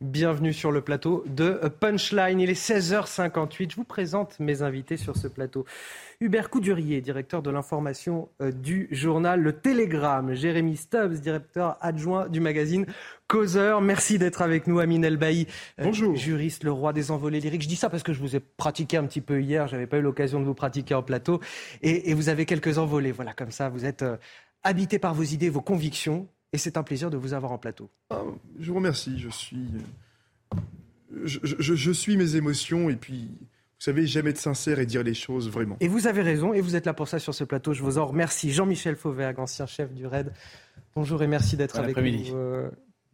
Bienvenue sur le plateau de Punchline. Il est 16h58. Je vous présente mes invités sur ce plateau. Hubert Coudurier, directeur de l'information euh, du journal Le Télégramme. Jérémy Stubbs, directeur adjoint du magazine Causeur. Merci d'être avec nous, Amine Elbaï. Euh, Bonjour. juriste, le roi des envolées lyriques. Je dis ça parce que je vous ai pratiqué un petit peu hier. J'avais pas eu l'occasion de vous pratiquer en plateau. Et, vous avez quelques envolées. Voilà, comme ça, vous êtes euh, habité par vos idées, vos convictions. Et c'est un plaisir de vous avoir en plateau. Ah, je vous remercie. Je suis. je suis mes émotions et puis vous savez, jamais être sincère et dire les choses vraiment. Et vous avez raison, et vous êtes là pour ça sur ce plateau. Je vous en remercie. Jean-Michel Fauvergue, ancien chef du RAID. Bonjour et merci d'être avec nous.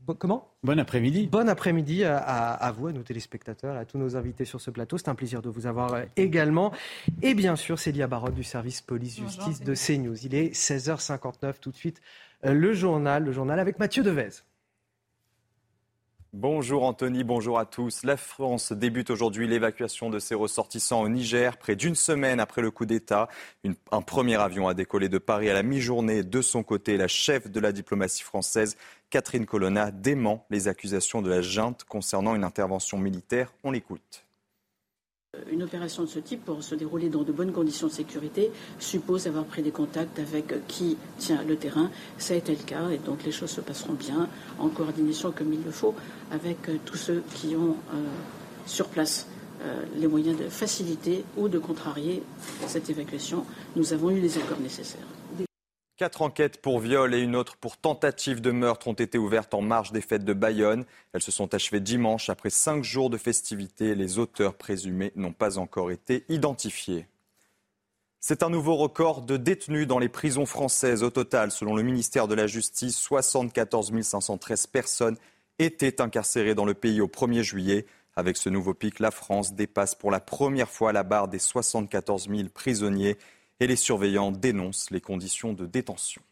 Euh, comment? Bon après-midi. Bon après-midi à, vous, à nos téléspectateurs, à tous nos invités sur ce plateau. C'est un plaisir de vous avoir euh, également. Et bien sûr, Célia Barotte du service police-justice de CNews. Il est 16h59 tout de suite. Euh, le journal, le journal avec Mathieu Devez. Bonjour Anthony, bonjour à tous. La France débute aujourd'hui l'évacuation de ses ressortissants au Niger. Près d'une semaine après le coup d'État, un premier avion a décollé de Paris à la mi-journée. De son côté, la chef de la diplomatie française, Catherine Colonna, dément les accusations de la junte concernant une intervention militaire. On l'écoute. Une opération de ce type, pour se dérouler dans de bonnes conditions de sécurité, suppose avoir pris des contacts avec qui tient le terrain. Ça a été le cas et donc les choses se passeront bien, en coordination comme il le faut, avec euh, tous ceux qui ont euh, sur place euh, les moyens de faciliter ou de contrarier cette évacuation. Nous avons eu les accords nécessaires. Quatre enquêtes pour viol et une autre pour tentative de meurtre ont été ouvertes en marge des fêtes de Bayonne. Elles se sont achevées dimanche. Après cinq jours de festivités, les auteurs présumés n'ont pas encore été identifiés. C'est un nouveau record de détenus dans les prisons françaises. Au total, selon le ministère de la Justice, 74 513 personnes étaient incarcérées dans le pays au 1er juillet. Avec ce nouveau pic, la France dépasse pour la première fois la barre des 74 000 prisonniers et les surveillants dénoncent les conditions de détention.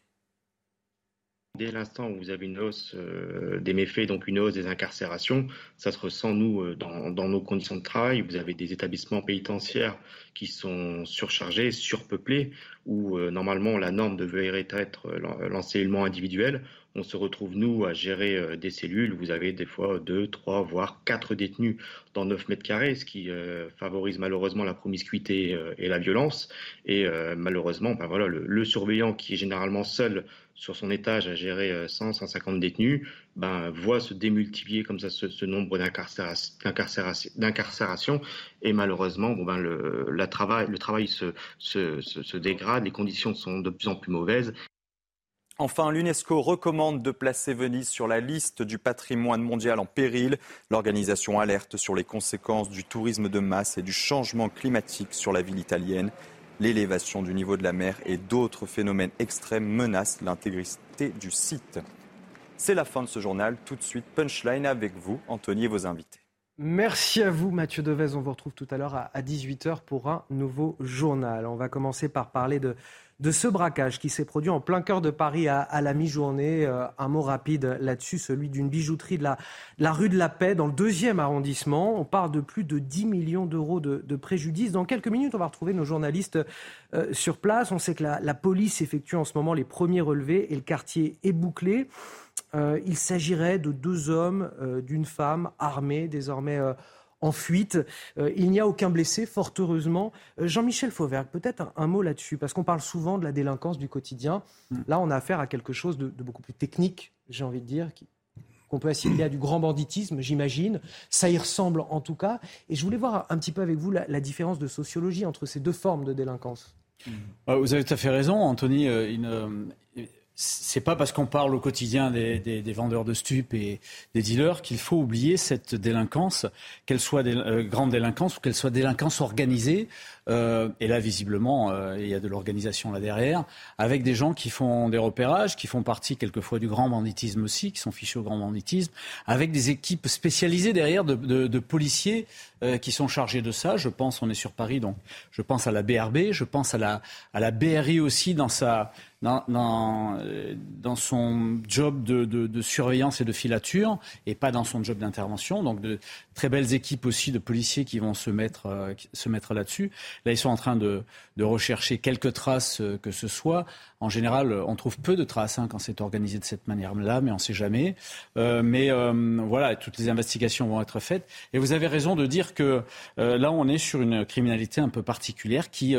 Dès l'instant où vous avez une hausse euh, des méfaits, donc une hausse des incarcérations, ça se ressent, nous, euh, dans, nos conditions de travail. Vous avez des établissements pénitentiaires qui sont surchargés, surpeuplés, où euh, normalement la norme devrait être l'enseignement individuel on se retrouve, nous, à gérer des cellules. Vous avez des fois deux, trois, voire quatre détenus dans 9 mètres carrés, ce qui favorise malheureusement la promiscuité et la violence. Et malheureusement, ben voilà, le, surveillant qui est généralement seul sur son étage à gérer 100, 150 détenus, ben, voit se démultiplier comme ça ce, nombre d'incarcérations. Et malheureusement, ben, le, travail, se dégrade, les conditions sont de plus en plus mauvaises. Enfin, l'UNESCO recommande de placer Venise sur la liste du patrimoine mondial en péril. L'organisation alerte sur les conséquences du tourisme de masse et du changement climatique sur la ville italienne. L'élévation du niveau de la mer et d'autres phénomènes extrêmes menacent l'intégrité du site. C'est la fin de ce journal. Tout de suite, punchline avec vous, Anthony et vos invités. Merci à vous, Mathieu Devez. On vous retrouve tout à l'heure à 18h pour un nouveau journal. On va commencer par parler de de ce braquage qui s'est produit en plein cœur de Paris à, la mi-journée. Euh, un mot rapide là-dessus, celui d'une bijouterie de la, rue de la Paix dans le deuxième arrondissement. On parle de plus de 10 millions d'euros de, préjudice. Dans quelques minutes, on va retrouver nos journalistes euh, sur place. On sait que la, police effectue en ce moment les premiers relevés et le quartier est bouclé. Euh, il s'agirait de deux hommes, d'une femme armée, désormais en fuite. Euh, il n'y a aucun blessé, fort heureusement. Euh, Jean-Michel Fauvergue, peut-être un, mot là-dessus, parce qu'on parle souvent de la délinquance du quotidien. Mm. Là, on a affaire à quelque chose de, beaucoup plus technique, j'ai envie de dire, qu'on peut assimiler à du grand banditisme, j'imagine. Ça y ressemble en tout cas. Et je voulais voir un petit peu avec vous la, différence de sociologie entre ces deux formes de délinquance. Euh, vous avez tout à fait raison, Anthony. Une, c'est pas parce qu'on parle au quotidien des, vendeurs de stupes et des dealers qu'il faut oublier cette délinquance, qu'elle soit euh, grande délinquance ou qu'elle soit délinquance organisée. Euh, et là, visiblement, euh, il y a de l'organisation là derrière, avec des gens qui font des repérages, qui font partie quelquefois du grand banditisme aussi, qui sont fichés au grand banditisme, avec des équipes spécialisées derrière de, policiers qui sont chargés de ça. Je pense, on est sur Paris, donc je pense à la BRB, je pense à la, à la BRI aussi dans sa dans, euh, dans, son job de, surveillance et de filature et pas dans son job d'intervention. Donc de très belles équipes aussi de policiers qui vont se mettre, euh, se mettre là-dessus. Là, ils sont en train de, rechercher quelques traces que ce soit. En général, on trouve peu de traces hein, quand c'est organisé de cette manière-là, mais on ne sait jamais. mais voilà, toutes les investigations vont être faites. Et vous avez raison de dire que là, on est sur une criminalité un peu particulière qui,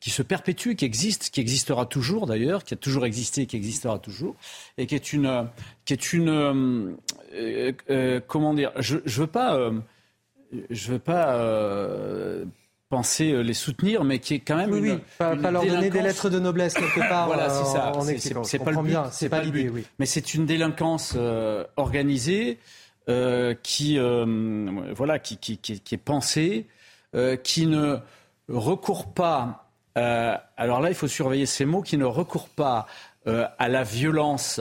qui se perpétue, qui existe, qui existera toujours d'ailleurs, qui a toujours existé, qui existera toujours, et qui est une, qui est une, euh, euh, comment dire, je, je veux pas, euh, je veux pas penser les soutenir, mais qui est quand même oui, une, pas, leur donner des lettres de noblesse quelque part. voilà, c'est ça. C'est pas le but. C'est pas, l'idée, oui. Mais c'est une délinquance organisée qui, voilà, qui, qui, qui, qui, est pensée, qui ne recourt pas. alors là, il faut surveiller ces mots, qui ne recourt pas à la violence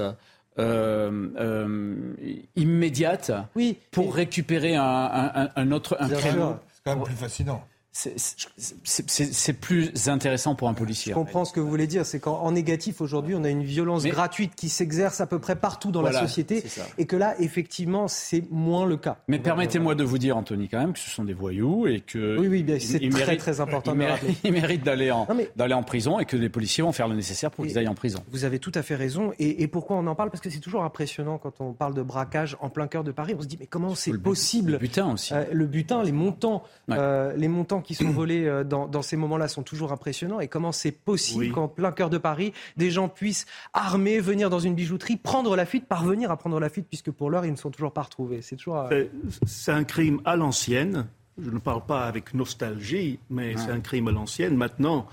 euh, euh, immédiate oui, pour récupérer un, un, un autre un créneau. C'est quand même plus fascinant c'est plus intéressant pour un policier. Je comprends ce que vous voulez dire. C'est qu'en négatif, aujourd'hui, on a une violence gratuite qui s'exerce à peu près partout dans la société. Et que là, effectivement, c'est moins le cas. Mais permettez-moi de vous dire, Anthony, quand même, que ce sont des voyous et que. Oui, oui, c'est très, très important. Ils, méritent, d'aller en, en prison et que les policiers vont faire le nécessaire pour qu'ils aillent en prison. Vous avez tout à fait raison. Et, pourquoi on en parle? Parce que c'est toujours impressionnant quand on parle de braquage en plein cœur de Paris. On se dit, mais comment c'est possible Le butin aussi. Euh, le butin, les montants, euh, les montants qui sont volés. Euh, dans, ces moments-là sont toujours impressionnants. Et comment c'est possible qu'en plein cœur de Paris, des gens puissent, armés, venir dans une bijouterie, prendre la fuite, parvenir à prendre la fuite, puisque pour l'heure, ils ne sont toujours pas retrouvés. C'est toujours. Euh, c'est un crime à l'ancienne. Je ne parle pas avec nostalgie, mais c'est un crime à l'ancienne. Maintenant,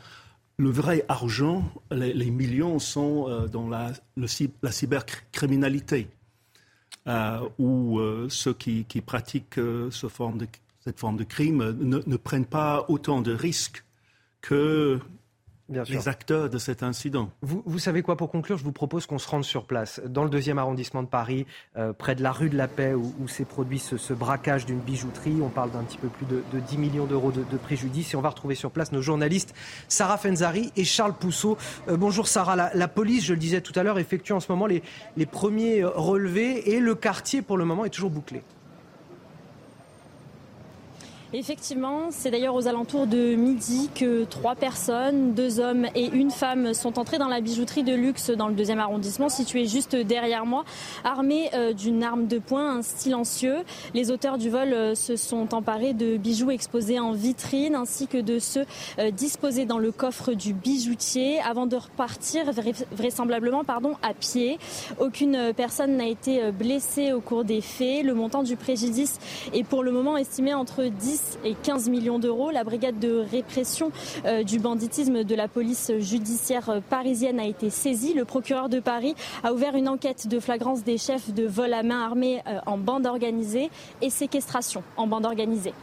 le vrai argent, les, millions sont euh, dans la, la cybercriminalité, où ceux qui, qui pratiquent ce forme de cette forme de crime ne, prennent pas autant de risques que les acteurs de cet incident. Vous, savez quoi, pour conclure, je vous propose qu'on se rende sur place, dans le deuxième arrondissement de Paris, euh, près de la rue de la Paix, où, s'est produit ce, braquage d'une bijouterie. On parle d'un petit peu plus de, 10 millions d'euros de, préjudice. Et on va retrouver sur place nos journalistes Sarah Fenzari et Charles Pousseau. Euh, bonjour Sarah, la, police, je le disais tout à l'heure, effectue en ce moment les, les premiers relevés et le quartier, pour le moment, est toujours bouclé. Effectivement, c'est d'ailleurs aux alentours de midi que trois personnes, deux hommes et une femme, sont entrés dans la bijouterie de luxe dans le deuxième arrondissement, située juste derrière moi, armés euh, d'une arme de poing, silencieux. Les auteurs du vol euh, se sont emparés de bijoux exposés en vitrine ainsi que de ceux euh, disposés dans le coffre du bijoutier avant de repartir vraisemblablement pardon, à pied. Aucune personne n'a été blessée au cours des faits. Le montant du préjudice est pour le moment estimé entre 10 et 15 millions d'euros. La brigade de répression euh, du banditisme de la police judiciaire parisienne a été saisie. Le procureur de Paris a ouvert une enquête de flagrance des chefs de vol à main armée euh, en bande organisée et séquestration en bande organisée.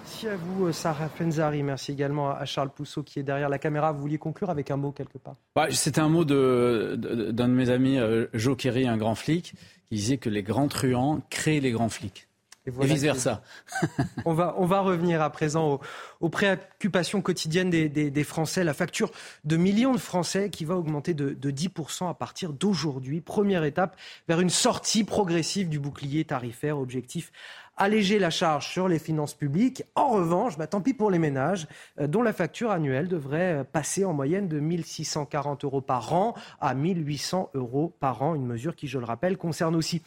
Merci à vous, euh, Sarah Fenzari. Merci également à Charles Pousseau qui est derrière la caméra. Vous vouliez conclure avec un mot quelque part? Bah, C'était un mot d'un de, de, mes amis, Joe Kerry, un grand flic, qui disait que les grands truands créent les grands flics. Et, vice-versa. on, va, on va revenir à présent aux, préoccupations quotidiennes des, Français. La facture de millions de Français qui va augmenter de, de 10% à partir d'aujourd'hui. Première étape vers une sortie progressive du bouclier tarifaire. Objectif alléger la charge sur les finances publiques. En revanche, bah, tant pis pour les ménages, euh, dont la facture annuelle devrait euh, passer en moyenne de 1640 euros par an à 1800 euros par an. Une mesure qui, je le rappelle, concerne aussi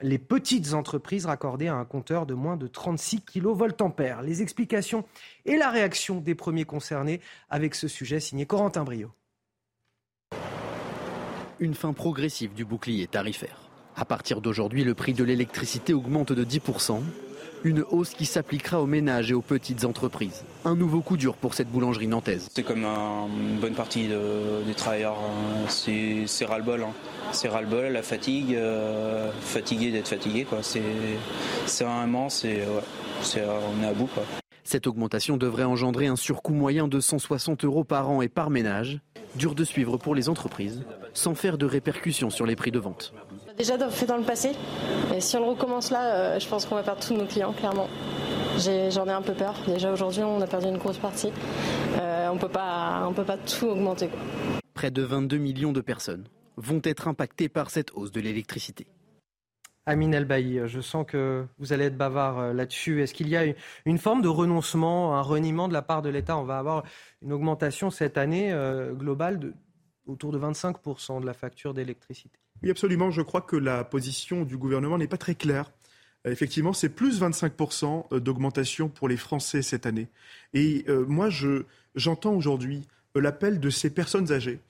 les petites entreprises raccordées à un compteur de moins de 36 kVA. Les explications et la réaction des premiers concernés avec ce sujet signé Corentin Brio. Une fin progressive du bouclier tarifaire. À partir d'aujourd'hui, le prix de l'électricité augmente de 10%. Une hausse qui s'appliquera aux ménages et aux petites entreprises. Un nouveau coup dur pour cette boulangerie nantaise. C'est comme une bonne partie des travailleurs. Hein. C'est ras-le-bol. Hein. C'est ras-le-bol, la fatigue, euh, fatigué d'être fatigué. C'est vraiment, c'est, on est à bout. Cette augmentation devrait engendrer un surcoût moyen de 160 euros par an et par ménage. Dur de suivre pour les entreprises, sans faire de répercussions sur les prix de vente déjà fait dans le passé. Et si on le recommence là, euh, je pense qu'on va perdre tous nos clients, clairement. J'en ai, un peu peur. Déjà aujourd'hui, on a perdu une grosse partie. Euh, on ne peut pas tout augmenter. Près de 22 millions de personnes vont être impactées par cette hausse de l'électricité. Amine Elbaï, je sens que vous allez être bavard euh, là-dessus. Est-ce qu'il y a une forme de renoncement, un reniement de la part de l'État? On va avoir une augmentation cette année euh, globale de, autour de 25% de la facture d'électricité. Oui, absolument. Je crois que la position du gouvernement n'est pas très claire. Euh, effectivement, c'est plus 25% d'augmentation pour les Français cette année. Et moi, j'entends aujourd'hui l'appel de ces personnes âgées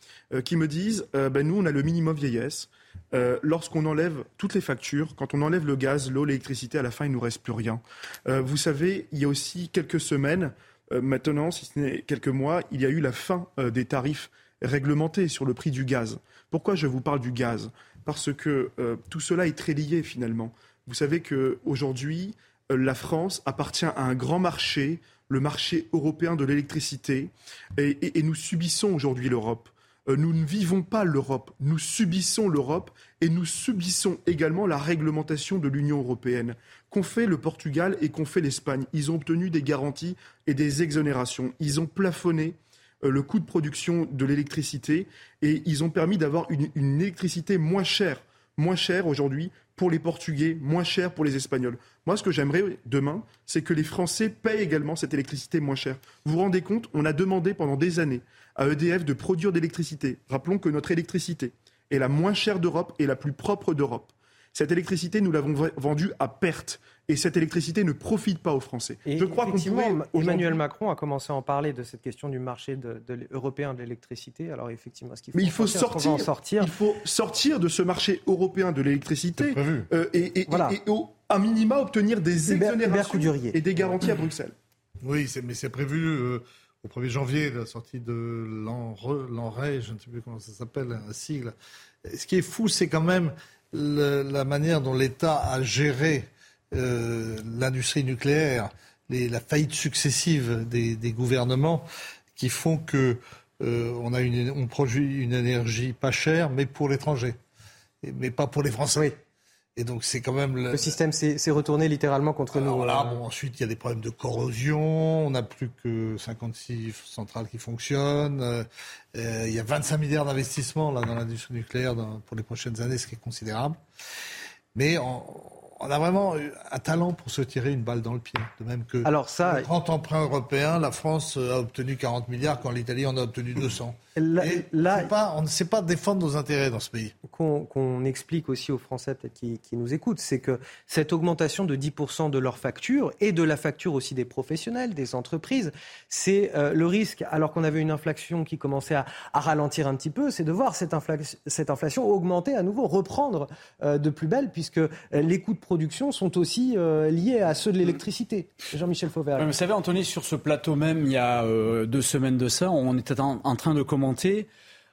qui me disent ben, nous, on a le minimum vieillesse. Euh, lorsqu'on enlève toutes les factures, quand on enlève le gaz, l'eau, l'électricité, à la fin, il ne nous reste plus rien. Euh, vous savez, il y a aussi quelques semaines, euh, maintenant, si ce n'est quelques mois, il y a eu la fin des tarifs réglementés sur le prix du gaz. Pourquoi je vous parle du gaz? Parce que tout cela est très lié finalement. Vous savez qu'aujourd'hui, la France appartient à un grand marché, le marché européen de l'électricité, et nous subissons aujourd'hui l'Europe. Euh, nous ne vivons pas l'Europe, nous subissons l'Europe et nous subissons également la réglementation de l'Union européenne. Qu'ont fait le Portugal et qu'ont fait l'Espagne? Ils ont obtenu des garanties et des exonérations. Ils ont plafonné euh, le coût de production de l'électricité et ils ont permis d'avoir une, électricité moins chère, moins chère aujourd'hui pour les Portugais, moins chère pour les Espagnols. Moi, ce que j'aimerais demain, c'est que les Français payent également cette électricité moins chère. Vous vous rendez compte On a demandé pendant des années à EDF de produire d'électricité. Rappelons que notre électricité est la moins chère d'Europe et la plus propre d'Europe. Cette électricité, nous l'avons vendue à perte. Et cette électricité ne profite pas aux Français. je crois qu'effectivement, Emmanuel Macron a commencé à en parler de cette question du marché de, européen de l'électricité. Alors effectivement, ce qu'il faut, Mais il faut sortir, sortir, Il faut sortir de ce marché européen de l'électricité euh, et, au, à minima obtenir des exonérations et des garanties à Bruxelles. Oui, mais c'est prévu. Euh, au 1er janvier, la sortie de l'ANRE, je ne sais plus comment ça s'appelle, un sigle. Ce qui est fou, c'est quand même la manière dont l'État a géré euh, l'industrie nucléaire, la faillite successive des, gouvernements qui font que euh, on, a une, on produit une énergie pas chère, mais pour l'étranger, mais pas pour les Français. Et donc c'est quand même le, système s'est retourné littéralement contre nous. Voilà, euh. bon, ensuite il y a des problèmes de corrosion. On n'a plus que 56 centrales qui fonctionnent. Euh, il y a 25 milliards d'investissements là dans l'industrie nucléaire pour les prochaines années, ce qui est considérable. Mais on a vraiment un talent pour se tirer une balle dans le pied. De même que Alors ça, le grand emprunt européen, la France a obtenu 40 milliards quand l'Italie en a obtenu 200. Là, pas, on ne sait pas défendre nos intérêts dans ce pays. Qu'on explique aussi aux Français qui, qui nous écoutent, c'est que cette augmentation de 10% de leur facture et de la facture aussi des professionnels, des entreprises, c'est euh, le risque, alors qu'on avait une inflation qui commençait à, ralentir un petit peu, c'est de voir cette, cette, inflation augmenter à nouveau, reprendre euh, de plus belle, puisque euh, les coûts de production sont aussi liés à ceux de l'électricité. Jean-Michel Fauvert. vous savez, Anthony, sur ce plateau même, il y a deux semaines de ça, on était en, train de commencer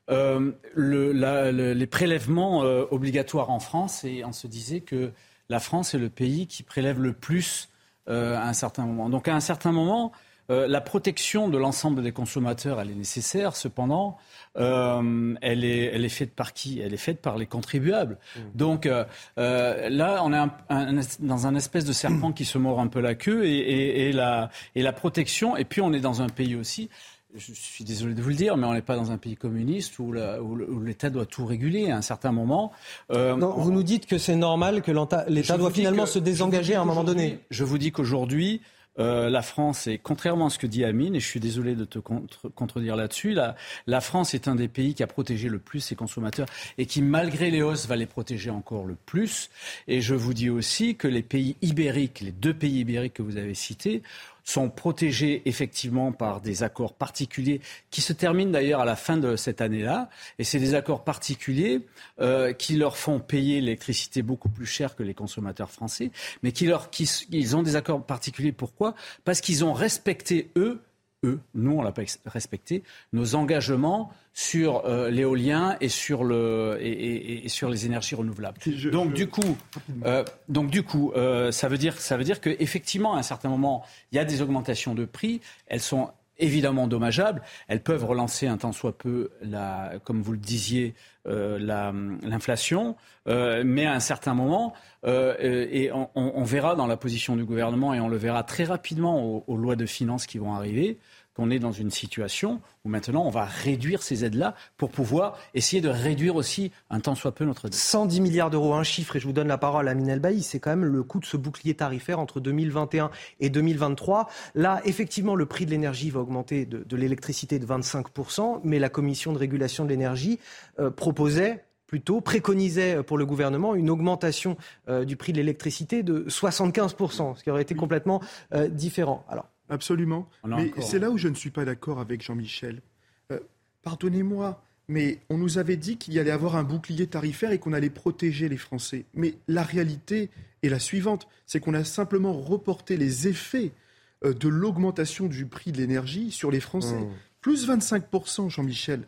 euh, les prélèvements euh, obligatoires en France et on se disait que la France est le pays qui prélève le plus euh, à un certain moment. Donc à un certain moment, la protection de l'ensemble des consommateurs, elle est nécessaire. Cependant, elle, est, faite par qui? Elle est faite par les contribuables. Mmh. Donc là, on est dans un espèce de serpent qui se mord un peu la queue et, la, et la protection. Et puis on est dans un pays aussi je suis désolé de vous le dire, mais on n'est pas dans un pays communiste où l'État doit tout réguler à un certain moment. Euh, non, vous nous dites que c'est normal que l'État doit finalement se désengager à un moment donné. Je vous dis qu'aujourd'hui, euh, la France est, contrairement à ce que dit Amine, et je suis désolé de te contredire là-dessus, la, la, France est un des pays qui a protégé le plus ses consommateurs et qui, malgré les hausses, va les protéger encore le plus. Et je vous dis aussi que les pays ibériques, les deux pays ibériques que vous avez cités, sont protégés effectivement par des accords particuliers qui se terminent d'ailleurs à la fin de cette année-là. Et c'est des accords particuliers euh, qui leur font payer l'électricité beaucoup plus cher que les consommateurs français, mais qui leur, qui, ils ont des accords particuliers. Pourquoi? Parce qu'ils ont respecté, eux, eux, nous on l'a pas respecté, nos engagements sur euh, l'éolien et sur le et, et, sur les énergies renouvelables. donc, du coup, euh, donc du coup, euh, ça veut dire ça veut dire que effectivement, à un certain moment, il y a des augmentations de prix. Elles sont évidemment dommageables. Elles peuvent relancer un tant soit peu, la, comme vous le disiez, euh, l'inflation, euh, mais à un certain moment, euh, et on, on, verra dans la position du gouvernement, et on le verra très rapidement aux, aux lois de finances qui vont arriver, qu'on est dans une situation où maintenant on va réduire ces aides-là pour pouvoir essayer de réduire aussi un tant soit peu notre dette. 110 milliards d'euros, un chiffre, et je vous donne la parole à Minel Bailly, c'est quand même le coût de ce bouclier tarifaire entre 2021 et 2023. Là, effectivement, le prix de l'énergie va augmenter de, de l'électricité de 25%, mais la Commission de régulation de l'énergie euh, proposait plutôt préconisait pour le gouvernement une augmentation euh, du prix de l'électricité de 75%, ce qui aurait été complètement euh, différent. Alors, Absolument. Mais c'est là où je ne suis pas d'accord avec Jean-Michel. Euh, pardonnez-moi, mais on nous avait dit qu'il y allait avoir un bouclier tarifaire et qu'on allait protéger les Français. Mais la réalité est la suivante, c'est qu'on a simplement reporté les effets de l'augmentation du prix de l'énergie sur les Français. Mmh. Plus 25%, Jean-Michel,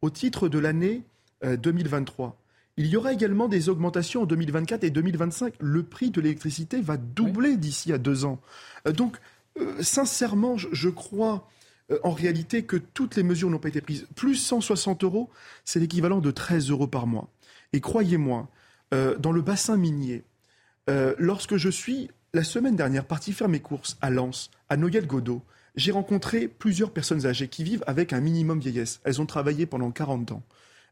au titre de l'année 2023. Euh, Il y aura également des augmentations en 2024 et 2025. Le prix de l'électricité va doubler d'ici à deux ans. Euh, donc, euh, sincèrement, je, crois en réalité que toutes les mesures n'ont pas été prises. Plus 160 euros, c'est l'équivalent de 13 euros par mois. Et croyez-moi, dans le bassin minier, lorsque je suis la semaine dernière parti faire mes courses à Lens, à Noyel-Godot, j'ai rencontré plusieurs personnes âgées qui vivent avec un minimum vieillesse. Elles ont travaillé pendant 40 ans.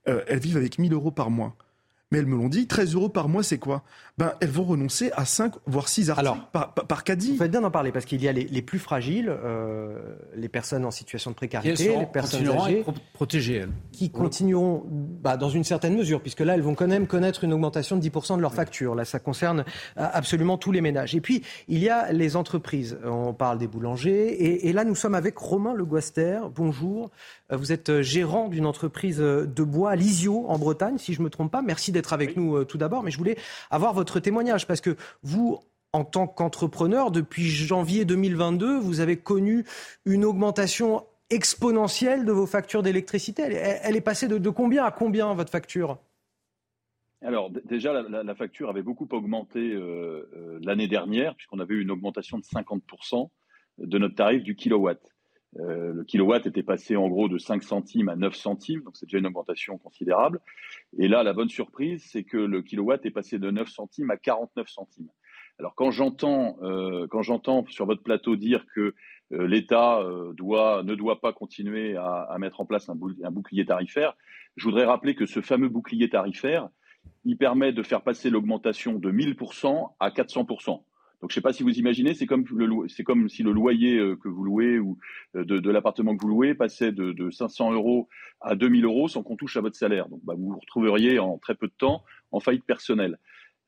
Euh, elles vivent avec 1000 euros par mois. Mais elles me l'ont dit, 13 euros par mois, c'est quoi? Ben, Elles vont renoncer à 5, voire 6 articles par, par, caddie. Vous faites bien d'en parler, parce qu'il y a les, plus fragiles, euh, les personnes en situation de précarité, les personnes âgées, protégées, elles. qui continueront, bah, dans une certaine mesure, puisque là, elles vont quand même connaître une augmentation de 10% de leur facture. Là, ça concerne euh, absolument tous les ménages. Et puis, il y a les entreprises. On parle des boulangers. Et, et là, nous sommes avec Romain Le Guaster. Bonjour. Euh, vous êtes gérant d'une entreprise de bois, Lisio, en Bretagne, si je ne me trompe pas. Merci d'être avec nous tout d'abord. Mais je voulais avoir votre témoignage parce que vous, en tant qu'entrepreneur, depuis janvier 2022, vous avez connu une augmentation exponentielle de vos factures d'électricité. Elle, est passée de, combien à combien, votre facture? Alors déjà, la, facture avait beaucoup augmenté l'année dernière, puisqu'on avait eu une augmentation de 50% de notre tarif du kilowatt. Euh, le kilowatt était passé en gros de 5 centimes à 9 centimes, donc c'est déjà une augmentation considérable. Et là, la bonne surprise, c'est que le kilowatt est passé de 9 centimes à 49 centimes. Alors quand j'entends euh, quand j'entends sur votre plateau dire que euh, l'État ne doit pas continuer à, à mettre en place un, un, bouclier tarifaire, je voudrais rappeler que ce fameux bouclier tarifaire, il permet de faire passer l'augmentation de 1000% à 400%. Donc, je ne sais pas si vous imaginez, c'est comme, si le loyer euh, que vous louez ou euh, de, l'appartement que vous louez passait de, de 500 euros à 2000 euros sans qu'on touche à votre salaire. Donc, bah, vous vous retrouveriez en très peu de temps en faillite personnelle.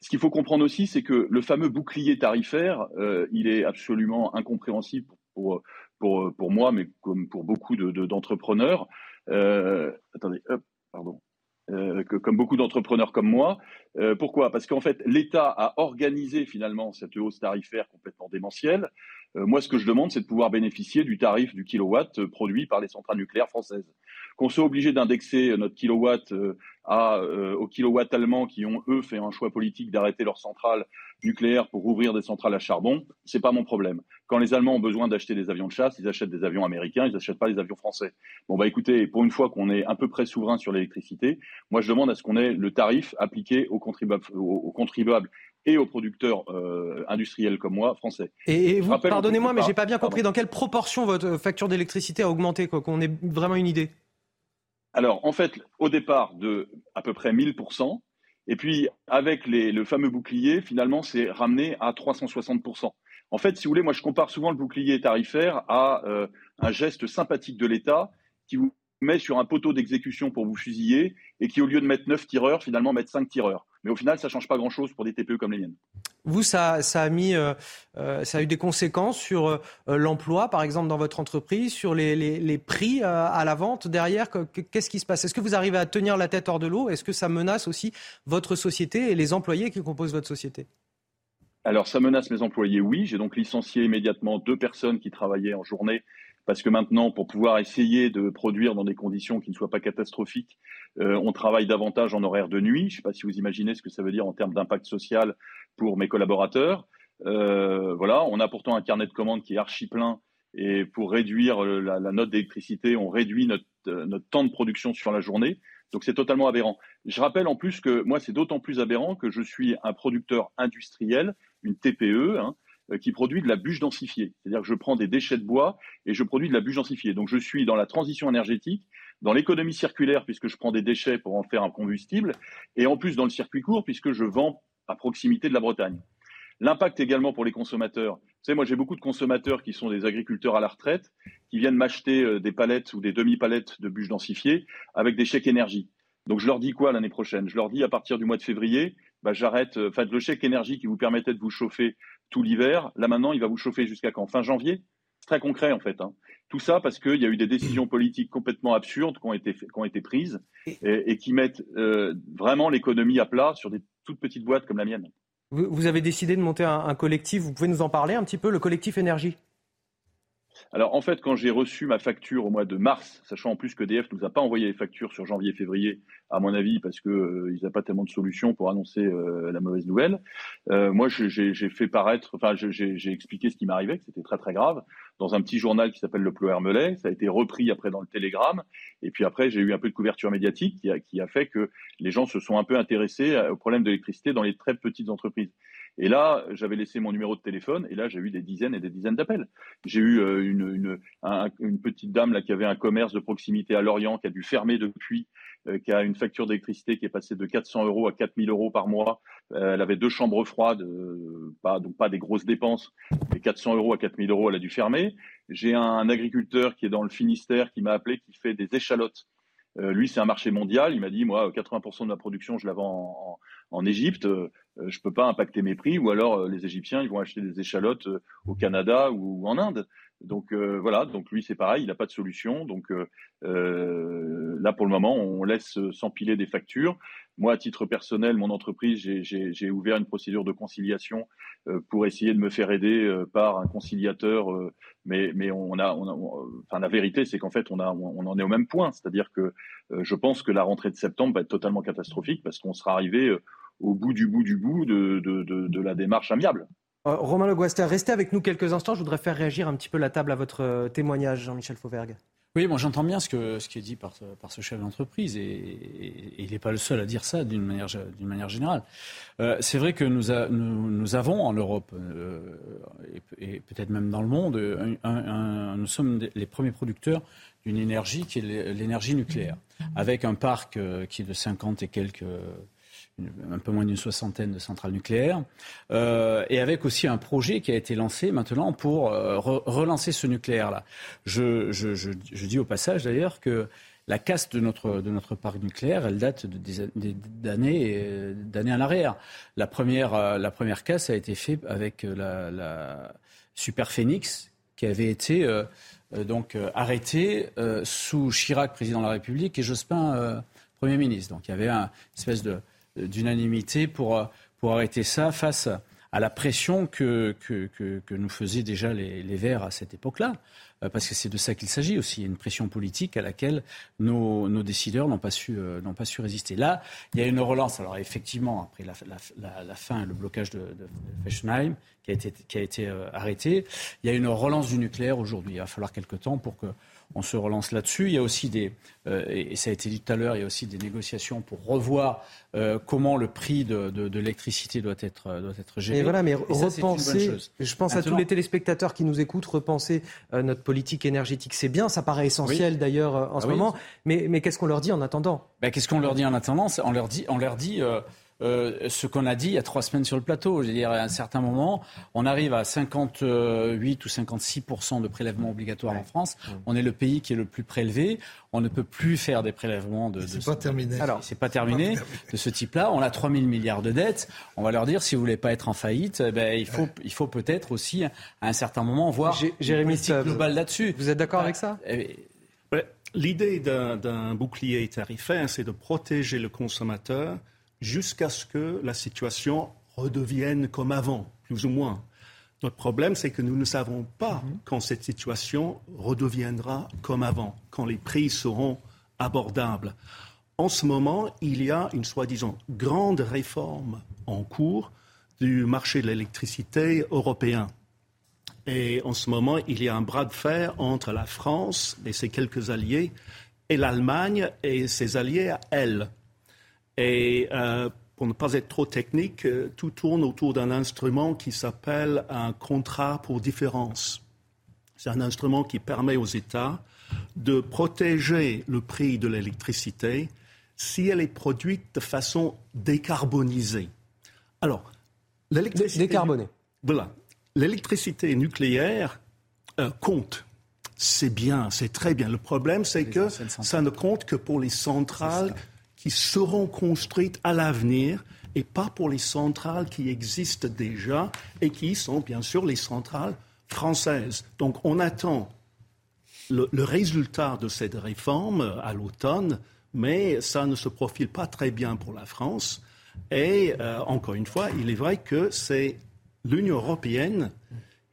Ce qu'il faut comprendre aussi, c'est que le fameux bouclier tarifaire, euh, il est absolument incompréhensible pour, moi, mais comme pour beaucoup d'entrepreneurs. De, attendez, hop, pardon. Euh, que, comme beaucoup d'entrepreneurs comme moi. Euh, pourquoi? Parce qu'en fait, l'État a organisé finalement cette hausse tarifaire complètement démentielle. Euh, moi, ce que je demande, c'est de pouvoir bénéficier du tarif du kilowatt produit par les centrales nucléaires françaises. Qu'on soit obligé d'indexer notre kilowatt à, aux kilowatts allemands qui ont, eux, fait un choix politique d'arrêter leurs centrales nucléaires pour ouvrir des centrales à charbon, c'est pas mon problème. Quand les Allemands ont besoin d'acheter des avions de chasse, ils achètent des avions américains, ils n'achètent pas des avions français. Bon, bah écoutez, pour une fois qu'on est un peu près souverain sur l'électricité, moi je demande à ce qu'on ait le tarif appliqué aux contribuables, aux contribuables et aux producteurs euh, industriels comme moi, français. Et, vous, pardonnez-moi, mais j'ai pas bien compris dans quelle proportion votre facture d'électricité a augmenté, qu'on ait vraiment une idée. Alors, en fait, au départ, de à peu près 1000%, et puis avec les, le fameux bouclier, finalement, c'est ramené à 360%. En fait, si vous voulez, moi, je compare souvent le bouclier tarifaire à euh, un geste sympathique de l'État qui vous met sur un poteau d'exécution pour vous fusiller et qui, au lieu de mettre 9 tireurs, finalement, met 5 tireurs. Mais au final, ça ne change pas grand-chose pour des TPE comme les miennes. Vous, ça, ça a mis, euh, euh, ça a eu des conséquences sur euh, l'emploi, par exemple, dans votre entreprise, sur les, les, les prix à la vente derrière? Qu'est-ce qui se passe? Est-ce que vous arrivez à tenir la tête hors de l'eau? Est-ce que ça menace aussi votre société et les employés qui composent votre société? Alors, ça menace mes employés, oui. J'ai donc licencié immédiatement deux personnes qui travaillaient en journée parce que maintenant, pour pouvoir essayer de produire dans des conditions qui ne soient pas catastrophiques, euh, on travaille davantage en horaire de nuit. Je ne sais pas si vous imaginez ce que ça veut dire en termes d'impact social pour mes collaborateurs. Euh, voilà, on a pourtant un carnet de commandes qui est archi plein et pour réduire la, note d'électricité, on réduit notre, euh, notre temps de production sur la journée. Donc c'est totalement aberrant. Je rappelle en plus que moi, c'est d'autant plus aberrant que je suis un producteur industriel, une TPE, hein, euh, qui produit de la bûche densifiée. C'est-à-dire que je prends des déchets de bois et je produis de la bûche densifiée. Donc je suis dans la transition énergétique, dans l'économie circulaire puisque je prends des déchets pour en faire un combustible, et en plus dans le circuit court puisque je vends à proximité de la Bretagne. L'impact également pour les consommateurs. Vous savez, moi j'ai beaucoup de consommateurs qui sont des agriculteurs à la retraite, qui viennent m'acheter euh, des palettes ou des demi-palettes de bûches densifiées avec des chèques énergie. Donc je leur dis quoi l'année prochaine? Je leur dis à partir du mois de février, bah, j'arrête, euh, enfin le chèque énergie qui vous permettait de vous chauffer tout l'hiver, là maintenant il va vous chauffer jusqu'à quand? Fin janvier? C'est très concret en fait. Hein. Tout ça parce qu'il y a eu des décisions politiques complètement absurdes qui ont été, qui ont été prises et, qui mettent euh, vraiment l'économie à plat sur des toutes petites boîtes comme la mienne. Vous, avez décidé de monter un, collectif, vous pouvez nous en parler un petit peu, le collectif énergie? Alors en fait, quand j'ai reçu ma facture au mois de mars, sachant en plus que DF nous a pas envoyé les factures sur janvier-février, à mon avis, parce qu'ils euh, n'ont pas tellement de solutions pour annoncer euh, la mauvaise nouvelle, euh, moi j'ai fait paraître, enfin j'ai expliqué ce qui m'arrivait, que c'était très très grave, dans un petit journal qui s'appelle Le Pleu Hermelais. Ça a été repris après dans le Télégramme, et puis après j'ai eu un peu de couverture médiatique qui a, qui a fait que les gens se sont un peu intéressés au problème de l'électricité dans les très petites entreprises. Et là, j'avais laissé mon numéro de téléphone et là, j'ai eu des dizaines et des dizaines d'appels. J'ai eu euh, une, une, petite dame là qui avait un commerce de proximité à Lorient qui a dû fermer depuis, euh, qui a une facture d'électricité qui est passée de 400 euros à 4000 euros par mois. Euh, elle avait deux chambres froides, pas, donc pas des grosses dépenses, mais 400 euros à 4000 euros, elle a dû fermer. J'ai un agriculteur qui est dans le Finistère qui m'a appelé, qui fait des échalotes. Lui, c'est un marché mondial. Il m'a dit, moi, 80% de ma production, je la vends en Égypte. Euh, je peux pas impacter mes prix, ou alors euh, les Égyptiens ils vont acheter des échalotes euh, au Canada ou en Inde. Donc voilà, donc lui c'est pareil, il n'a pas de solution. Donc là pour le moment, on laisse s'empiler des factures. Moi, à titre personnel, mon entreprise, j'ai ouvert une procédure de conciliation pour essayer de me faire aider par un conciliateur. mais mais on a, on a enfin la vérité, c'est qu'en fait on en est au même point, c'est-à-dire que je pense que la rentrée de septembre va être totalement catastrophique parce qu'on sera arrivé au bout du bout du bout de, la démarche amiable. Euh, Romain Le restez avec nous quelques instants. Je voudrais faire réagir un petit peu la table à votre euh, témoignage, Jean-Michel Fauvergue. Oui, moi j'entends bien ce, que, ce qui est dit par, par ce chef d'entreprise et, il n'est pas le seul à dire ça d'une manière, d'une manière générale. Euh, c'est vrai que nous, nous, avons en Europe et, peut-être même dans le monde, nous sommes les premiers producteurs d'une énergie qui est l'énergie nucléaire, avec un parc qui est de 50 et quelques un peu moins d'une soixantaine de centrales nucléaires, euh, et avec aussi un projet qui a été lancé maintenant pour euh, relancer ce nucléaire-là. Je, dis au passage d'ailleurs que la casse de notre, de notre parc nucléaire, elle date d'années d'années en arrière. La première, euh, la première casse a été faite avec la, la Super Phoenix, qui avait été euh, donc arrêtée sous Chirac, président de la République, et Jospin, Premier ministre. Donc il y avait une espèce de d'unanimité pour, euh, pour arrêter ça face à la pression que, que, que, nous faisaient déjà les, les Verts à cette époque-là. Euh, parce que c'est de ça qu'il s'agit aussi. Il y a une pression politique à laquelle nos, nos décideurs n'ont pas, su, euh, pas su résister. Là, il y a une relance. Alors effectivement, après la, la, la fin le blocage de, de, Fessenheim, qui a été, qui a été arrêté, il y a une relance du nucléaire aujourd'hui. Il va falloir quelque temps pour que on se relance là-dessus. Il y a aussi des, euh, et ça a été dit tout à l'heure, il y a aussi des négociations pour revoir euh, comment le prix de, l'électricité doit être, euh, doit être géré. Et voilà, mais repenser, je pense à tous les téléspectateurs qui nous écoutent, repenser notre politique énergétique, c'est bien, ça paraît essentiel d'ailleurs en ah ce moment, mais, mais qu'est-ce qu'on leur dit en attendant? Ben, Qu'est-ce qu'on leur dit en attendant? On leur dit, on leur dit euh, ce qu'on a dit il y a trois semaines sur le plateau. Je veux dire, à un certain moment, on arrive à 58 ou 56% de prélèvements obligatoires en France. On est le pays qui est le plus prélevé. On ne peut plus faire des prélèvements de. C'est pas terminé. Alors, c'est pas terminé de ce type-là. On a 3 000 milliards de dettes. On va leur dire, si vous voulez pas être en faillite, eh ben, il faut, il faut peut-être aussi, à un certain moment, voir Jérémy une politique globale là-dessus. Vous êtes d'accord avec ça eh L'idée d'un bouclier tarifaire, c'est de protéger le consommateur jusqu'à ce que la situation redevienne comme avant, plus ou moins. Notre problème, c'est que nous ne savons pas mhm. quand cette situation redeviendra comme avant, quand les prix seront abordables. En ce moment, il y a une soi-disant grande réforme en cours du marché de l'électricité européen. Et en ce moment, il y a un bras de fer entre la France et ses quelques alliés et l'Allemagne et ses alliés à elle. Et euh, pour ne pas être trop technique, euh, tout tourne autour d'un instrument qui s'appelle un contrat pour différence. C'est un instrument qui permet aux États de protéger le prix de l'électricité si elle est produite de façon décarbonisée. Alors, l'électricité. Décarbonée. Voilà. L'électricité nucléaire euh, compte. C'est bien, c'est très bien. Le problème, c'est que ça ne compte que pour les centrales qui seront construites à l'avenir et pas pour les centrales qui existent déjà et qui sont bien sûr les centrales françaises. Donc on attend le, résultat de cette réforme à l'automne, mais ça ne se profile pas très bien pour la France. Et euh, encore une fois, il est vrai que c'est l'Union européenne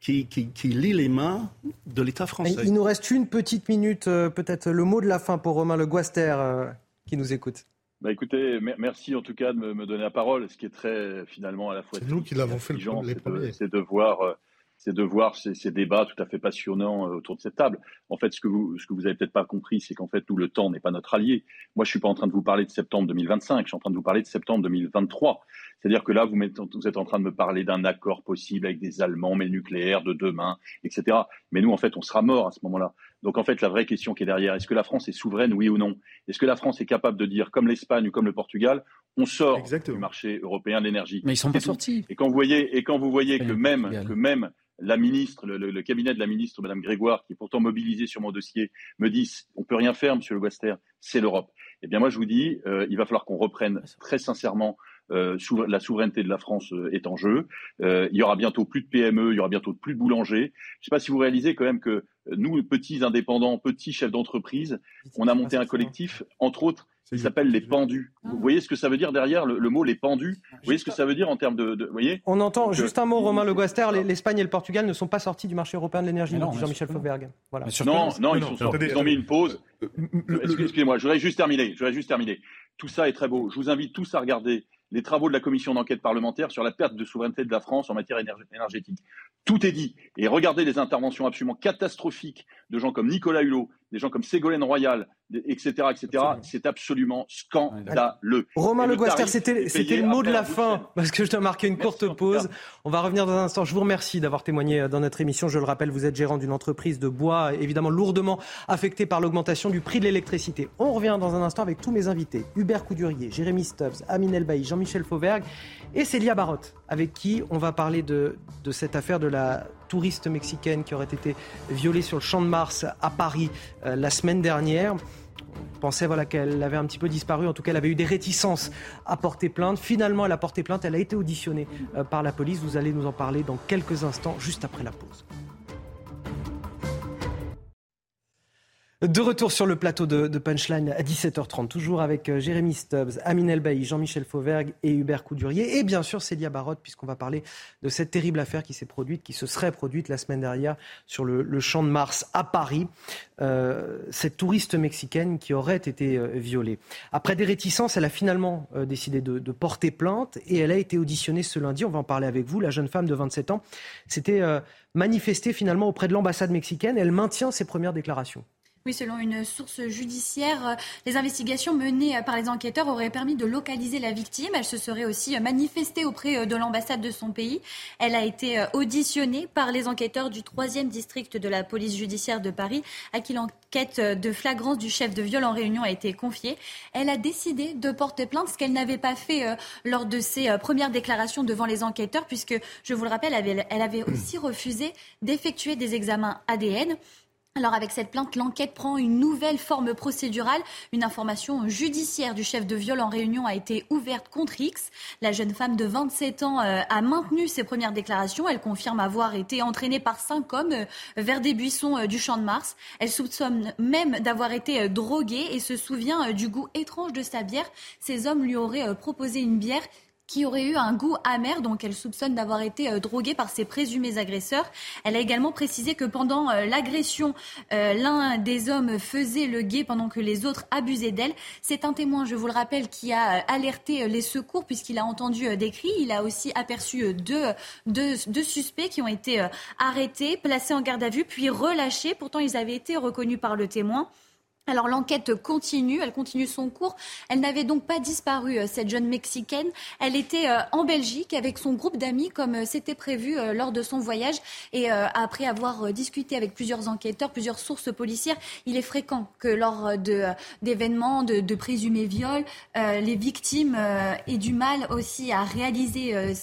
qui, lie les mains de l'État français. Il nous reste une petite minute, euh, peut-être le mot de la fin pour Romain Le Guaster euh, qui nous écoute. Bah écoutez, merci en tout cas de me, donner la parole, ce qui est très finalement à la fois. C'est nous qui l'avons fait le, les premiers. C'est de voir c'est de voir ces, débats tout à fait passionnants euh, autour de cette table. En fait, ce que vous, ce que vous avez peut-être pas compris, c'est qu'en fait, tout le temps n'est pas notre allié. Moi, je suis pas en train de vous parler de septembre 2025, je suis en train de vous parler de septembre 2023. C'est-à-dire que là, vous, vous, êtes en train de me parler d'un accord possible avec des Allemands, mais le nucléaire de demain, etc. Mais nous, en fait, on sera mort à ce moment-là. Donc, en fait, la vraie question qui est derrière, est-ce que la France est souveraine, oui ou non? Est-ce que la France est capable de dire, comme l'Espagne ou comme le Portugal, on sort du marché européen de l'énergie? Mais ils sont pas sortis. Et quand vous voyez, et quand vous voyez que même, que même la ministre, le, cabinet de la ministre, Madame Grégoire, qui est pourtant mobilisée sur mon dossier, me dit on peut rien faire, Monsieur Le Guaster, c'est l'Europe. Eh bien, moi, je vous dis, euh, il va falloir qu'on reprenne très sincèrement. Euh, la souveraineté de la France euh, est en jeu. il y aura bientôt plus de PME, il y aura bientôt plus de boulangers. Je ne sais pas si vous réalisez quand même que nous, petits indépendants, petits chefs d'entreprise, on a monté un collectif, entre autres, il s'appelle les pendus. Vous voyez ce que ça veut dire derrière le, mot les pendus? Vous voyez ce que ça veut dire en termes de. voyez? On entend, juste un mot, Romain Le Guaster, l'Espagne et le Portugal ne sont pas sortis du marché européen de l'énergie, Jean-Michel Fauberg. Voilà. Non, non, ils, sont ils ont mis une pause. Excusez-moi, je voudrais juste terminer. Je voudrais juste terminer. Tout ça est très beau. Je vous invite tous à regarder les travaux de la commission d'enquête parlementaire sur la perte de souveraineté de la France en matière énergétique. Tout est dit. Et regardez les interventions absolument catastrophiques de gens comme Nicolas Hulot, des gens comme Ségolène Royal, etc., etc. C'est absolument scandaleux. Romain Le Guaster, c'était le mot de la fin, parce que je dois marquer une courte pause. On va revenir dans un instant. Je vous remercie d'avoir témoigné dans notre émission. Je le rappelle, vous êtes gérant d'une entreprise de bois, évidemment lourdement affectée par l'augmentation du prix de l'électricité. On revient dans un instant avec tous mes invités. Hubert Coudurier, Jérémy Stubbs, Amine Elbaï, Jean-Michel Fauvergue et Célia Barotte, avec qui on va parler de, de cette affaire de la touriste mexicaine qui aurait été violée sur le champ de Mars à Paris euh, la semaine dernière. On pensait voilà, qu'elle avait un petit peu disparu, en tout cas elle avait eu des réticences à porter plainte. Finalement elle a porté plainte, elle a été auditionnée euh, par la police. Vous allez nous en parler dans quelques instants, juste après la pause. De retour sur le plateau de, Punchline à 17h30, toujours avec euh, Jérémy Stubbs, Amine Elbaï, Jean-Michel Fauvergue et Hubert Coudurier. Et bien sûr, Célia Barotte, puisqu'on va parler de cette terrible affaire qui s'est produite, qui se serait produite la semaine dernière sur le, champ de Mars à Paris. Euh, cette touriste mexicaine qui aurait été euh, violée. Après des réticences, elle a finalement décidé de, de, porter plainte et elle a été auditionnée ce lundi. On va en parler avec vous. La jeune femme de 27 ans s'était manifestée finalement auprès de l'ambassade mexicaine. Elle maintient ses premières déclarations. Oui, selon une source judiciaire, euh, les investigations menées euh, par les enquêteurs auraient permis de localiser la victime. Elle se serait aussi euh, manifestée auprès de l'ambassade de son pays. Elle a été auditionnée par les enquêteurs du 3e district de la police judiciaire de Paris, à qui l'enquête de flagrance du chef de viol en réunion a été confiée. Elle a décidé de porter plainte, ce qu'elle n'avait pas fait lors de ses premières déclarations devant les enquêteurs, puisque, je vous le rappelle, elle avait aussi refusé d'effectuer des examens ADN. Alors avec cette plainte, l'enquête prend une nouvelle forme procédurale. Une information judiciaire du chef de viol en réunion a été ouverte contre X. La jeune femme de 27 ans euh, a maintenu ses premières déclarations. Elle confirme avoir été entraînée par cinq hommes euh, vers des buissons euh, du champ de Mars. Elle soupçonne même d'avoir été droguée et se souvient du goût étrange de sa bière. Ces hommes lui auraient proposé une bière qui aurait eu un goût amer, donc elle soupçonne d'avoir été euh, droguée par ses présumés agresseurs. Elle a également précisé que pendant euh, l'agression, euh, l'un des hommes faisait le guet pendant que les autres abusaient d'elle. C'est un témoin, je vous le rappelle, qui a alerté les secours puisqu'il a entendu des cris. Il a aussi aperçu deux, deux, deux suspects qui ont été arrêtés, placés en garde à vue, puis relâchés. Pourtant, ils avaient été reconnus par le témoin. Alors l'enquête continue, elle continue son cours. Elle n'avait donc pas disparu, euh, cette jeune Mexicaine. Elle était euh, en Belgique avec son groupe d'amis comme euh, c'était prévu lors de son voyage. Et après avoir discuté avec plusieurs enquêteurs, plusieurs sources policières, il est fréquent que lors d'événements de, de, présumés viols, les victimes aient du mal aussi à réaliser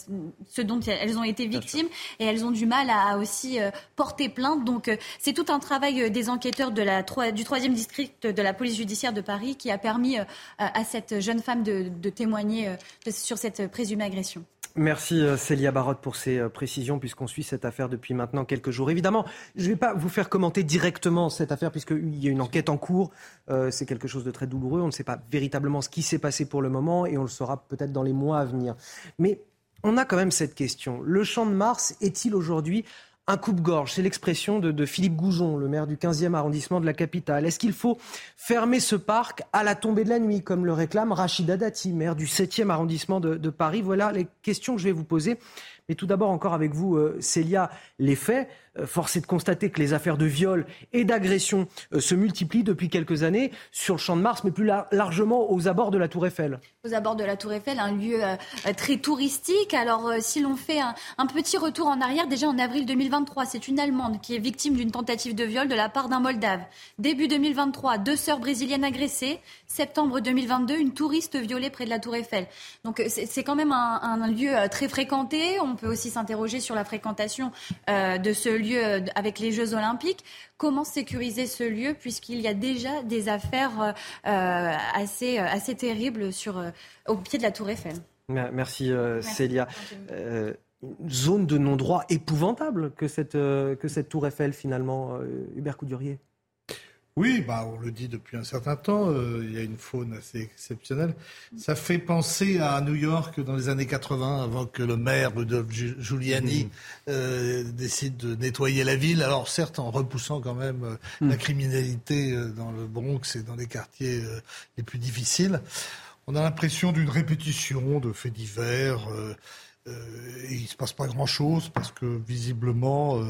ce dont elles ont été victimes et elles ont du mal à, aussi porter plainte. Donc c'est tout un travail des enquêteurs de la, du troisième district de la police judiciaire de Paris qui a permis euh, à cette jeune femme de, témoigner euh, sur cette présumée agression. Merci euh, Célia Barotte pour ces précisions puisqu'on suit cette affaire depuis maintenant quelques jours. Évidemment, je ne vais pas vous faire commenter directement cette affaire puisqu'il y a une enquête en cours. c'est quelque chose de très douloureux. On ne sait pas véritablement ce qui s'est passé pour le moment et on le saura peut-être dans les mois à venir. Mais on a quand même cette question. Le champ de Mars est-il aujourd'hui un coupe-gorge. C'est l'expression de, Philippe Goujon, le maire du 15e arrondissement de la capitale. Est-ce qu'il faut fermer ce parc à la tombée de la nuit, comme le réclame Rachida Dati, maire du 7e arrondissement de Paris? Voilà les questions que je vais vous poser. Mais tout d'abord, encore avec vous, euh, Célia, les faits. Euh, force est de constater que les affaires de viol et d'agression euh, se multiplient depuis quelques années sur le champ de Mars, mais plus largement aux abords de la Tour Eiffel. Aux abords de la Tour Eiffel, un lieu très touristique. Alors, si l'on fait un, petit retour en arrière, déjà en avril 2023, c'est une Allemande qui est victime d'une tentative de viol de la part d'un Moldave. Début 2023, deux sœurs brésiliennes agressées. Septembre 2022, une touriste violée près de la Tour Eiffel. Donc, c'est quand même un, lieu très fréquenté. Peut aussi s'interroger sur la fréquentation euh, de ce lieu euh, avec les Jeux Olympiques. Comment sécuriser ce lieu puisqu'il y a déjà des affaires euh, assez, assez terribles sur, au pied de la Tour Eiffel? Merci, Célia. Une zone de non-droit épouvantable que cette, que cette Tour Eiffel finalement, Hubert Coudurier. Oui, bah, on le dit depuis un certain temps, euh, il y a une faune assez exceptionnelle. Ça fait penser à New York dans les années 80, avant que le maire Rudolph Giuliani mmh. euh, décide de nettoyer la ville. Alors certes, en repoussant quand même euh, la mmh. criminalité dans le Bronx et dans les quartiers les plus difficiles. On a l'impression d'une répétition de faits divers. et il ne se passe pas grand-chose parce que visiblement,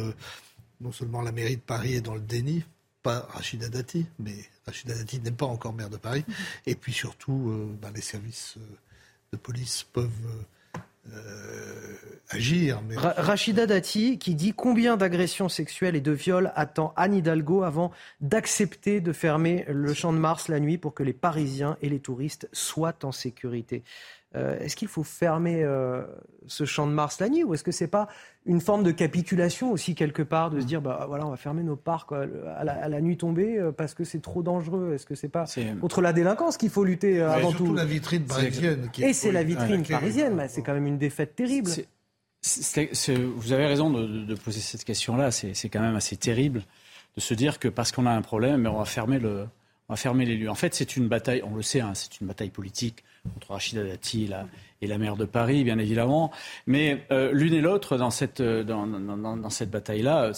non seulement la mairie de Paris est dans le déni, pas Rachida Dati, mais Rachida Dati n'est pas encore maire de Paris. Et puis surtout, euh, ben, les services euh, de police peuvent euh, agir. Rachida Dati qui dit combien d'agressions sexuelles et de viols attend Anne Hidalgo avant d'accepter de fermer le champ de Mars la nuit pour que les Parisiens et les touristes soient en sécurité? Euh, est-ce qu'il faut fermer euh, ce champ de Mars la nuit ou est-ce que c'est pas une forme de capitulation aussi quelque part de se dire bah voilà on va fermer nos parcs à, la, nuit tombée euh, parce que c'est trop dangereux? Est-ce que c'est pas contre la délinquance qu'il faut lutter avant surtout tout? la vitrine parisienne. Et c'est la vitrine parisienne, bah, c'est quand même une défaite terrible. vous avez raison de, poser cette question-là. C'est quand même assez terrible de se dire que parce qu'on a un problème, on va fermer le, on va fermer les lieux. En fait, c'est une bataille, on le sait, hein, c'est une bataille politique contre Rachida Dati et la maire de Paris, bien évidemment. Mais euh, l'une et l'autre, dans cette, euh, dans, dans, dans cette bataille-là,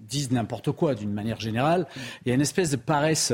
disent n'importe quoi d'une manière générale. Il y a une espèce de paresse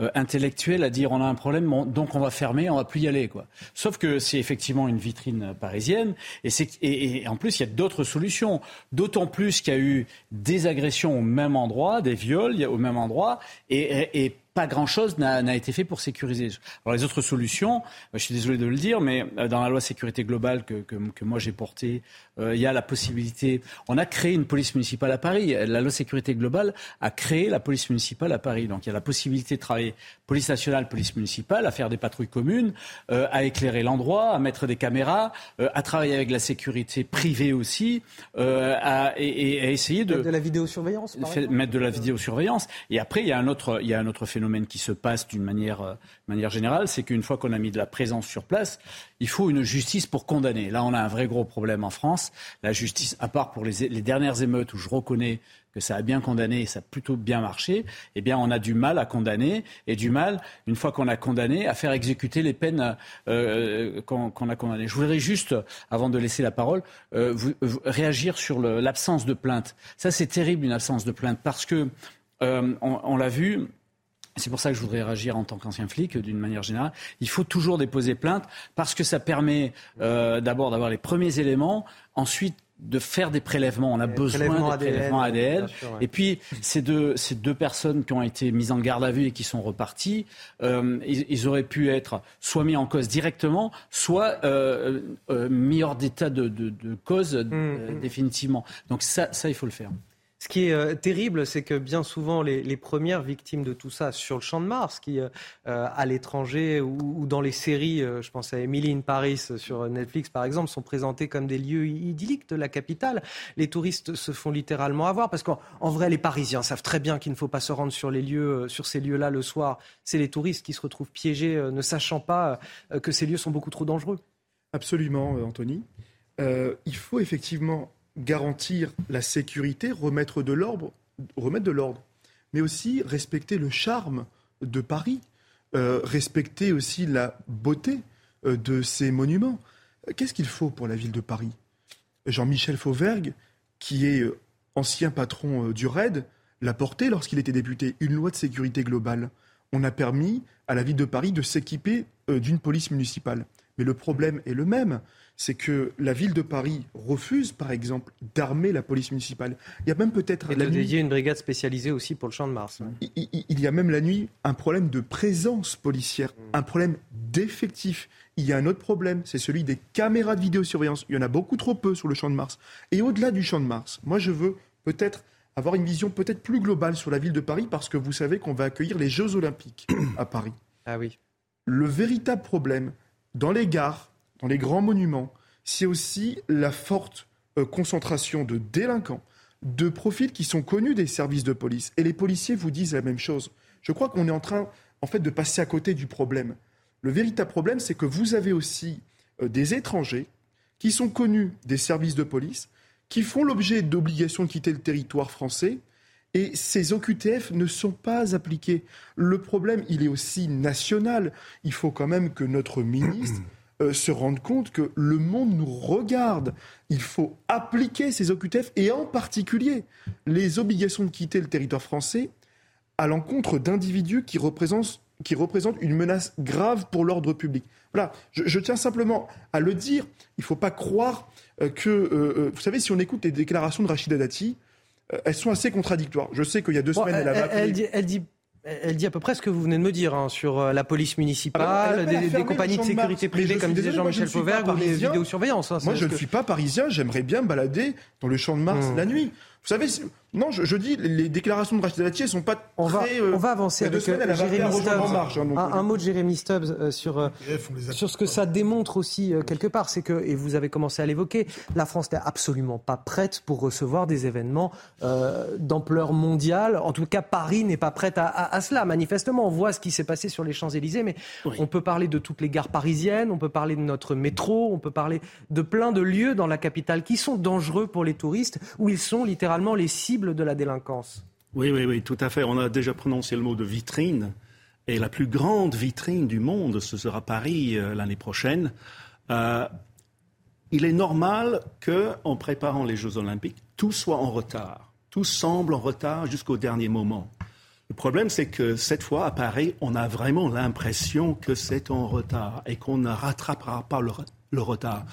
euh, à dire on a un problème, donc on va fermer, on va plus y aller. Quoi. Sauf que c'est effectivement une vitrine parisienne. Et, et, en plus, il y a d'autres solutions. D'autant plus qu'il y a eu des agressions au même endroit, des viols au même endroit. et, pas grand-chose n'a été fait pour sécuriser. Alors les autres solutions, je suis désolé de le dire, mais euh, dans la loi sécurité globale que, que, que moi j'ai portée, euh, il y a la possibilité. On a créé une police municipale à Paris. La loi sécurité globale a créé la police municipale à Paris. Donc il y a la possibilité de travailler police nationale, police municipale, à faire des patrouilles communes, euh, à éclairer l'endroit, à mettre des caméras, à travailler avec la sécurité privée aussi, à, et, et, à essayer de mettre de la vidéosurveillance. mettre de la vidéosurveillance. Et après il y a un autre, il y a un autre phénomène qui se passe d'une manière, euh, manière générale, c'est qu'une fois qu'on a mis de la présence sur place, il faut une justice pour condamner. Là, on a un vrai gros problème en France. La justice, à part pour les, dernières émeutes où je reconnais que ça a bien condamné et ça a plutôt bien marché, eh bien, on a du mal à condamner et du mal, une fois qu'on a condamné, à faire exécuter les peines euh, qu'on a condamnées. Je voudrais juste, avant de laisser la parole, euh, réagir sur l'absence de plainte. Ça, c'est terrible, une absence de plainte, parce que on l'a vu, c'est pour ça que je voudrais réagir en tant qu'ancien flic, d'une manière générale. Il faut toujours déposer plainte parce que ça permet euh, d'abord d'avoir les premiers éléments, ensuite de faire des prélèvements. On a besoin de prélèvements ADN. Et puis, ces deux, ces deux personnes qui ont été mises en garde à vue et qui sont reparties, euh, ils, auraient pu être soit mis en cause directement, soit euh, euh, mis hors d'état de, cause mmh, mmh. définitivement. Donc ça, ça, il faut le faire. Ce qui est euh, terrible, c'est que bien souvent, les, premières victimes de tout ça sur le champ de Mars, qui euh, à l'étranger ou, dans les séries, euh, je pense à Emily in Paris sur Netflix par exemple, sont présentées comme des lieux idylliques de la capitale. Les touristes se font littéralement avoir parce qu'en vrai, les Parisiens savent très bien qu'il ne faut pas se rendre sur ces lieux-là le soir. C'est les touristes qui se retrouvent piégés, ne sachant pas que ces lieux sont beaucoup trop dangereux. Absolument, Anthony. il faut effectivement garantir la sécurité, remettre de l'ordre, mais aussi respecter le charme de Paris, euh, respecter aussi la beauté euh, de ces monuments. Qu'est-ce qu'il faut pour la ville de Paris? Jean-Michel Fauvergue, qui est euh, ancien patron du RAID, l'a porté lorsqu'il était député, une loi de sécurité globale. On a permis à la ville de Paris de s'équiper d'une police municipale. Mais le problème est le même c'est que la ville de Paris refuse, par exemple, d'armer la police municipale. Il y a même peut-être et de dédier une brigade spécialisée aussi pour le Champ de Mars. Il, y a même la nuit un problème de présence policière, mm. un problème d'effectif. Il y a un autre problème, c'est celui des caméras de vidéosurveillance. Il y en a beaucoup trop peu sur le Champ de Mars. Et au-delà du Champ de Mars, moi je veux peut-être avoir une vision peut-être plus globale sur la ville de Paris parce que vous savez qu'on va accueillir les Jeux Olympiques à Paris. Ah oui. Le véritable problème dans les gares, dans les grands monuments, c'est aussi la forte euh, concentration de délinquants, de profils qui sont connus des services de police. Et les policiers vous disent la même chose. Je crois qu'on est en train, en fait, de passer à côté du problème. Le véritable problème, c'est que vous avez aussi euh, des étrangers qui sont connus des services de police, qui font l'objet d'obligations de quitter le territoire français, et ces OQTF ne sont pas appliqués. Le problème, il est aussi national. Il faut quand même que notre ministre euh, se rendre compte que le monde nous regarde. Il faut appliquer ces OQTF et en particulier les obligations de quitter le territoire français à l'encontre d'individus qui représentent, qui représentent une menace grave pour l'ordre public. Voilà, je, tiens simplement à le dire. Il ne faut pas croire euh, que, euh, vous savez, si on écoute les déclarations de Rachida Dati, elles sont assez contradictoires. Je sais qu'il y a deux semaines, elle, a elle dit elle dit à peu près ce que vous venez de me dire hein, sur euh, la police municipale, des, compagnies de sécurité privée comme disait Jean-Michel Fauvert ou les vidéosurveillance. Hein, moi, je ne suis pas parisien, j'aimerais bien balader dans le champ de Mars hmm. la nuit. Vous savez, non, je, dis, les déclarations de Rachida Dati, elles sont pas on très... Va, on va avancer avec euh, Jérémy Stubbs. Marche, hein, un, un, mot de Jérémy Stubbs euh, sur, euh, sur ce que ça démontre aussi quelque part. C'est que, et vous avez commencé à l'évoquer, la France n'est absolument pas prête pour recevoir des événements d'ampleur mondiale. En tout cas, Paris n'est pas prête à, à, cela. Manifestement, on voit ce qui s'est passé sur les Champs-Élysées, mais on peut parler de toutes les gares parisiennes, on peut parler de notre métro, on peut parler de plein de lieux dans la capitale qui sont dangereux pour les touristes, où ils sont littéralement les cibles de la délinquance. Oui, oui, oui, tout à fait. On a déjà prononcé le mot de vitrine. Et la plus grande vitrine du monde, ce sera Paris euh, l'année prochaine. Euh, il est normal qu'en préparant les Jeux olympiques, tout soit en retard. Tout semble en retard jusqu'au dernier moment. Le problème, c'est que cette fois, à Paris, on a vraiment l'impression que c'est en retard et qu'on ne rattrapera pas le retard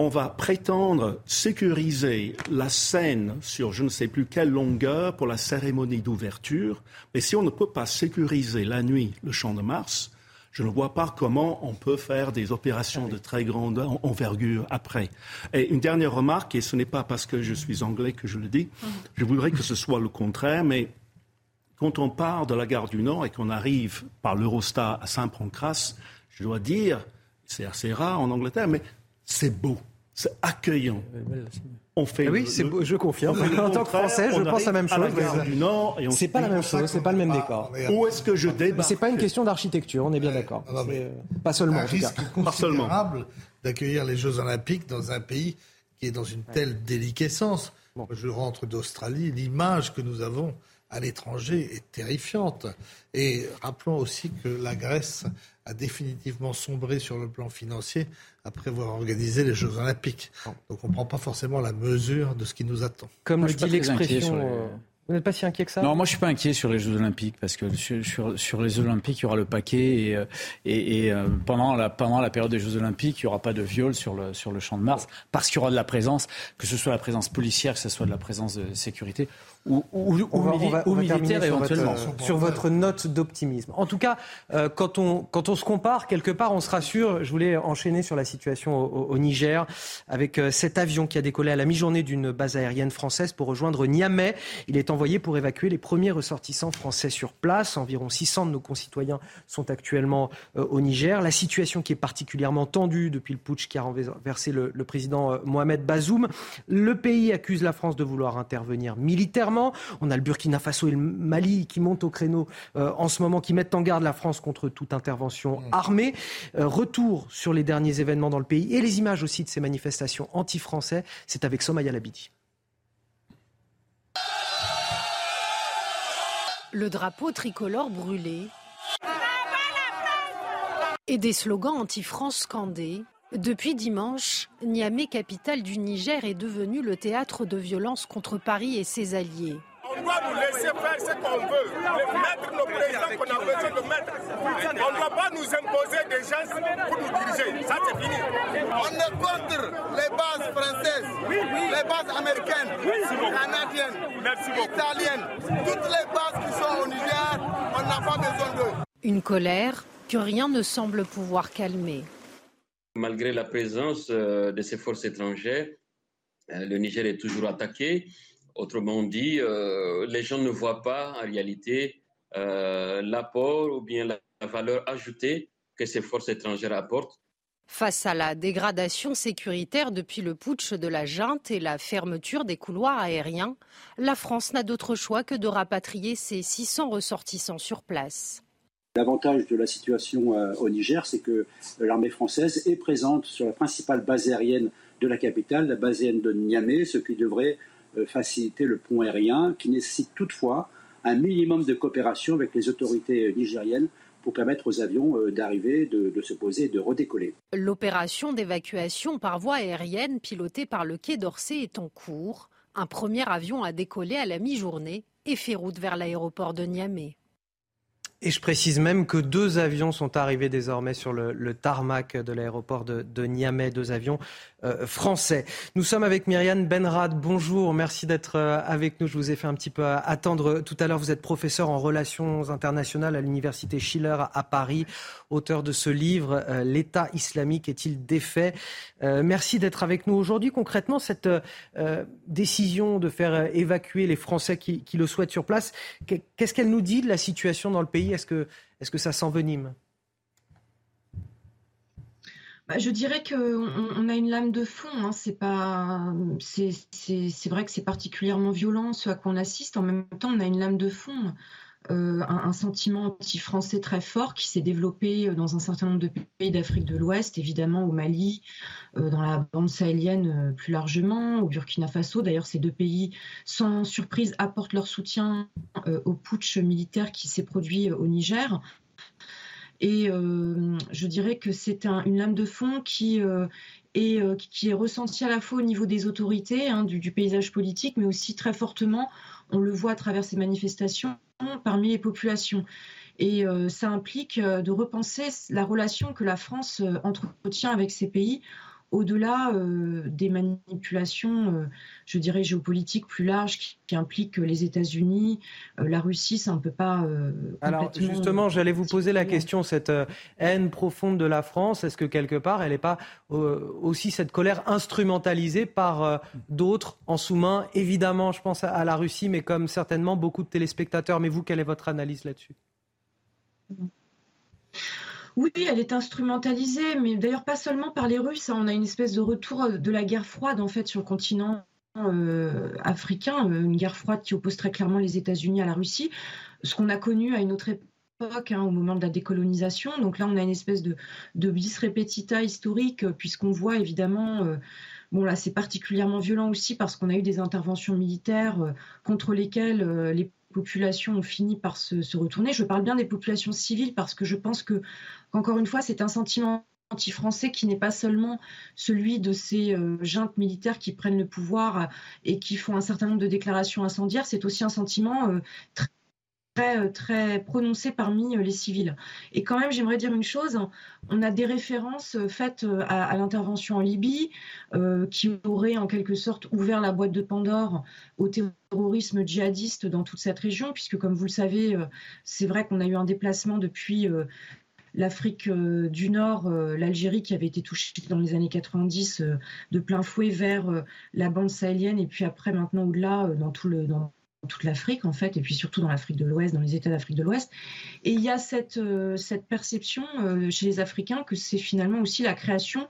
on va prétendre sécuriser la scène sur je ne sais plus quelle longueur pour la cérémonie d'ouverture, mais si on ne peut pas sécuriser la nuit le champ de Mars, je ne vois pas comment on peut faire des opérations de très grande envergure après. Et une dernière remarque, et ce n'est pas parce que je suis anglais que je le dis, je voudrais que ce soit le contraire, mais quand on part de la gare du Nord et qu'on arrive par l'Eurostar à Saint-Pancras, je dois dire, c'est assez rare en Angleterre, mais c'est beau. C'est accueillant. On fait ah oui, je confirme. En tant que Français, je pense la même chose. C'est pas la même chose, c'est pas le même décor. Où est-ce que je débarque C'est pas une question d'architecture, on est bien d'accord. Euh, pas seulement. Un risque considérable d'accueillir les Jeux Olympiques dans un pays qui est dans une telle déliquescence. Je rentre d'Australie, l'image que nous avons à l'étranger est terrifiante. Et rappelons aussi que la Grèce a définitivement sombré sur le plan financier après avoir organisé les Jeux Olympiques. Donc on ne prend pas forcément la mesure de ce qui nous attend. Comme le dit l'expression. Vous n'êtes pas si inquiet que ça? Non, moi je suis pas inquiet sur les Jeux Olympiques parce que sur, sur, les Jeux Olympiques il y aura le paquet et, euh, et, et euh, pendant, la, pendant la période des Jeux Olympiques il n'y aura pas de viol sur le, sur le champ de Mars parce qu'il y aura de la présence, que ce soit la présence policière, que ce soit de la présence de sécurité ou, ou, ou, militaire éventuellement. Sur votre, sur votre note d'optimisme. En tout cas, euh, quand, on, quand on se compare, quelque part, on se rassure. Je voulais enchaîner sur la situation au, au, Niger avec euh, cet avion qui a décollé à la mi-journée d'une base aérienne française pour rejoindre Niamey. Il est envoyé pour évacuer les premiers ressortissants français sur place. Environ 600 de nos concitoyens sont actuellement euh, au Niger. La situation qui est particulièrement tendue depuis le putsch qui a renversé le, le président Mohamed Bazoum. Le pays accuse la France de vouloir intervenir militairement on a le Burkina Faso et le Mali qui montent au créneau euh, en ce moment, qui mettent en garde la France contre toute intervention mmh. armée. Euh, retour sur les derniers événements dans le pays et les images aussi de ces manifestations anti-français. C'est avec Somaya Labidi. Le drapeau tricolore brûlé et des slogans anti-France scandés. Depuis dimanche, Niamey, capitale du Niger, est devenu le théâtre de violences contre Paris et ses alliés. On doit nous laisser faire ce qu'on veut, mettre nos présidents qu'on a besoin de mettre. On ne doit pas nous imposer des gens pour nous diriger. Ça, c'est fini. On est contre les bases françaises, les bases américaines, canadiennes, italiennes. Toutes les bases qui sont au Niger, on n'a pas besoin d'eux. Une colère que rien ne semble pouvoir calmer. Malgré la présence euh, de ces forces étrangères, euh, le Niger est toujours attaqué. Autrement dit, euh, les gens ne voient pas en réalité l'apport ou bien la valeur ajoutée que ces forces étrangères apportent. Face à la dégradation sécuritaire depuis le putsch de la junte et la fermeture des couloirs aériens, la France n'a d'autre choix que de rapatrier ses 600 ressortissants sur place. L'avantage de la situation euh, au Niger, c'est que l'armée française est présente sur la principale base aérienne de la capitale, la base aérienne de Niamey, ce qui devrait euh, faciliter le pont aérien, qui nécessite toutefois un minimum de coopération avec les autorités nigériennes pour permettre aux avions euh, d'arriver, de, de, se poser et de redécoller. L'opération d'évacuation par voie aérienne pilotée par le Quai d'Orsay est en cours. Un premier avion a décollé à la mi-journée et fait route vers l'aéroport de Niamey. Et je précise même que deux avions sont arrivés désormais sur le, tarmac de l'aéroport de, Niamey, deux avions français. Nous sommes avec Myriam Benrad. Bonjour, merci d'être euh, avec nous. Je vous ai fait un petit peu attendre tout à l'heure. Vous êtes professeur en relations internationales à l'université Schiller à Paris, auteur de ce livre euh, L'État islamique est-il défait? Merci d'être avec nous aujourd'hui. Concrètement, cette décision de faire évacuer les Français qui, qui le souhaitent sur place, qu'est-ce qu'elle nous dit de la situation dans le pays? Est-ce que, est que ça s'envenime? Bah, je dirais qu'on on a une lame de fond. Hein. C'est, vrai que c'est particulièrement violent ce à quoi on assiste. En même temps, on a une lame de fond, euh, un, sentiment anti-français très fort qui s'est développé euh, dans un certain nombre de pays d'Afrique de l'Ouest, évidemment au Mali, euh, dans la bande sahélienne plus largement, au Burkina Faso. D'ailleurs, ces deux pays, sans surprise, apportent leur soutien au putsch militaire qui s'est produit au Niger. Et euh, je dirais que c'est une lame de fond qui, euh, est, euh, ressentie à la fois au niveau des autorités, hein, du, paysage politique, mais aussi très fortement, on le voit à travers ces manifestations, parmi les populations. Et ça implique de repenser la relation que la France entretient avec ces pays au-delà euh, des manipulations, euh, je dirais, géopolitiques plus larges qui, impliquent les États-Unis, euh, la Russie, ça ne peut pas. Alors, justement, j'allais vous poser la question cette haine profonde de la France, est-ce que quelque part, elle n'est pas aussi cette colère instrumentalisée par d'autres en sous-main? Évidemment, je pense à, la Russie, mais comme certainement beaucoup de téléspectateurs. Mais vous, quelle est votre analyse là-dessus? Oui, elle est instrumentalisée, mais d'ailleurs pas seulement par les Russes. Hein. On a une espèce de retour euh, de la guerre froide en fait sur le continent euh, africain, euh, une guerre froide qui oppose très clairement les États-Unis à la Russie, ce qu'on a connu à une autre époque. Hein, au moment de la décolonisation. Donc là, on a une espèce de, de bis repetita historique, puisqu'on voit évidemment Bon, là, c'est particulièrement violent aussi parce qu'on a eu des interventions militaires contre lesquelles les populations ont fini par se, retourner. Je parle bien des populations civiles parce que je pense que, encore une fois, c'est un sentiment anti-français qui n'est pas seulement celui de ces euh, juntes militaires qui prennent le pouvoir et qui font un certain nombre de déclarations incendiaires, c'est aussi un sentiment euh, très très, très prononcé parmi les civils. Et quand même, j'aimerais dire une chose, on a des références faites à, l'intervention en Libye qui aurait en quelque sorte ouvert la boîte de Pandore au terrorisme djihadiste dans toute cette région, puisque comme vous le savez, c'est vrai qu'on a eu un déplacement depuis l'Afrique euh, du Nord, euh, l'Algérie qui avait été touchée dans les années 90 euh, de plein fouet vers la bande sahélienne et puis après maintenant au-delà dans tout le toute l'Afrique en fait, et puis surtout dans l'Afrique de l'Ouest, dans les États d'Afrique de l'Ouest. Et il y a cette, cette perception chez les Africains que c'est finalement aussi la création,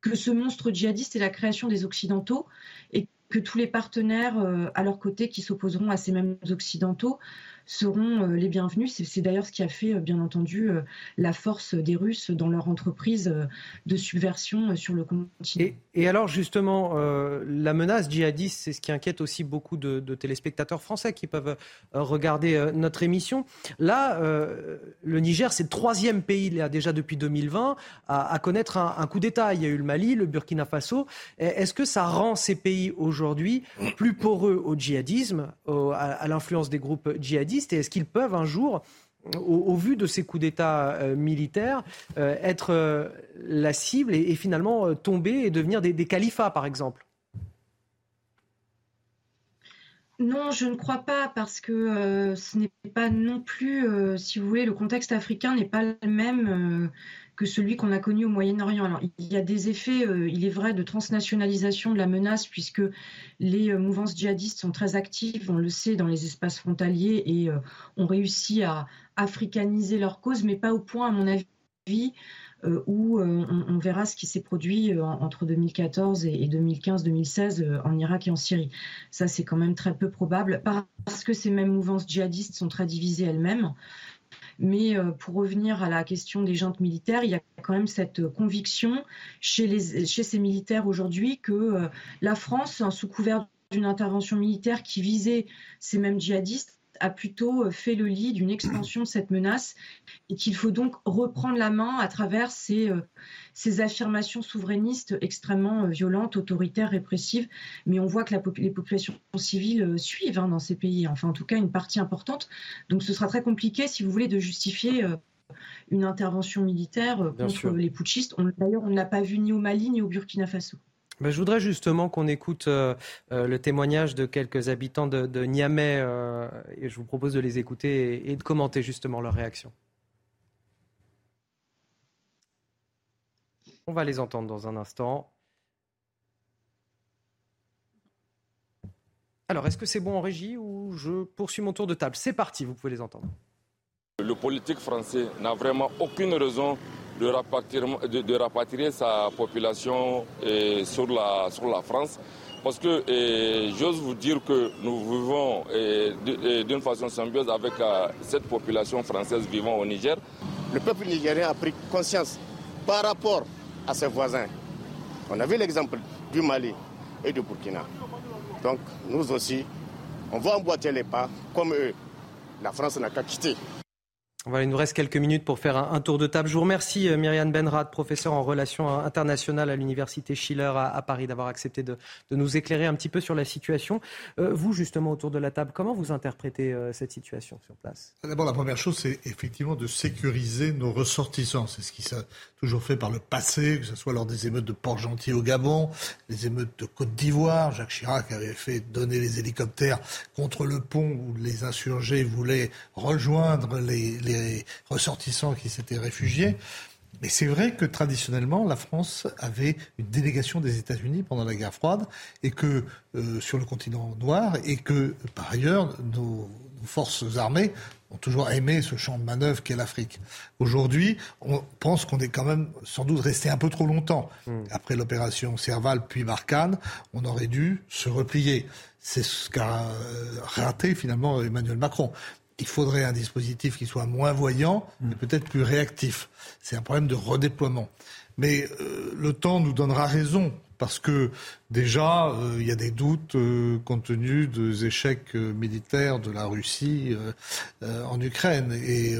que ce monstre djihadiste est la création des Occidentaux, et que tous les partenaires à leur côté qui s'opposeront à ces mêmes Occidentaux seront euh, les bienvenus. C'est d'ailleurs ce qui a fait, euh, bien entendu, euh, la force des Russes dans leur entreprise de subversion sur le continent. Et, alors, justement, la menace djihadiste, c'est ce qui inquiète aussi beaucoup de, téléspectateurs français qui peuvent regarder notre émission. Là, le Niger, c'est le troisième pays, là, déjà depuis 2020, à, connaître un, coup d'État. Il y a eu le Mali, le Burkina Faso. Est-ce que ça rend ces pays aujourd'hui plus poreux au djihadisme, à l'influence des groupes djihadistes? Et est-ce qu'ils peuvent un jour au, vu de ces coups d'État euh, militaires, euh, être euh, la cible et, finalement tomber et devenir des, califats, par exemple? Non, je ne crois pas parce que ce n'est pas non plus, si vous voulez, le contexte africain n'est pas le même que celui qu'on a connu au Moyen-Orient. Alors, il y a des effets, euh, il est vrai, de transnationalisation de la menace, puisque les euh, mouvances djihadistes sont très actives, on le sait, dans les espaces frontaliers et euh, ont réussi à africaniser leur cause, mais pas au point, à mon avis, où on, verra ce qui s'est produit entre 2014 et 2015-2016 en Irak et en Syrie. Ça, c'est quand même très peu probable, parce que ces mêmes mouvances djihadistes sont très divisées elles-mêmes. Mais euh, pour revenir à la question des jantes militaires, il y a quand même cette conviction chez, chez ces militaires aujourd'hui que euh, la France, sous couvert d'une intervention militaire qui visait ces mêmes djihadistes, a plutôt euh, fait le lit d'une expansion de cette menace et qu'il faut donc reprendre la main à travers ces, euh, ces affirmations souverainistes extrêmement euh, violentes, autoritaires, répressives. Mais on voit que les populations civiles suivent hein, dans ces pays, enfin en tout cas une partie importante. Donc ce sera très compliqué, si vous voulez, de justifier une intervention militaire contre les putschistes. D'ailleurs, on ne l'a pas vu ni au Mali ni au Burkina Faso. Ben, je voudrais justement qu'on écoute euh, euh, le témoignage de quelques habitants de, Niamey euh, et je vous propose de les écouter et, de commenter justement leur réaction. On va les entendre dans un instant. Alors, est-ce que c'est bon en régie ou je poursuis mon tour de table? C'est parti, vous pouvez les entendre. Le politique français n'a vraiment aucune raison de rapatrier, sa population eh, sur, la, sur la France. Parce que eh, j'ose vous dire que nous vivons eh, d'une façon symbiose avec cette population française vivant au Niger. Le peuple nigérien a pris conscience par rapport à ses voisins. On a vu l'exemple du Mali et du Burkina. Donc nous aussi, on va emboîter les pas comme eux. La France n'a qu'à quitter. Voilà, il nous reste quelques minutes pour faire un, tour de table. Je vous remercie, euh, Myriam Benrad, professeure en relations internationales à l'Université Schiller à, Paris, d'avoir accepté de, nous éclairer un petit peu sur la situation. Euh, vous, justement, autour de la table, comment vous interprétez euh, cette situation sur place? D'abord, la première chose, c'est effectivement de sécuriser nos ressortissants. C'est ce qui s'est toujours fait par le passé, que ce soit lors des émeutes de Port-Gentil au Gabon, les émeutes de Côte d'Ivoire. Jacques Chirac avait fait donner les hélicoptères contre le pont où les insurgés voulaient rejoindre les ressortissants qui s'étaient réfugiés. Mais c'est vrai que traditionnellement, la France avait une délégation des États-Unis pendant la guerre froide et que euh, sur le continent noir et que par ailleurs nos, forces armées ont toujours aimé ce champ de manœuvre qu'est l'Afrique. Aujourd'hui, on pense qu'on est quand même sans doute resté un peu trop longtemps. Hmm. Après l'opération Serval puis Barkhane, on aurait dû se replier. C'est ce qu'a euh, raté finalement Emmanuel Macron il faudrait un dispositif qui soit moins voyant et mm. peut-être plus réactif. C'est un problème de redéploiement. Mais euh, le temps nous donnera raison parce que déjà, euh, il y a des doutes euh, compte tenu des échecs militaires de la Russie en Ukraine. Et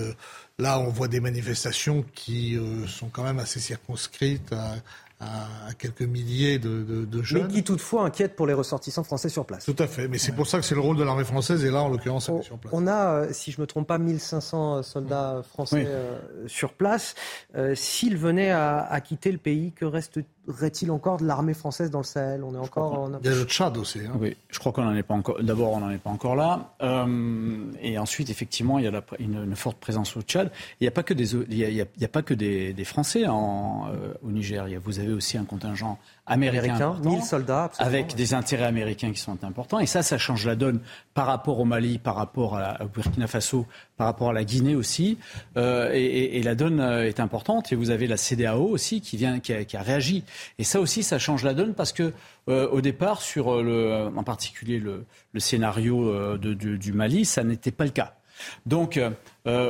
Là, on voit des manifestations qui sont quand même assez circonscrites à, à, quelques milliers de, jeunes. Mais qui toutefois inquiètent pour les ressortissants français sur place. Tout à fait, mais c'est pour ça que c'est le rôle de l'armée française, et là, en l'occurrence, sur place. On a, euh, si je ne me trompe pas, 1500 soldats français euh, sur place. Euh, s'ils venaient à, à, quitter le pays, que reste Reste-t-il encore de l'armée française dans le Sahel? On est encore. Il y a le Tchad aussi. Hein. Oui, je crois qu'on n'en est pas encore. D'abord, on n'en est pas encore là, euh, et ensuite, effectivement, il y a une, forte présence au Tchad. Il n'y a pas que des, il y a, pas que des, Français en, euh, au Niger. vous avez aussi un contingent américain, 1000 soldats, avec des intérêts américains qui sont importants. Et ça, ça change la donne par rapport au Mali, par rapport à au Burkina Faso, par rapport à la Guinée aussi. Euh, et, la donne est importante. Et vous avez la CDAO aussi qui vient, qui a, qui a réagi et ça aussi, ça change la donne parce que euh, au départ, sur euh, le, en particulier le, scénario euh, du Mali, ça n'était pas le cas. Donc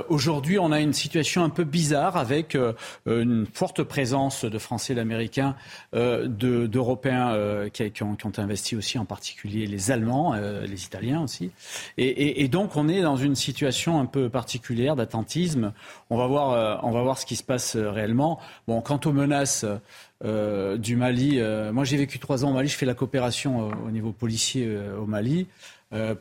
aujourd'hui, on a une situation un peu bizarre avec une forte présence de Français d'Américains, d'Européens qui, ont, investi aussi, en particulier les Allemands, les Italiens aussi. Et, donc on est dans une situation un peu particulière d'attentisme. On va voir, ce qui se passe réellement. Quant aux menaces. Euh, du Mali. Euh, moi, j'ai vécu trois ans au Mali. Je fais la coopération euh, au niveau policier au Mali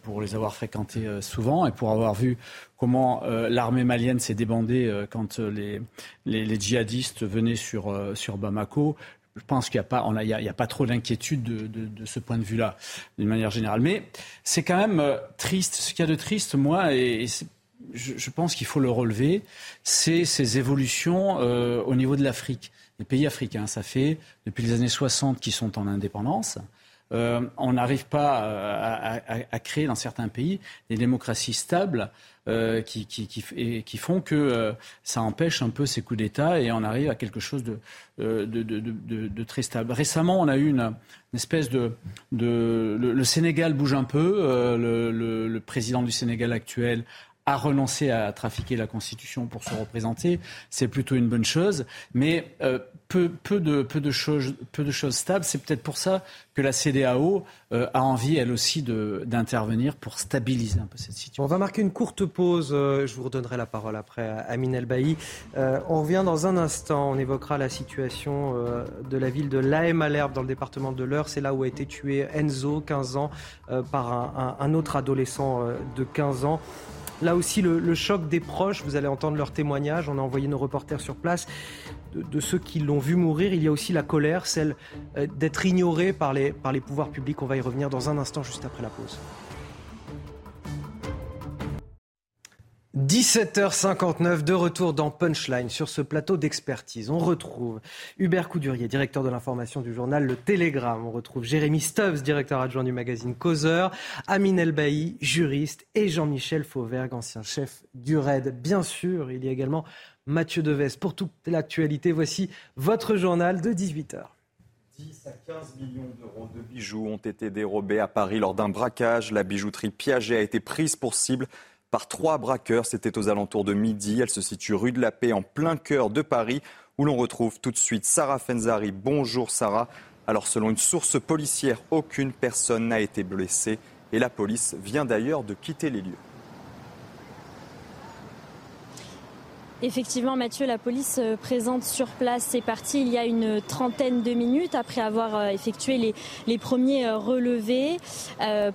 pour les avoir fréquentés souvent et pour avoir vu comment l'armée malienne s'est débandée quand les, djihadistes venaient sur, Bamako. Je pense qu'il n'y a, pas, trop d'inquiétude de, ce point de vue-là, d'une manière générale. Mais c'est quand même triste. Ce qu'il y a de triste, moi, et, je, pense qu'il faut le relever, c'est ces évolutions au niveau de l'Afrique les pays africains. Ça fait depuis les années 60 qu'ils sont en indépendance. Euh, on n'arrive pas euh, à, créer dans certains pays des démocraties stables euh, qui, qui, font que ça empêche un peu ces coups d'État et on arrive à quelque chose de, de, très stable. Récemment, on a eu une, espèce de... le, Sénégal bouge un peu. le, président du Sénégal actuel a renoncé à trafiquer la Constitution pour se représenter. C'est plutôt une bonne chose. Mais euh, peu, de, choses, stables. C'est peut-être pour ça que la CDAO euh, a envie, elle aussi, d'intervenir pour stabiliser un peu cette situation. On va marquer une courte pause. Euh, je vous redonnerai la parole après à Amine El on revient dans un instant. On évoquera la situation de la ville de Laem Malherbe dans le département de l'Eure. C'est là où a été tué Enzo, 15 ans, par un autre adolescent de 15 ans. Là aussi, le, choc des proches, vous allez entendre leurs témoignages. On a envoyé nos reporters sur place. De, ceux qui l'ont vu mourir, il y a aussi la colère, celle euh, d'être ignoré par les, par les pouvoirs publics. On va y revenir dans un instant, juste après la pause. 17h59 de retour dans Punchline sur ce plateau d'expertise. On retrouve Hubert Coudurier, directeur de l'information du journal Le Télégramme. On retrouve Jérémy Stubbs, directeur adjoint du magazine Causeur, Amine Elbaï, juriste, et Jean-Michel Fauvergue, ancien chef du RAID. Bien sûr, il y a également Mathieu Deves. Pour toute l'actualité, voici votre journal de 18h. 10 à 15 millions d'euros de bijoux ont été dérobés à Paris lors d'un braquage. La bijouterie Piaget a été prise pour cible par trois braqueurs. C'était aux alentours de midi. Elle se situe rue de la Paix, en plein cœur de Paris, où l'on retrouve tout de suite Sarah Fenzari. Bonjour Sarah. Alors selon une source policière, aucune personne n'a été blessée et la police vient d'ailleurs de quitter les lieux. Effectivement, Mathieu, la police euh, présente sur place est partie il y a une trentaine de minutes après avoir euh, effectué les, premiers euh, relevés.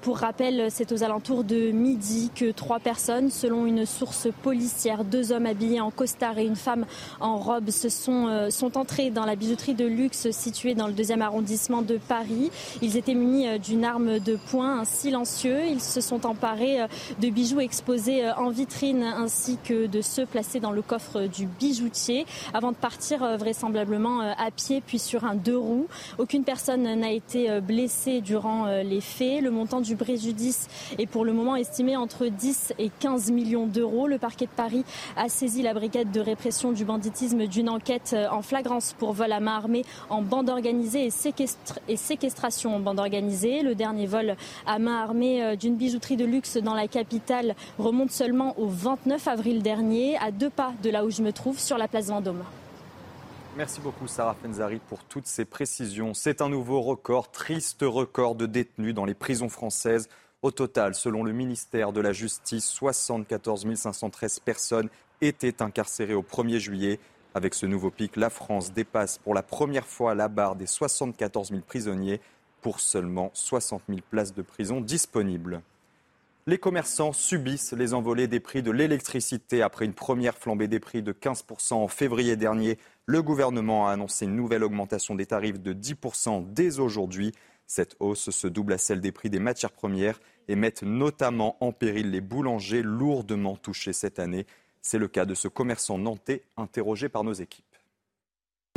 pour rappel, c'est aux alentours de midi que trois personnes, selon une source policière, deux hommes habillés en costard et une femme en robe, se sont, sont entrés dans la bijouterie de luxe située dans le deuxième arrondissement de Paris. Ils étaient munis d'une arme de poing, silencieux. Ils se sont emparés de bijoux exposés en vitrine ainsi que de ceux placés dans le coffre du bijoutier avant de partir euh, vraisemblablement euh, à pied puis sur un deux roues. Aucune personne n'a été euh, blessée durant les faits. Le montant du préjudice est pour le moment estimé entre 10 et 15 millions d'euros. Le parquet de Paris a saisi la brigade de répression du banditisme d'une enquête en flagrance pour vol à main armée en bande organisée et, et séquestration en bande organisée. Le dernier vol à main armée d'une bijouterie de luxe dans la capitale remonte seulement au 29 avril dernier, à deux pas de là où je me trouve, sur la place Vendôme. Merci beaucoup Sarah Fenzari pour toutes ces précisions. C'est un nouveau record, triste record de détenus dans les prisons françaises. Au total, selon le ministère de la Justice, 74 513 personnes étaient incarcérés au 1er juillet. Avec ce nouveau pic, la France dépasse pour la première fois la barre des 74 000 prisonniers pour seulement 60 000 places de prison disponibles. Les commerçants subissent les envolées des prix de l'électricité. Après une première flambée des prix de 15% en février dernier, le gouvernement a annoncé une nouvelle augmentation des tarifs de 10% dès aujourd'hui. Cette hausse se double à celle des prix des matières premières et met notamment en péril les boulangers lourdement touchés cette année. C'est le cas de ce commerçant nantais interrogé par nos équipes.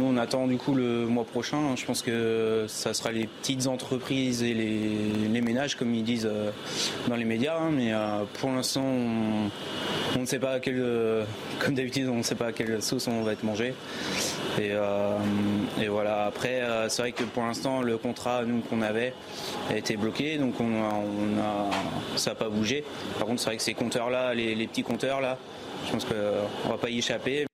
On attend du coup le mois prochain. Je pense que ça sera les petites entreprises et les, ménages, comme ils disent euh, dans les médias. Hein. mais euh, pour l'instant, on, ne sait pas à quelle, euh, comme d'habitude, on ne sait pas quelle sauce on va être mangé. Et, voilà. Après, c'est vrai que pour l'instant, le contrat nous qu'on avait a été bloqué, donc on a, ça n'a pas bougé. Par contre, c'est vrai que ces compteurs là, les, les petits compteurs là, je pense qu'on ne va pas y échapper.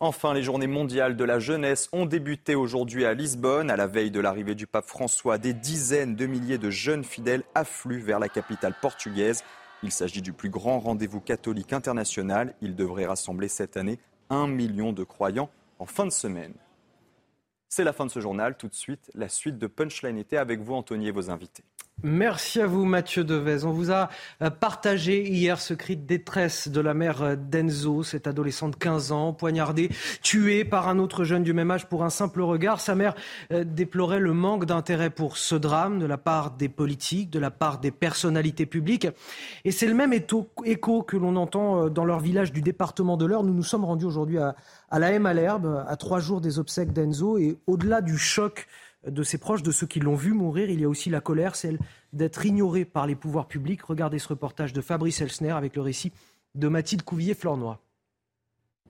Enfin, les journées mondiales de la jeunesse ont débuté aujourd'hui à Lisbonne. À la veille de l'arrivée du pape François, des dizaines de milliers de jeunes fidèles affluent vers la capitale portugaise. Il s'agit du plus grand rendez-vous catholique international. Il devrait rassembler cette année un million de croyants en fin de semaine. C'est la fin de ce journal. Tout de suite, la suite de Punchline était avec vous, Anthony, et vos invités. Merci à vous, Mathieu Devez. On vous a euh, partagé hier ce cri de détresse de la mère euh, d'Enzo, cet adolescent de 15 ans, poignardé, tué par un autre jeune du même âge pour un simple regard. Sa mère euh, déplorait le manque d'intérêt pour ce drame de la part des politiques, de la part des personnalités publiques. Et c'est le même écho que l'on entend dans leur village du département de l'Eure. Nous nous sommes rendus aujourd'hui à, la à l'herbe, à trois jours des obsèques d'Enzo. Et au-delà du choc de ses proches, de ceux qui l'ont vu mourir. Il y a aussi la colère, celle d'être ignoré par les pouvoirs publics. Regardez ce reportage de Fabrice Elsner avec le récit de Mathilde Couvillier-Flornois.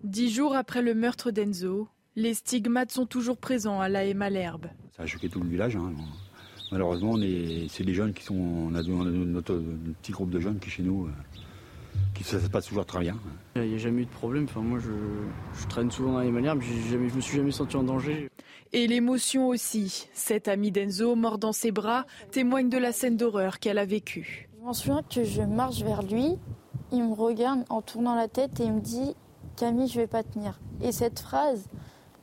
Dix jours après le meurtre d'Enzo, les stigmates sont toujours présents à la à Malherbe. Ça a choqué tout le village. Hein. Malheureusement, c'est des jeunes qui sont. On a, notre petit groupe de jeunes qui, chez nous, euh, qui ça se passe toujours très bien. Il n'y a jamais eu de problème. Enfin, moi, je, je traîne souvent dans les Malherbe. Je ne me suis jamais senti en danger. Et l'émotion aussi. Cette amie d'Enzo, mort dans ses bras, témoigne de la scène d'horreur qu'elle a vécue. Je m'en souviens que je marche vers lui, il me regarde en tournant la tête et il me dit Camille, je vais pas tenir. Et cette phrase,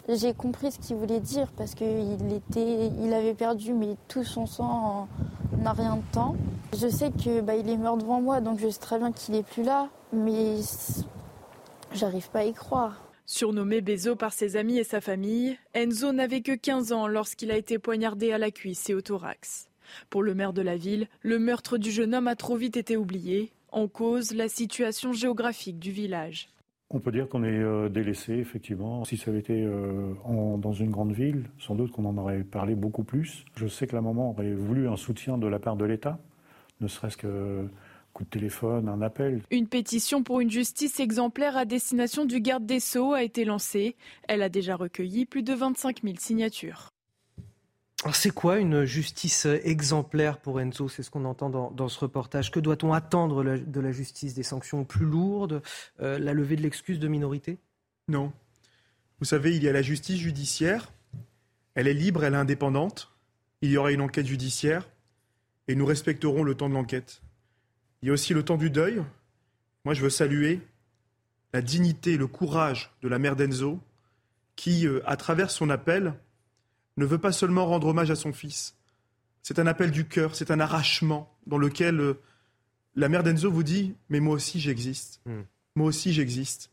j'ai compris ce qu'il voulait dire parce qu'il était, il avait perdu mais tout son sang en, rien de temps. Je sais que bah, il est mort devant moi, donc je sais très bien qu'il est plus là, mais j'arrive pas à y croire. Surnommé Bezo par ses amis et sa famille, Enzo n'avait que 15 ans lorsqu'il a été poignardé à la cuisse et au thorax. Pour le maire de la ville, le meurtre du jeune homme a trop vite été oublié, en cause la situation géographique du village. On peut dire qu'on est euh, délaissé, effectivement. Si ça avait été euh, dans une grande ville, sans doute qu'on en aurait parlé beaucoup plus. Je sais que la maman aurait voulu un soutien de la part de l'État, ne serait-ce que coup de téléphone, un appel. Une pétition pour une justice exemplaire à destination du garde des Sceaux a été lancée. Elle a déjà recueilli plus de 25 000 signatures. C'est quoi une justice exemplaire pour Enzo? C'est ce qu'on entend dans, ce reportage. Que doit-on attendre de la justice? Des sanctions plus lourdes? Euh, La levée de l'excuse de minorité? Non. Vous savez, il y a la justice judiciaire. Elle est libre, elle est indépendante. Il y aura une enquête judiciaire et nous respecterons le temps de l'enquête. Il y a aussi le temps du deuil. Moi, je veux saluer la dignité, le courage de la mère d'Enzo, qui, euh, à travers son appel, ne veut pas seulement rendre hommage à son fils. C'est un appel du cœur, c'est un arrachement dans lequel euh, la mère d'Enzo vous dit Mais moi aussi j'existe. Hmm. Moi aussi j'existe.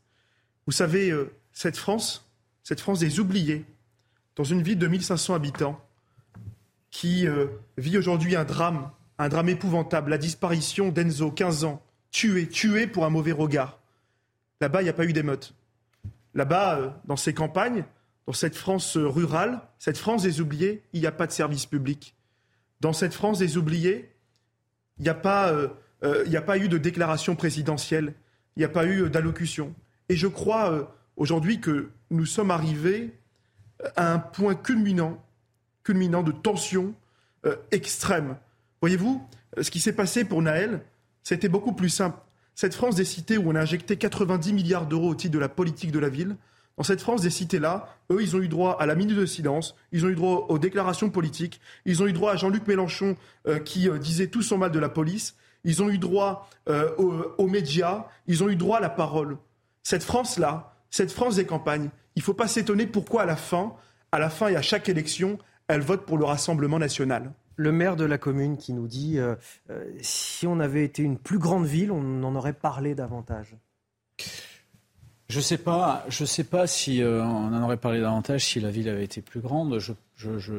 Vous savez, euh, cette France, cette France des oubliés, dans une ville de 1500 habitants, qui vit aujourd'hui un drame un drame épouvantable, la disparition d'Enzo, 15 ans, tué, tué pour un mauvais regard. Là-bas, il n'y a pas eu d'émeute. Là-bas, euh, dans ces campagnes, dans cette France euh, rurale, cette France des oubliés, il n'y a pas de service public. Dans cette France des oubliés, il n'y a, pas, euh, a pas eu de déclaration présidentielle, il n'y a pas eu d'allocution. Et je crois aujourd'hui que nous sommes arrivés à un point culminant, culminant de tension extrême Voyez-vous, ce qui s'est passé pour Naël, c'était beaucoup plus simple. Cette France des cités où on a injecté 90 milliards d'euros au titre de la politique de la ville, dans cette France des cités-là, eux, ils ont eu droit à la minute de silence, ils ont eu droit aux déclarations politiques, ils ont eu droit à Jean-Luc Mélenchon euh, qui euh, disait tout son mal de la police, ils ont eu droit euh, aux, aux, médias, ils ont eu droit à la parole. Cette France-là, cette France des campagnes, il ne faut pas s'étonner pourquoi à la fin, à la fin et à chaque élection, elle vote pour le Rassemblement national. Le maire de la commune qui nous dit si on avait été une plus grande ville, on en aurait parlé davantage. Je sais pas, je sais pas si euh, on en aurait parlé davantage si la ville avait été plus grande. Je, je, je,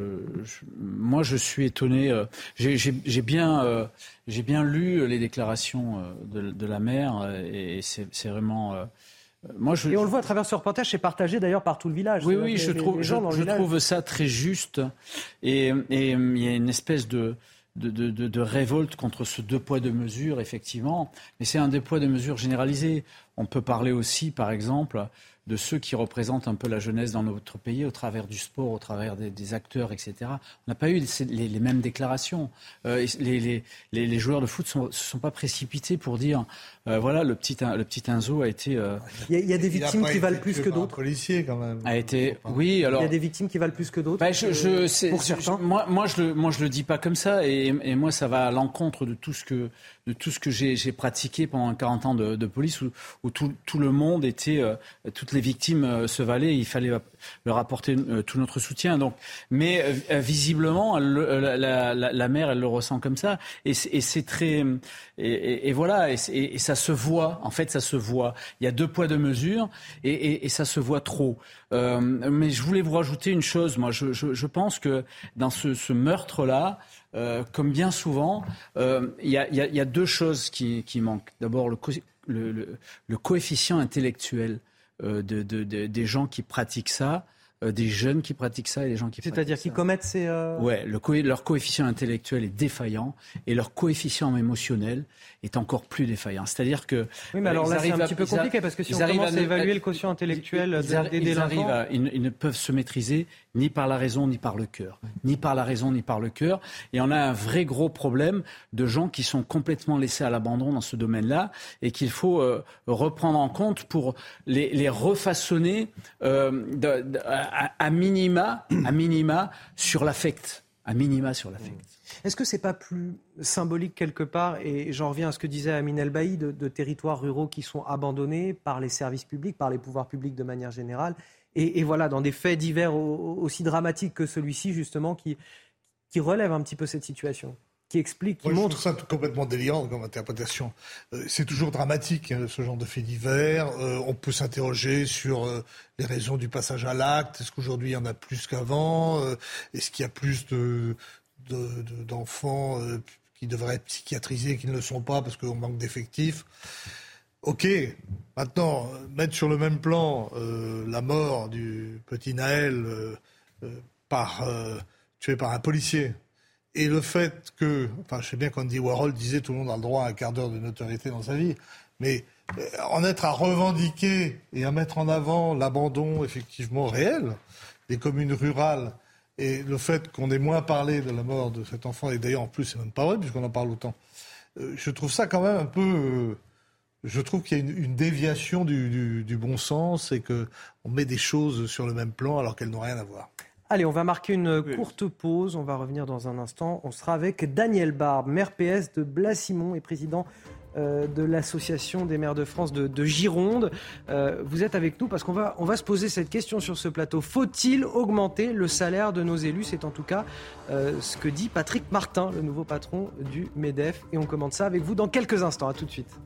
moi, je suis étonné. Euh, j'ai bien, euh, j'ai bien lu les déclarations de, de la maire et c'est vraiment. Moi, je, et on le voit à travers ce reportage, c'est partagé d'ailleurs par tout le village. Oui, oui, je, trouve, je, trouve ça très juste. Et, et il y a une espèce de, de, de, de, révolte contre ce deux poids deux mesures, effectivement. Mais c'est un deux poids deux mesures généralisé. On peut parler aussi, par exemple, de ceux qui représentent un peu la jeunesse dans notre pays au travers du sport, au travers des, acteurs, etc. On n'a pas eu les, mêmes déclarations. Euh, les, les, joueurs de foot ne se sont pas précipités pour dire euh, voilà, le petit, le petit Enzo a été. Euh, il, y a, des victimes qui valent plus que d'autres. policier quand même. A été. Oui, alors. Il y a des victimes qui valent plus que d'autres. Bah, je, pour certains. moi, moi, je le, moi, je le dis pas comme ça, et, et moi, ça va à l'encontre de tout ce que de tout ce que j'ai pratiqué pendant 40 ans de, de police, où, où tout, tout, le monde était, euh, toutes les victimes euh, se valaient, il fallait leur apporter euh, tout notre soutien. Donc, mais visiblement, la, la, la, mère, elle le ressent comme ça, et c'est très, et, et, voilà, et, et, ça se voit. En fait, ça se voit. Il y a deux poids deux mesures, et, ça se voit trop. Euh, mais je voulais vous rajouter une chose. Moi, je, pense que dans ce, meurtre-là, euh, comme bien souvent, euh, il y, a deux choses qui, manquent. D'abord, le, coefficient intellectuel de, de, de, des gens qui pratiquent ça. Euh, des jeunes qui pratiquent ça et des gens qui C'est-à-dire qui commettent ces... Euh, ouais, le leur coefficient intellectuel est défaillant et leur coefficient émotionnel est encore plus défaillant. C'est-à-dire que... Oui, mais alors là, c'est un petit peu compliqué parce que si on commence à, évaluer le quotient intellectuel des délinquants... ils, ils, ne peuvent se maîtriser ni par la raison ni par le cœur. Ni par la raison ni par le cœur. Et on a un vrai gros problème de gens qui sont complètement laissés à l'abandon dans ce domaine-là et qu'il faut euh, reprendre en compte pour les, refaçonner euh, à, minima, sur l'affect. L'affect. Est-ce que c'est pas plus symbolique quelque part, et j'en reviens à ce que disait Amin El Bailly, de, territoires ruraux qui sont abandonnés par les services publics, par les pouvoirs publics de manière générale, et, voilà, dans des faits divers aussi dramatiques que celui-ci, justement, qui, qui relèvent un petit peu cette situation qui explique, qui montre. Je trouve ça complètement délirant comme interprétation. Euh, c'est toujours dramatique, hein, ce genre de fait divers. Euh, on peut s'interroger sur euh, les raisons du passage à l'acte. Est-ce qu'aujourd'hui il y en a plus qu'avant? Est-ce qu'il y a plus de, d'enfants qui devraient être psychiatrisés qui ne le sont pas parce qu'on manque d'effectifs? Ok, maintenant, mettre sur le même plan la mort du petit Naël par, tué par un policier, et le fait que, enfin, je sais bien qu'Andy Warhol disait tout le monde a le droit à un quart d'heure de notoriété dans sa vie, mais euh, en être à revendiquer et à mettre en avant l'abandon effectivement réel des communes rurales et le fait qu'on ait moins parlé de la mort de cet enfant, et d'ailleurs en plus c'est même pas vrai puisqu'on en parle autant, euh, je trouve ça quand même un peu... Je trouve qu'il y a une, déviation du, du, du, bon sens et qu'on met des choses sur le même plan alors qu'elles n'ont rien à voir. Allez, on va marquer une courte pause. On va revenir dans un instant. On sera avec Daniel Barbe, maire PS de Blasimont et président euh, de l'Association des maires de France de, Gironde. Euh, vous êtes avec nous parce qu'on va, on va se poser cette question sur ce plateau. Faut-il augmenter le salaire de nos élus? C'est en tout cas euh, ce que dit Patrick Martin, le nouveau patron du MEDEF. Et on commente ça avec vous dans quelques instants. À tout de suite.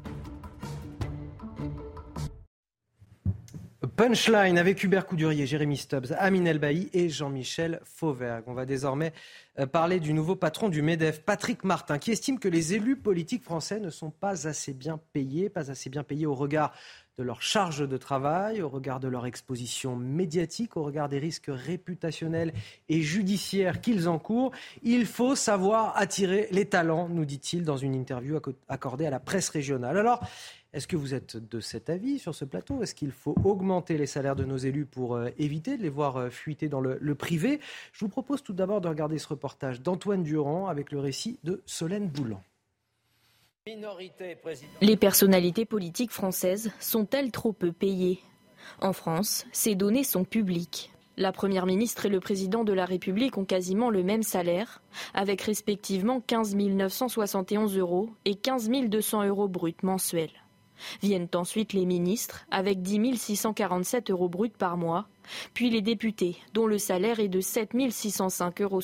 Punchline avec Hubert Coudurier, Jérémy Stubbs, Amine Elbaï et Jean-Michel Fauvergue. On va désormais euh, parler du nouveau patron du MEDEF, Patrick Martin, qui estime que les élus politiques français ne sont pas assez bien payés, pas assez bien payés au regard de leur charge de travail, au regard de leur exposition médiatique, au regard des risques réputationnels et judiciaires qu'ils encourent. Il faut savoir attirer les talents, nous dit-il dans une interview accordée à la presse régionale. Alors, est-ce que vous êtes de cet avis sur ce plateau? Est-ce qu'il faut augmenter les salaires de nos élus pour euh, éviter de les voir euh, fuiter dans le, privé? Je vous propose tout d'abord de regarder ce reportage d'Antoine Durand avec le récit de Solène Boulan. Les personnalités politiques françaises sont-elles trop peu payées? En France, ces données sont publiques. La Première ministre et le Président de la République ont quasiment le même salaire, avec respectivement 15 971 euros et 15 200 euros bruts mensuels. Viennent ensuite les ministres, avec 10 647 euros bruts par mois, puis les députés, dont le salaire est de 7 605,70 euros.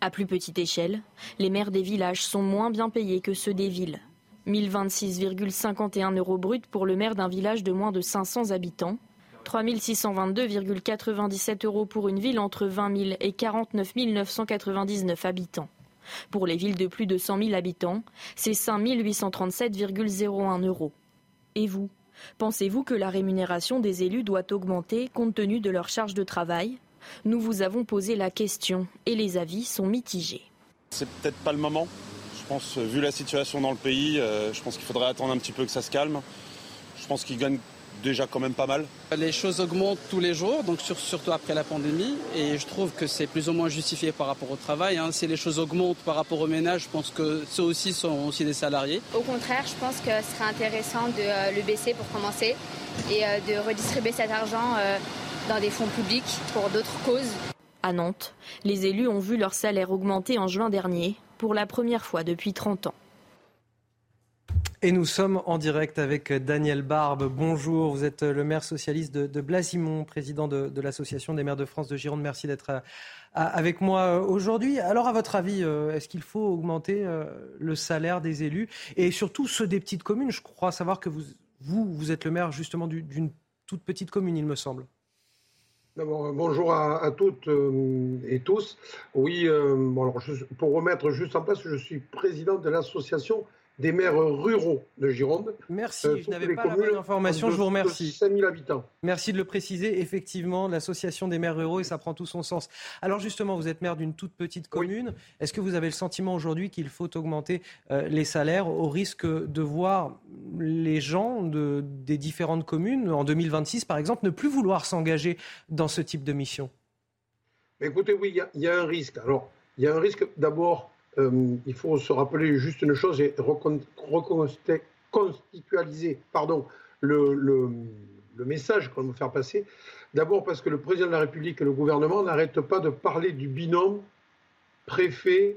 À plus petite échelle, les maires des villages sont moins bien payés que ceux des villes. 1026,51 euros bruts pour le maire d'un village de moins de 500 habitants, 3622,97 euros pour une ville entre 20 000 et 49 999 habitants. Pour les villes de plus de 100 000 habitants, c'est 5 837,01 euros. Et vous Pensez-vous que la rémunération des élus doit augmenter compte tenu de leur charge de travail? Nous vous avons posé la question et les avis sont mitigés. C'est peut-être pas le moment. Je pense, vu la situation dans le pays, euh, je pense qu'il faudrait attendre un petit peu que ça se calme. Je pense qu'ils gagnent déjà quand même pas mal. Les choses augmentent tous les jours, donc surtout après la pandémie, et je trouve que c'est plus ou moins justifié par rapport au travail. Hein. Si les choses augmentent par rapport aux ménages, je pense que ceux aussi sont aussi des salariés. Au contraire, je pense que ce serait intéressant de euh, le baisser pour commencer et euh, de redistribuer cet argent euh, dans des fonds publics pour d'autres causes. À Nantes, les élus ont vu leur salaire augmenter en juin dernier pour la première fois depuis 30 ans. Et nous sommes en direct avec Daniel Barbe. Bonjour, vous êtes le maire socialiste de, Blasimont, président de, l'Association des maires de France de Gironde. Merci d'être euh, avec moi euh, aujourd'hui. Alors, à votre avis, euh, est-ce qu'il faut augmenter le salaire des élus et surtout ceux des petites communes? Je crois savoir que vous, vous, vous êtes le maire justement d'une toute petite commune, il me semble. D'abord, bonjour à, toutes et tous. Oui, alors, pour remettre juste en place, je suis président de l'association des maires ruraux de Gironde. Merci, euh, je n'avais pas la bonne information, je vous remercie. 5000 habitants. Merci de le préciser, effectivement, l'association des maires ruraux, et ça prend tout son sens. Alors justement, vous êtes maire d'une toute petite commune. Est-ce que vous avez le sentiment aujourd'hui qu'il faut augmenter euh, les salaires au risque de voir les gens de, des différentes communes, en 2026 par exemple, ne plus vouloir s'engager dans ce type de mission? Écoutez, oui, il y, a un risque. Alors, il y a un risque d'abord euh, il faut se rappeler juste une chose et reconstitualiser pardon, le, message qu'on veut faire passer. D'abord parce que le président de la République et le gouvernement n'arrêtent pas de parler du binôme préfet-maire.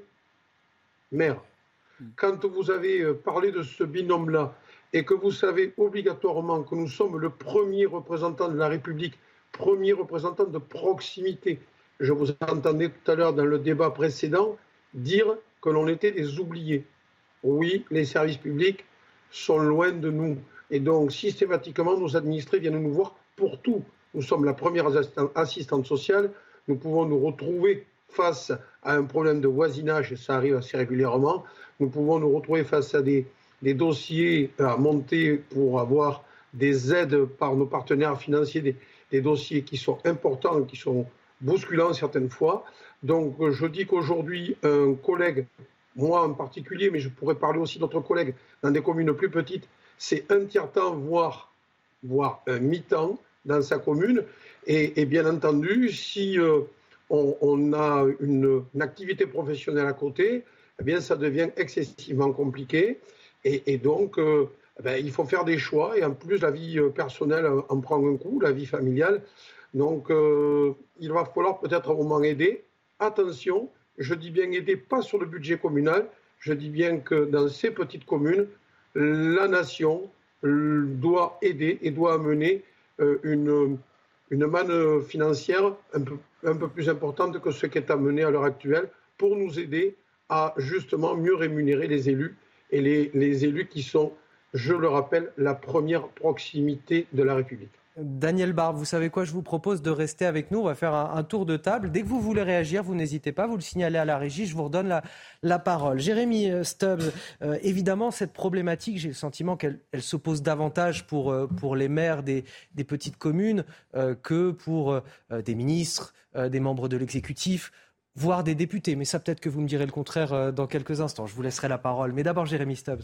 Quand vous avez euh, parlé de ce binôme-là et que vous savez obligatoirement que nous sommes le premier représentant de la République, premier représentant de proximité, je vous entendais tout à l'heure dans le débat précédent dire que l'on était des oubliés. Oui, les services publics sont loin de nous. Et donc, systématiquement, nos administrés viennent nous voir pour tout. Nous sommes la première assistante sociale. Nous pouvons nous retrouver face à un problème de voisinage, et ça arrive assez régulièrement. Nous pouvons nous retrouver face à des, dossiers à monter pour avoir des aides par nos partenaires financiers, des, dossiers qui sont importants, qui sont bousculants certaines fois. Donc je dis qu'aujourd'hui, un collègue, moi en particulier, mais je pourrais parler aussi d'autres collègues dans des communes plus petites, c'est un tiers-temps, voire, voire un mi-temps dans sa commune. Et, bien entendu, si euh, on, a une, activité professionnelle à côté, eh bien ça devient excessivement compliqué. Et, donc, euh, eh ben, il faut faire des choix. Et en plus, la vie euh, personnelle en prend un coup, la vie familiale. Donc, il va falloir peut-être un moment aider attention, je dis bien aider pas sur le budget communal, je dis bien que dans ces petites communes, la nation doit aider et doit amener euh, une, manne financière un peu, plus importante que ce qui est amené à l'heure actuelle pour nous aider à justement mieux rémunérer les élus et les élus qui sont, je le rappelle, la première proximité de la République. Daniel Barbe, vous savez quoi Je vous propose de rester avec nous. On va faire un, tour de table. Dès que vous voulez réagir, vous n'hésitez pas. Vous le signalez à la régie. Je vous redonne la, parole. Jérémy euh, Stubbs, euh, évidemment, cette problématique, j'ai le sentiment qu'elle s'oppose davantage pour, euh, pour les maires des, petites communes que pour des ministres, des membres de l'exécutif voire des députés. Mais ça, peut-être que vous me direz le contraire dans quelques instants. Je vous laisserai la parole. Mais d'abord, Jérémy Stubbs.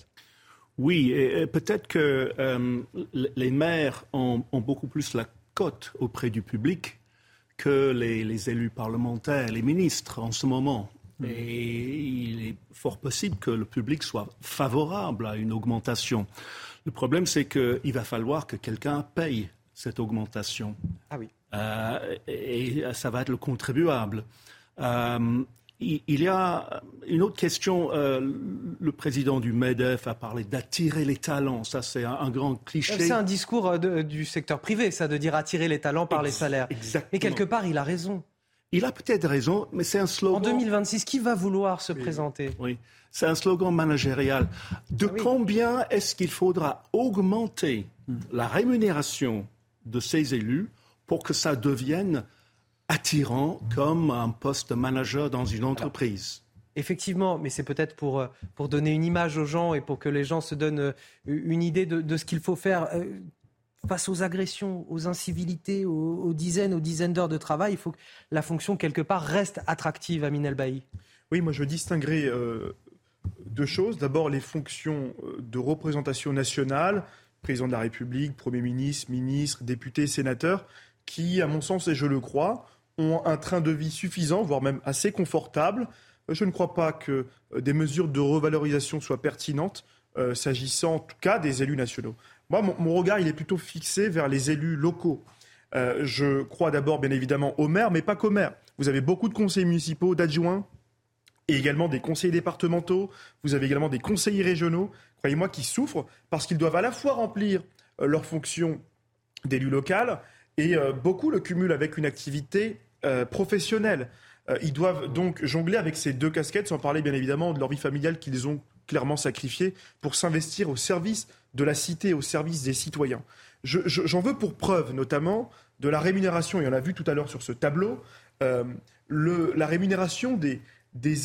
Oui, et, peut-être que euh, les maires ont, beaucoup plus la cote auprès du public que les, élus parlementaires, les ministres en ce moment. Mm. Et il est fort possible que le public soit favorable à une augmentation. Le problème, c'est qu'il va falloir que quelqu'un paye cette augmentation. Ah oui. Euh, et ça va être le contribuable. Euh, il y a une autre question. Euh, le président du MEDEF a parlé d'attirer les talents. Ça, c'est un, grand cliché. C'est un discours euh, du secteur privé, ça, de dire attirer les talents par les salaires. Exactement. Mais quelque part, il a raison. Il a peut-être raison, mais c'est un slogan. En 2026, qui va vouloir se présenter? Oui, c'est un slogan managérial. De Ah combien est-ce qu'il faudra augmenter la rémunération de ces élus pour que ça devienne attirant comme un poste de manager dans une entreprise Effectivement, mais c'est peut-être pour, euh, pour donner une image aux gens et pour que les gens se donnent euh, une idée de, de ce qu'il faut faire euh, face aux agressions, aux incivilités, aux, aux dizaines, aux dizaines d'heures de travail. Il faut que la fonction, quelque part, reste attractive, Amin El Bailly. Oui, moi je distinguerai euh, deux choses. D'abord, les fonctions de représentation nationale, président de la République, Premier ministre, ministre, député, sénateur, qui, à mon sens, et je le crois, ont un train de vie suffisant, voire même assez confortable. Euh, Je ne crois pas que euh, des mesures de revalorisation soient pertinentes, euh, s'agissant en tout cas des élus nationaux. Moi, mon, regard, il est plutôt fixé vers les élus locaux. Je crois d'abord, bien évidemment, aux maires, mais pas qu'aux maires. Vous avez beaucoup de conseillers municipaux, d'adjoints, et également des conseillers départementaux. Vous avez également des conseillers régionaux, croyez-moi, qui souffrent parce qu'ils doivent à la fois remplir euh, leur fonction d'élu local et beaucoup le cumulent avec une activité euh, professionnelle. Euh, ils doivent donc jongler avec ces deux casquettes, sans parler bien évidemment de leur vie familiale qu'ils ont clairement sacrifiée pour s'investir au service de la cité, au service des citoyens. Je- je- J'en veux pour preuve notamment de la rémunération, et on l'a vu tout à l'heure sur ce tableau, euh, la rémunération des,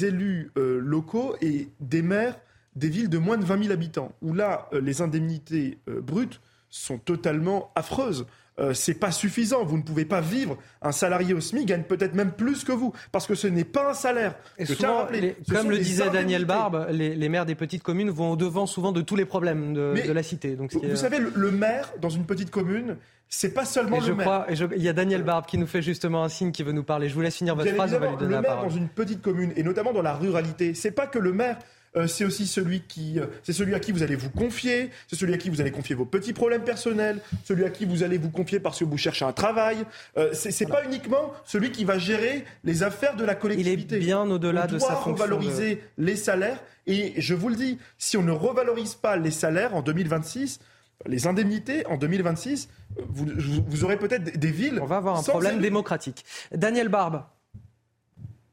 élus locaux et des maires des villes de moins de 20 000 habitants, où là, les indemnités brutes sont totalement affreuses. Euh, c'est pas suffisant. Vous ne pouvez pas vivre. Un salarié au SMIC gagne peut-être même plus que vous, parce que ce n'est pas un salaire. Et souvent, les- comme le disait Daniel. Barbe, les, les maires des petites communes vont au-devant souvent de tous les problèmes de, Mais de la cité. Donc, Vous, qui est- vous savez, le, le maire dans une petite commune, c'est pas seulement Et le je maire. crois, et je- il y a Daniel Barbe qui nous fait justement un signe qui veut nous parler. Je vous laisse finir votre Bien phrase, on va lui donner le la maire parole. dans une petite commune et notamment dans la ruralité, c'est pas que le maire. Euh, c'est aussi celui qui, euh, c'est celui à qui vous allez vous confier, c'est celui à qui vous allez confier vos petits problèmes personnels, celui à qui vous allez vous confier parce que vous cherchez un travail. Euh, c'est c'est pas uniquement celui qui va gérer les affaires de la collectivité. Il est bien au-delà On de sa fonction de- revaloriser les salaires et je vous le dis, si on ne revalorise pas les salaires en 2026, les indemnités en 2026, euh, vous, aurez peut-être des, villes. On va avoir un sans problème élus. démocratique. Daniel Barbe.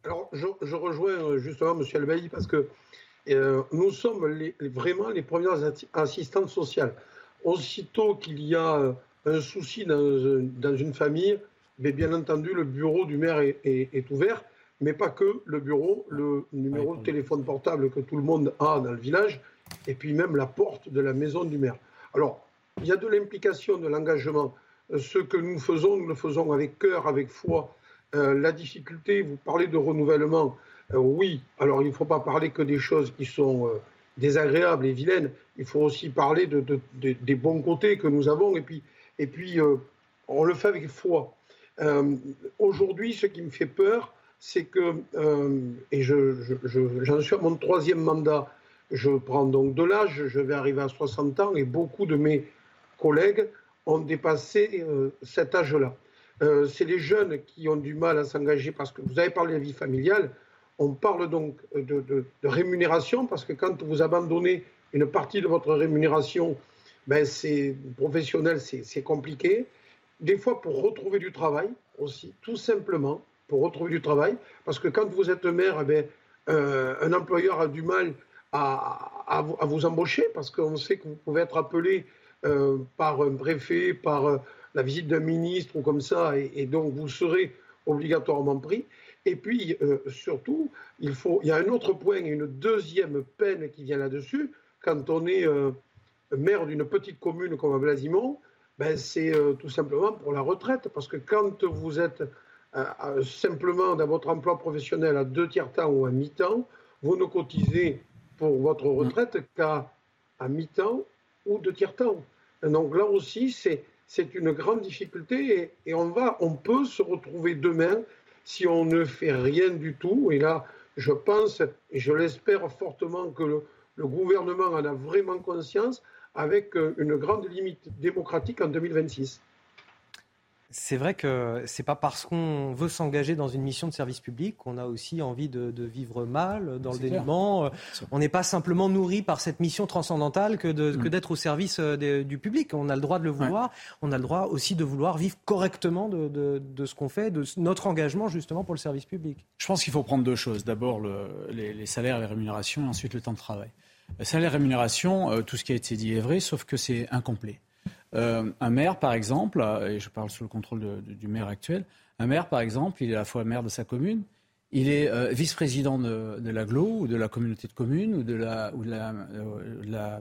Alors, je, je rejoins euh, justement M. Albaï parce que euh, nous sommes les- vraiment les premières assistantes sociales. Aussitôt qu'il y a euh, un souci dans, dans une famille, mais bien entendu, le bureau du maire est, est- est ouvert, mais pas que le bureau, le numéro de téléphone portable que tout le monde a dans le village, et puis même la porte de la maison du maire. Alors, il y a de l'implication, de l'engagement. Euh, Ce que nous faisons, nous le faisons avec cœur, avec foi. Euh, la difficulté, vous parlez de renouvellement, euh, oui, alors il ne faut pas parler que des choses qui sont euh, désagréables et vilaines, il faut aussi parler de, de- de- des bons côtés que nous avons, et puis, et puis euh, on le fait avec foi. Aujourd'hui, ce qui me fait peur, c'est que, et je- je- je- j'en suis à mon troisième mandat, je prends donc de l'âge, je vais arriver à 60 ans, et beaucoup de mes collègues ont dépassé cet âge-là. C'est les jeunes qui ont du mal à s'engager parce que vous avez parlé de la vie familiale. On parle donc de, rémunération parce que quand vous abandonnez une partie de votre rémunération, ben c'est professionnel, c'est compliqué. Des fois pour retrouver du travail aussi, tout simplement pour retrouver du travail, parce que quand vous êtes maire, ben, euh, un employeur a du mal à, vous, embaucher parce qu'on sait que vous pouvez être appelé euh, par un préfet, par euh, la visite d'un ministre ou comme ça, et donc vous serez obligatoirement pris. Et puis, euh, surtout, il, faut, il y a un autre point, une deuxième peine qui vient là-dessus. Quand on est euh, maire d'une petite commune comme à Blasimont, ben, c'est euh, tout simplement pour la retraite. Parce que quand vous êtes simplement dans votre emploi professionnel à deux tiers temps ou à mi-temps, vous ne cotisez pour votre retraite qu'à à mi-temps ou deux tiers temps. Et donc là aussi, c'est c'est une grande difficulté et, et on va, on peut se retrouver demain si on ne fait rien du tout. Et là, je pense et je l'espère fortement que le, gouvernement en a vraiment conscience avec euh, une grande limite démocratique en 2026. C'est vrai que c'est pas parce qu'on veut s'engager dans une mission de service public qu'on a aussi envie de, vivre mal, dans le dénuement. On n'est pas simplement nourri par cette mission transcendantale que, mm. d'être au service euh, du public. On a le droit de le vouloir. On a le droit aussi de vouloir vivre correctement de, ce qu'on fait, de notre engagement justement pour le service public. Je pense qu'il faut prendre deux choses. D'abord les, les, salaires, les rémunérations, et ensuite le temps de travail. Le salaire, rémunération, euh, tout ce qui a été dit est vrai, sauf que c'est incomplet. Euh, un maire, par exemple, euh, et je parle sous le contrôle du maire actuel, un maire, par exemple, il est à la fois maire de sa commune, il est euh, vice-président de, de l'aglo ou de la communauté de communes ou de la,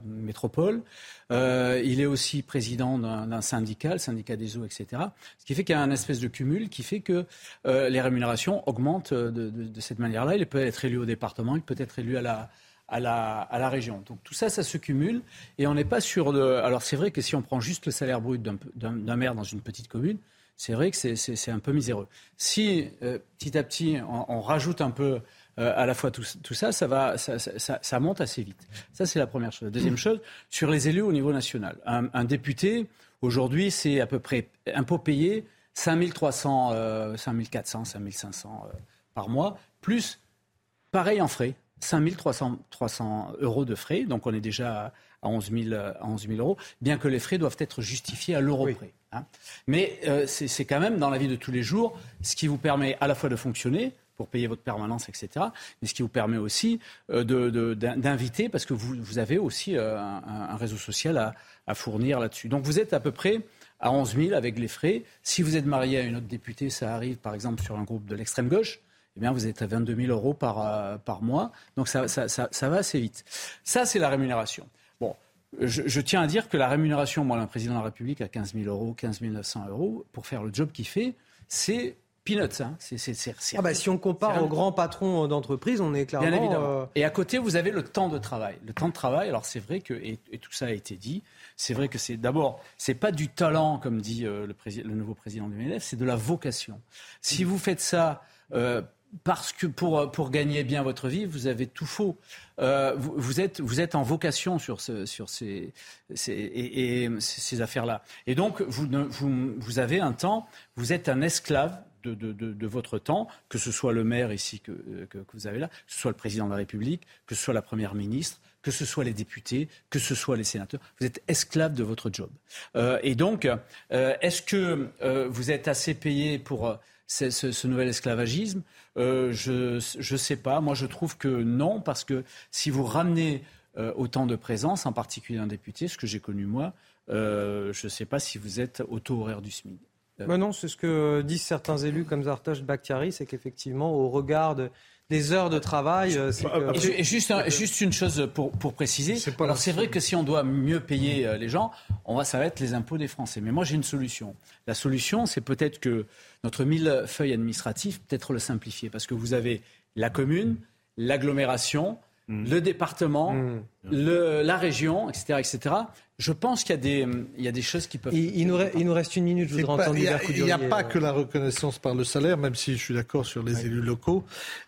métropole. il est aussi président d'un syndicat, le syndicat des eaux, etc. Ce qui fait qu'il y a un espèce de cumul qui fait que les rémunérations augmentent de cette manière-là. Il peut être élu au département, il peut être élu à la, à la, région. Donc tout ça, ça se cumule et on n'est pas sûr de. Alors c'est vrai que si on prend juste le salaire brut d'un maire dans une petite commune, c'est vrai que c'est un peu miséreux. Si euh, petit à petit on, rajoute un peu euh, à la fois tout, ça, ça, monte assez vite. Ça, c'est la première chose. Deuxième chose, sur les élus au niveau national. Un, un député, aujourd'hui, c'est à peu près impôt payé 5300, euh, 5400, 5500 euh, par mois, plus pareil en frais. 5 300, 300 euros de frais, donc on est déjà à 11 000, euros, bien que les frais doivent être justifiés à l'euro près. Hein. Mais euh, c'est quand même dans la vie de tous les jours ce qui vous permet à la fois de fonctionner, pour payer votre permanence, etc. Mais ce qui vous permet aussi euh, d'inviter, parce que vous, avez aussi euh, un, réseau social à, à fournir là-dessus. Donc vous êtes à peu près à 11 000 avec les frais. Si vous êtes marié à une autre députée, ça arrive par exemple sur un groupe de l'extrême gauche, eh bien, vous êtes à 22 000 euros par, euh, par mois. Donc, ça, ça, ça, va assez vite. Ça, c'est la rémunération. Bon, je, tiens à dire que la rémunération, moi, d'un président de la République à 15 000 euros, 15 900 euros, pour faire le job qu'il fait, c'est peanuts. Hein. ah bah, si on compare aux grands patrons d'entreprise, on est clairement... Bien évidemment. Euh, et à côté, vous avez le temps de travail. Le temps de travail, alors c'est vrai que, et, tout ça a été dit, c'est vrai que c'est d'abord, c'est pas du talent, comme dit euh, le, le, nouveau président du MEDEF, c'est de la vocation. Si vous faites ça parce que pour, pour gagner bien votre vie, vous avez tout faux. Euh, vous, êtes, vous êtes en vocation sur, sur ces, ces, et, ces affaires-là. Et donc, vous, vous, vous avez un temps, vous êtes un esclave de, de, de, votre temps, que ce soit le maire ici que, que, que, vous avez là, que ce soit le président de la République, que ce soit la première ministre, que ce soit les députés, que ce soit les sénateurs. Vous êtes esclave de votre job. Euh, et donc, euh, est-ce que euh, vous êtes assez payé pour ce, nouvel esclavagisme euh, Je ne sais pas. Moi, je trouve que non, parce que si vous ramenez euh, autant de présence, en particulier un député, ce que j'ai connu moi, euh, je ne sais pas si vous êtes au taux horaire du SMIC. Ben non, c'est ce que disent certains élus comme Zartosh Bakhtiari, c'est qu'effectivement, au regard de, des heures de travail. Euh, et, juste, juste une chose pour, pour préciser. Alors c'est vrai que si on doit mieux payer euh, les gens, on va, ça va être les impôts des Français. Mais moi j'ai une solution. La solution, c'est peut-être que notre millefeuille administratif, peut-être le simplifier. Parce que vous avez la commune, l'agglomération, Mm. le département, mm. la région, etc., etc. Je pense qu'il y, y, a des choses qui peuvent. Il, il, nous, reste une minute, je voudrais entendre Il n'y a, pas que la reconnaissance par le salaire, même si je suis d'accord sur les élus locaux.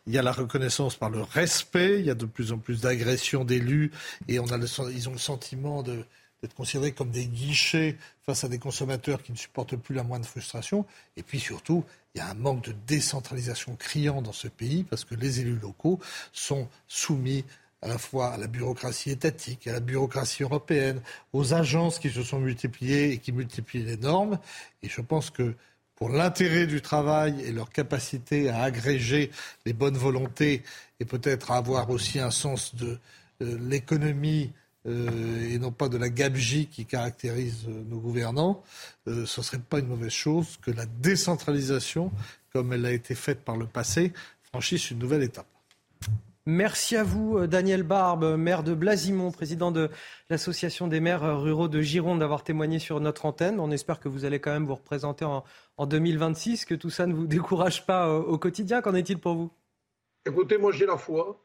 Il y a la reconnaissance par le respect. Il y a de plus en plus d'agressions d'élus et on a le, ils ont le sentiment de d'être considérés comme des guichets face à des consommateurs qui ne supportent plus la moindre frustration. Et puis surtout, il y a un manque de décentralisation criant dans ce pays parce que les élus locaux sont soumis à la fois à la bureaucratie étatique, à la bureaucratie européenne, aux agences qui se sont multipliées et qui multiplient les normes. Et je pense que pour l'intérêt du travail et leur capacité à agréger les bonnes volontés et peut-être à avoir aussi un sens de euh, l'économie euh, et non pas de la gabegie qui caractérise euh, nos gouvernants, euh, ce ne serait pas une mauvaise chose que la décentralisation, comme elle a été faite par le passé, franchisse une nouvelle étape. Merci à vous, Daniel Barbe, maire de Blasimont, président de l'Association des maires ruraux de Gironde, d'avoir témoigné sur notre antenne. On espère que vous allez quand même vous représenter en, 2026, que tout ça ne vous décourage pas au, quotidien. Qu'en est-il pour vous? Écoutez, moi j'ai la foi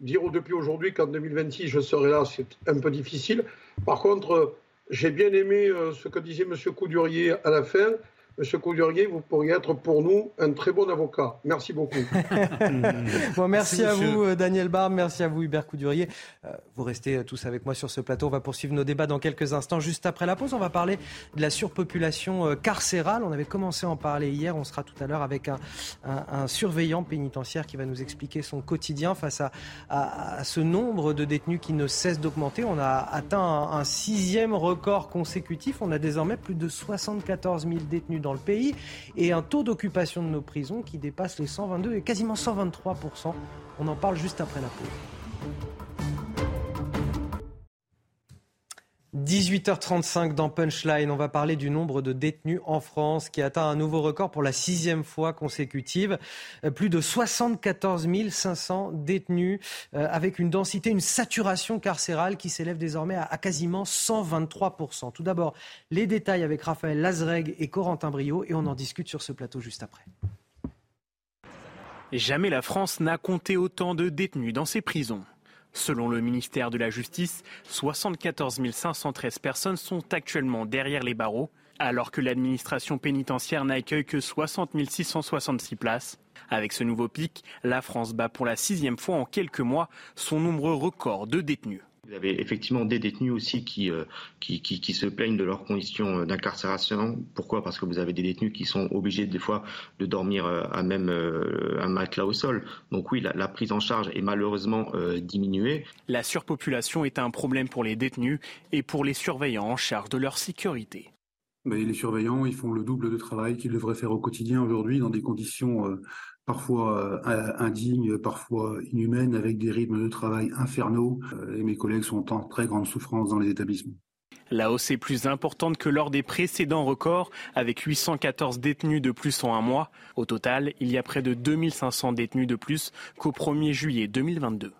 dire depuis aujourd'hui qu'en 2026 je serai là, c'est un peu difficile. Par contre, j'ai bien aimé euh, ce que disait M. Coudurier à la fin, Monsieur Coudurier, vous pourriez être pour nous un très bon avocat. Merci beaucoup. bon, merci, à vous, euh, Daniel Barbe. Merci à vous, Hubert Coudurier. Euh, vous restez tous avec moi sur ce plateau. On va poursuivre nos débats dans quelques instants. Juste après la pause, on va parler de la surpopulation euh, carcérale. On avait commencé à en parler hier. On sera tout à l'heure avec un, surveillant pénitentiaire qui va nous expliquer son quotidien face à, ce nombre de détenus qui ne cesse d'augmenter. On a atteint un, un sixième record consécutif. On a désormais plus de 74 000 détenus dans le pays et un taux d'occupation de nos prisons qui dépasse les 122 et quasiment 123% On en parle juste après la pause. 18h35 dans Punchline, on va parler du nombre de détenus en France qui atteint un nouveau record pour la sixième fois consécutive. Euh, plus de 74 500 détenus euh, avec une densité, une saturation carcérale qui s'élève désormais à, quasiment 123%. Tout d'abord, les détails avec Raphaël Lazreg et Corentin Brio et on en discute sur ce plateau juste après. Jamais la France n'a compté autant de détenus dans ses prisons. Selon le ministère de la Justice, 74 513 personnes sont actuellement derrière les barreaux, alors que l'administration pénitentiaire n'accueille que 60 666 places. Avec ce nouveau pic, la France bat pour la sixième fois en quelques mois son nombre record de détenus. Vous avez effectivement des détenus aussi qui, euh, qui, qui, se plaignent de leurs conditions d'incarcération. Pourquoi? Parce que vous avez des détenus qui sont obligés des fois de dormir euh, à même euh, un matelas au sol. Donc oui, la, prise en charge est malheureusement diminuée. La surpopulation est un problème pour les détenus et pour les surveillants en charge de leur sécurité. les surveillants, ils font le double de travail qu'ils devraient faire au quotidien aujourd'hui dans des conditions parfois euh, indignes, parfois inhumaines, avec des rythmes de travail infernaux. Euh, et mes collègues sont en très grande souffrance dans les établissements. La hausse est plus importante que lors des précédents records, avec 814 détenus de plus en un mois. Au total, il y a près de 2500 détenus de plus qu'au 1er juillet 2022.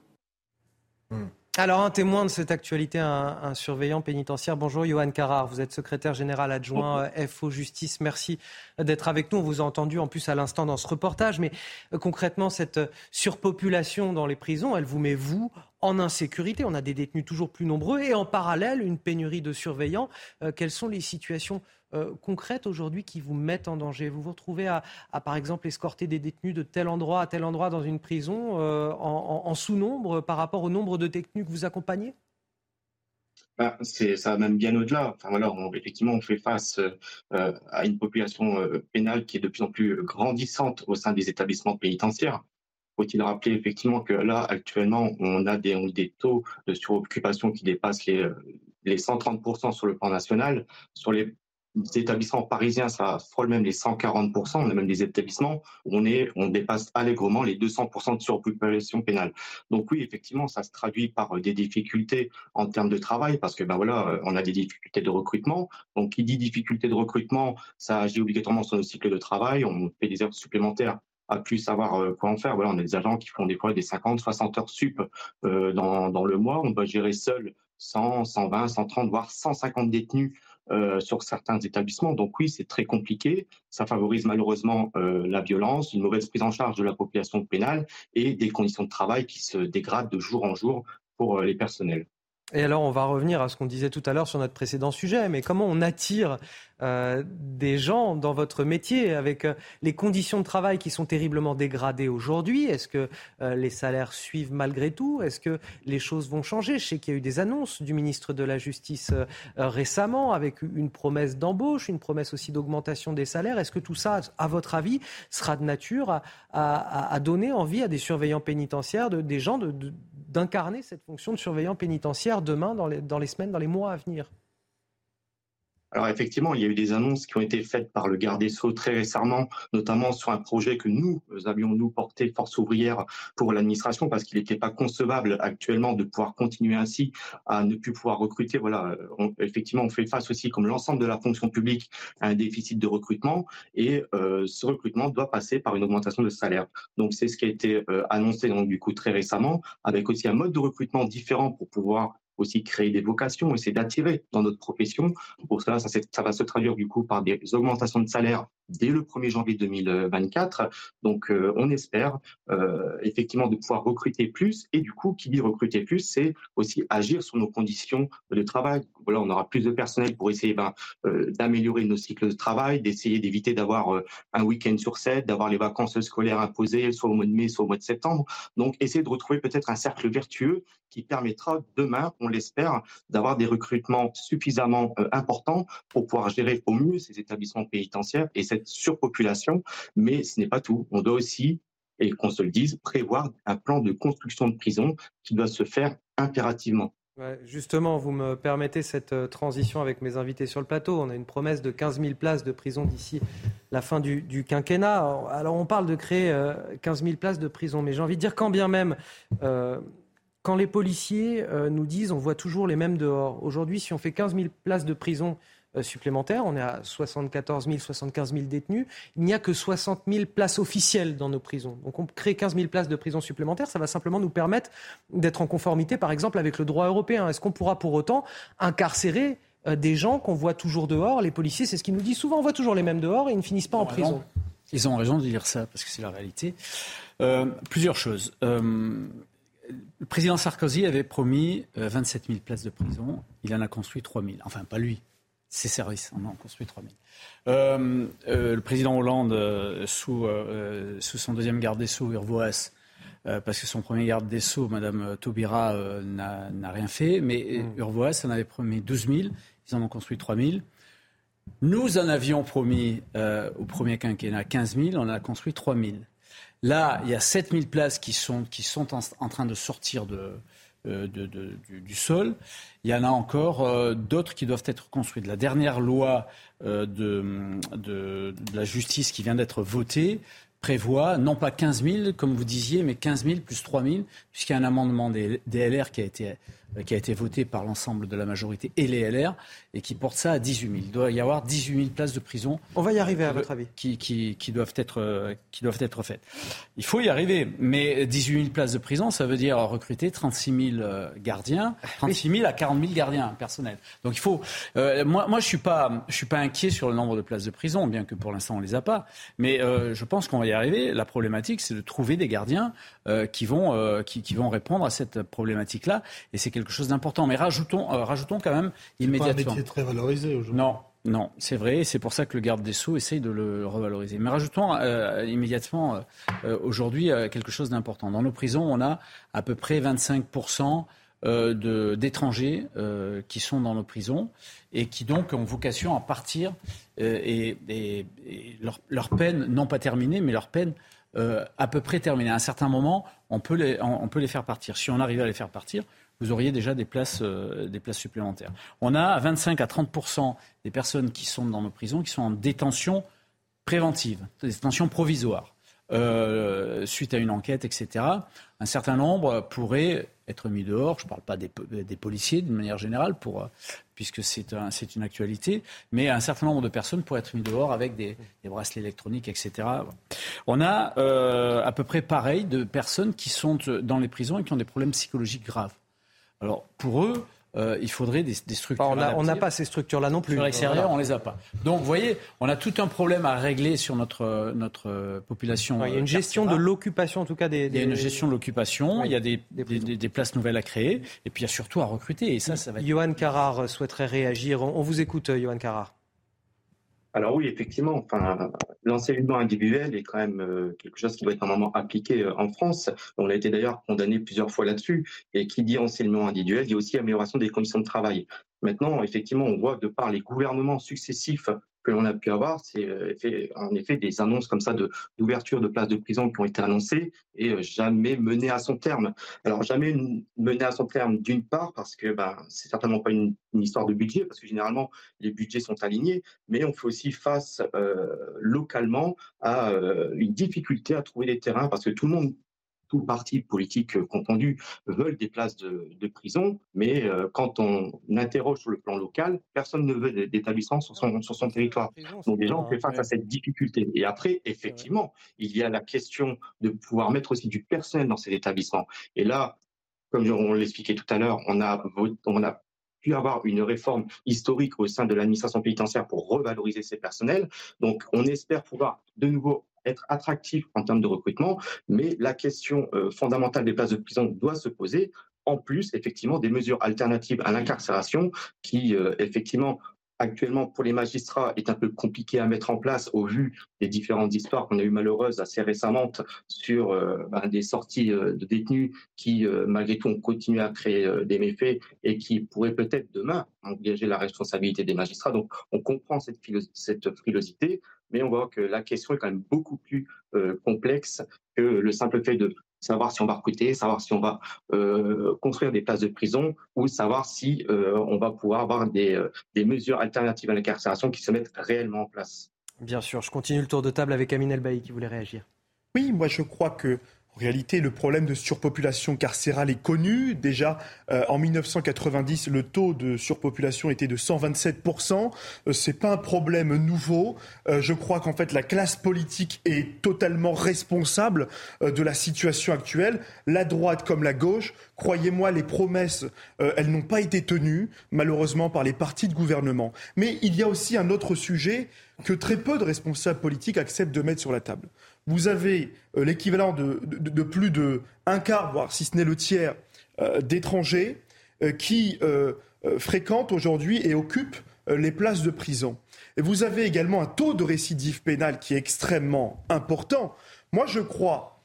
Alors, un témoin de cette actualité, un, surveillant pénitentiaire. Bonjour, Johan Carrar. Vous êtes secrétaire général adjoint euh, FO Justice. Merci d'être avec nous. On vous a entendu en plus à l'instant dans ce reportage. Mais euh, concrètement, cette surpopulation dans les prisons, elle vous met, vous, en insécurité. On a des détenus toujours plus nombreux et en parallèle, une pénurie de surveillants. Euh, quelles sont les situations euh, concrètes aujourd'hui qui vous mettent en danger Vous vous retrouvez à, par exemple, escorter des détenus de tel endroit à tel endroit dans une prison euh, en, sous-nombre par rapport au nombre de détenus que vous accompagnez? Bah, c'est ça va même bien au-delà. Enfin voilà, effectivement, on fait face euh, à une population pénale qui est de plus en plus grandissante au sein des établissements pénitentiaires. Faut-il rappeler effectivement que là, actuellement, on a des, on a des taux de suroccupation qui dépassent les, les 130% sur le plan national. Sur les les établissements parisiens, ça frôle même les 140%. On a même des établissements où on, est, on dépasse allègrement les 200% de surpopulation pénale. Donc oui, effectivement, ça se traduit par euh, des difficultés en termes de travail parce que ben voilà, euh, on a des difficultés de recrutement. Donc qui dit difficulté de recrutement, ça agit obligatoirement sur le cycle de travail. On fait des heures supplémentaires à plus savoir euh, quoi en faire. Voilà, on a des agents qui font des fois des 50, 60 heures sup dans, dans le mois. On doit gérer seul 100, 120, 130, voire 150 détenus euh, sur certains établissements. Donc oui, c'est très compliqué. Ça favorise malheureusement euh, la violence, une mauvaise prise en charge de la population pénale et des conditions de travail qui se dégradent de jour en jour pour euh, les personnels. Et alors, on va revenir à ce qu'on disait tout à l'heure sur notre précédent sujet, mais comment on attire euh, des gens dans votre métier avec euh, les conditions de travail qui sont terriblement dégradées aujourd'hui? Est-ce que euh, les salaires suivent malgré tout? Est-ce que les choses vont changer? Je sais qu'il y a eu des annonces du ministre de la Justice récemment avec une promesse d'embauche, une promesse aussi d'augmentation des salaires. Est-ce que tout ça, à votre avis, sera de nature à, donner envie à des surveillants pénitentiaires, de, des gens de d'incarner cette fonction de surveillant pénitentiaire demain, dans les, dans les semaines, dans les mois à venir alors effectivement, il y a eu des annonces qui ont été faites par le garde des Sceaux très récemment, notamment sur un projet que nous avions nous porté Force ouvrière pour l'administration, parce qu'il n'était pas concevable actuellement de pouvoir continuer ainsi à ne plus pouvoir recruter. Voilà, effectivement, on fait face aussi, comme l'ensemble de la fonction publique, à un déficit de recrutement, et euh, ce recrutement doit passer par une augmentation de salaire. Donc c'est ce qui a été euh, annoncé donc du coup très récemment, avec aussi un mode de recrutement différent pour pouvoir aussi créer des vocations, essayer d'attirer dans notre profession. Pour cela, ça, ça, va se traduire du coup par des augmentations de salaire dès le 1er janvier 2024. Donc, euh, on espère euh, effectivement de pouvoir recruter plus. Et du coup, qui dit recruter plus, c'est aussi agir sur nos conditions de travail. Voilà, on aura plus de personnel pour essayer ben, euh, d'améliorer nos cycles de travail, d'essayer d'éviter d'avoir un week-end sur sept, d'avoir les vacances scolaires imposées, soit au mois de mai, soit au mois de septembre. Donc, essayer de retrouver peut-être un cercle vertueux qui permettra demain, on l'espère, d'avoir des recrutements suffisamment importants pour pouvoir gérer au mieux ces établissements pénitentiaires et cette surpopulation. Mais ce n'est pas tout. On doit aussi, et qu'on se le dise, prévoir un plan de construction de prison qui doit se faire impérativement. justement, vous me permettez cette euh, transition avec mes invités sur le plateau. On a une promesse de 15 000 places de prison d'ici la fin du, quinquennat. Alors, on parle de créer 15 euh, 000 places de prison, mais j'ai envie de dire quand bien même, euh, quand les policiers nous disent on voit toujours les mêmes dehors. Aujourd'hui, si on fait 15 000 places de prison euh, supplémentaires. On est à 74 000, 75 000 détenus. Il n'y a que 60 000 places officielles dans nos prisons. Donc on crée 15 000 places de prison supplémentaires. Ça va simplement nous permettre d'être en conformité, par exemple, avec le droit européen. Est-ce qu'on pourra pour autant incarcérer euh, des gens qu'on voit toujours dehors? Les policiers, c'est ce qu'ils nous disent souvent. On voit toujours les mêmes dehors et ils ne finissent pas en prison. Ils ont raison de dire ça parce que c'est la réalité. Euh, plusieurs choses. Le président Sarkozy avait promis 27 000 places de prison. Il en a construit 3 000. Enfin, pas lui. Ces services, en construit 3000. Euh, euh, le président Hollande, euh, sous, euh, sous, son deuxième garde des Sceaux, Urvoas, parce que son premier garde des Sceaux, Mme Taubira, n'a rien fait, mais mmh. Urvoas en avait promis 12 000, ils en ont construit 3 000. Nous en avions promis au premier quinquennat 15 000, on en a construit 3 000. Là, il y a 7 000 places qui sont, qui sont en train de sortir de, euh, du, sol. Il y en a encore euh, d'autres qui doivent être construites. La dernière loi euh, de, la justice qui vient d'être votée prévoit non pas 15 000 comme vous disiez, mais 15 000 plus 3 000, puisqu'il y a un amendement des, des LR qui a été qui a été voté par l'ensemble de la majorité et les LR, et qui porte ça à 18 000. Il doit y avoir 18 000 places de prison. On va y arriver, à votre avis qui, qui, qui, doivent être, euh, qui doivent être faites. Il faut y arriver, mais 18 000 places de prison, ça veut dire recruter 36 000 euh, gardiens, 36 000 à 40 000 gardiens personnels. Donc il faut. moi, moi, je suis pas, je suis pas inquiet sur le nombre de places de prison, bien que pour l'instant on les a pas. Mais je pense qu'on va y arriver. La problématique, c'est de trouver des gardiens qui vont, qui, qui, vont répondre à cette problématique-là, et c'est quelque chose d'important. Mais rajoutons, euh, rajoutons quand même immédiatement. C'est pas un métier très valorisé aujourd'hui. Non, non, c'est vrai, c'est pour ça que le garde des Sceaux essaye de le revaloriser. Mais rajoutons euh, immédiatement euh, aujourd'hui quelque chose d'important. Dans nos prisons, on a à peu près 25% d'étrangers qui sont dans nos prisons et qui donc ont vocation à partir et, leur, leur, peine, non pas terminée, mais leur peine à peu près terminée. À un certain moment, on peut, les, on peut les faire partir. Si on arrive à les faire partir, vous auriez déjà des places, euh, supplémentaires. On a 25 à 30 des personnes qui sont dans nos prisons qui sont en détention préventive, détention provisoire. Euh, suite à une enquête, etc. Un certain nombre pourraient être mis dehors. Je ne parle pas des, policiers d'une manière générale, pour, puisque c'est un, une actualité, mais un certain nombre de personnes pourraient être mis dehors avec des, bracelets électroniques, etc. On a euh, à peu près pareil de personnes qui sont dans les prisons et qui ont des problèmes psychologiques graves. Alors, pour eux, euh, il faudrait des, structures. on n'a pas ces structures-là non plus. Sur l'extérieur, on ne les a pas. Donc, vous voyez, on a tout un problème à régler sur notre, notre population. il y a une gestion de l'occupation, en tout cas des, Il y a une gestion de l'occupation, il y a des, des, places nouvelles à créer, et puis il y a surtout à recruter. Et ça, ça va être... Johan Carrar souhaiterait réagir. On, vous écoute, Johan Carrar. Alors oui, effectivement, enfin, l'enseignement individuel est quand même euh, quelque chose qui doit être normalement appliqué euh, en France. On a été d'ailleurs condamné plusieurs fois là-dessus. Et qui dit enseignement individuel, a aussi amélioration des conditions de travail. Maintenant, effectivement, on voit de par les gouvernements successifs que l'on a pu avoir, c'est euh, en effet des annonces comme ça d'ouverture de, places de prison qui ont été annoncées et euh, jamais menées à son terme. Alors jamais menées à son terme d'une part parce que ben, c'est certainement pas une, histoire de budget parce que généralement les budgets sont alignés, mais on fait aussi face euh, localement à une difficulté à trouver des terrains parce que tout le monde tous partis politiques euh, confondus veulent des places de, prison, mais euh, quand on interroge sur le plan local, personne ne veut d'établissement sur son, sur son territoire. Donc déjà, on fait face à cette difficulté. Et après, effectivement, il y a la question de pouvoir mettre aussi du personnel dans ces établissements. Et là, comme on l'expliquait tout à l'heure, on a, on a pu avoir une réforme historique au sein de l'administration pénitentiaire pour revaloriser ces personnels. Donc, on espère pouvoir de nouveau être attractif en termes de recrutement, mais la question euh, fondamentale des places de prison doit se poser en plus effectivement des mesures alternatives à l'incarcération qui euh, effectivement actuellement pour les magistrats est un peu compliqué à mettre en place au vu des différentes histoires qu'on a eues malheureuses assez récemment sur euh, ben, des sorties euh, de détenus qui euh, malgré tout ont continué à créer des méfaits et qui pourraient peut-être demain engager la responsabilité des magistrats. Donc on comprend cette, cette frilosité, mais on voit que la question est quand même beaucoup plus complexe que le simple fait de savoir si on va recruter, savoir si on va euh, construire des places de prison ou savoir si euh, on va pouvoir avoir des, euh, des mesures alternatives à l'incarcération qui se mettent réellement en place. Bien sûr, je continue le tour de table avec Amine Elbaï qui voulait réagir. Oui, moi je crois que en réalité, le problème de surpopulation carcérale est connu. Déjà, euh, en 1990, le taux de surpopulation était de 127%. Euh, Ce n'est pas un problème nouveau. Euh, je crois qu'en fait, la classe politique est totalement responsable de la situation actuelle. La droite comme la gauche, croyez-moi, les promesses, elles n'ont pas été tenues, malheureusement, par les partis de gouvernement. Mais il y a aussi un autre sujet que très peu de responsables politiques acceptent de mettre sur la table vous avez euh, l'équivalent de, plus de un quart, voire si ce n'est le tiers, euh, d'étrangers euh, qui fréquentent aujourd'hui et occupent les places de prison. Et vous avez également un taux de récidive pénale qui est extrêmement important. Moi, je crois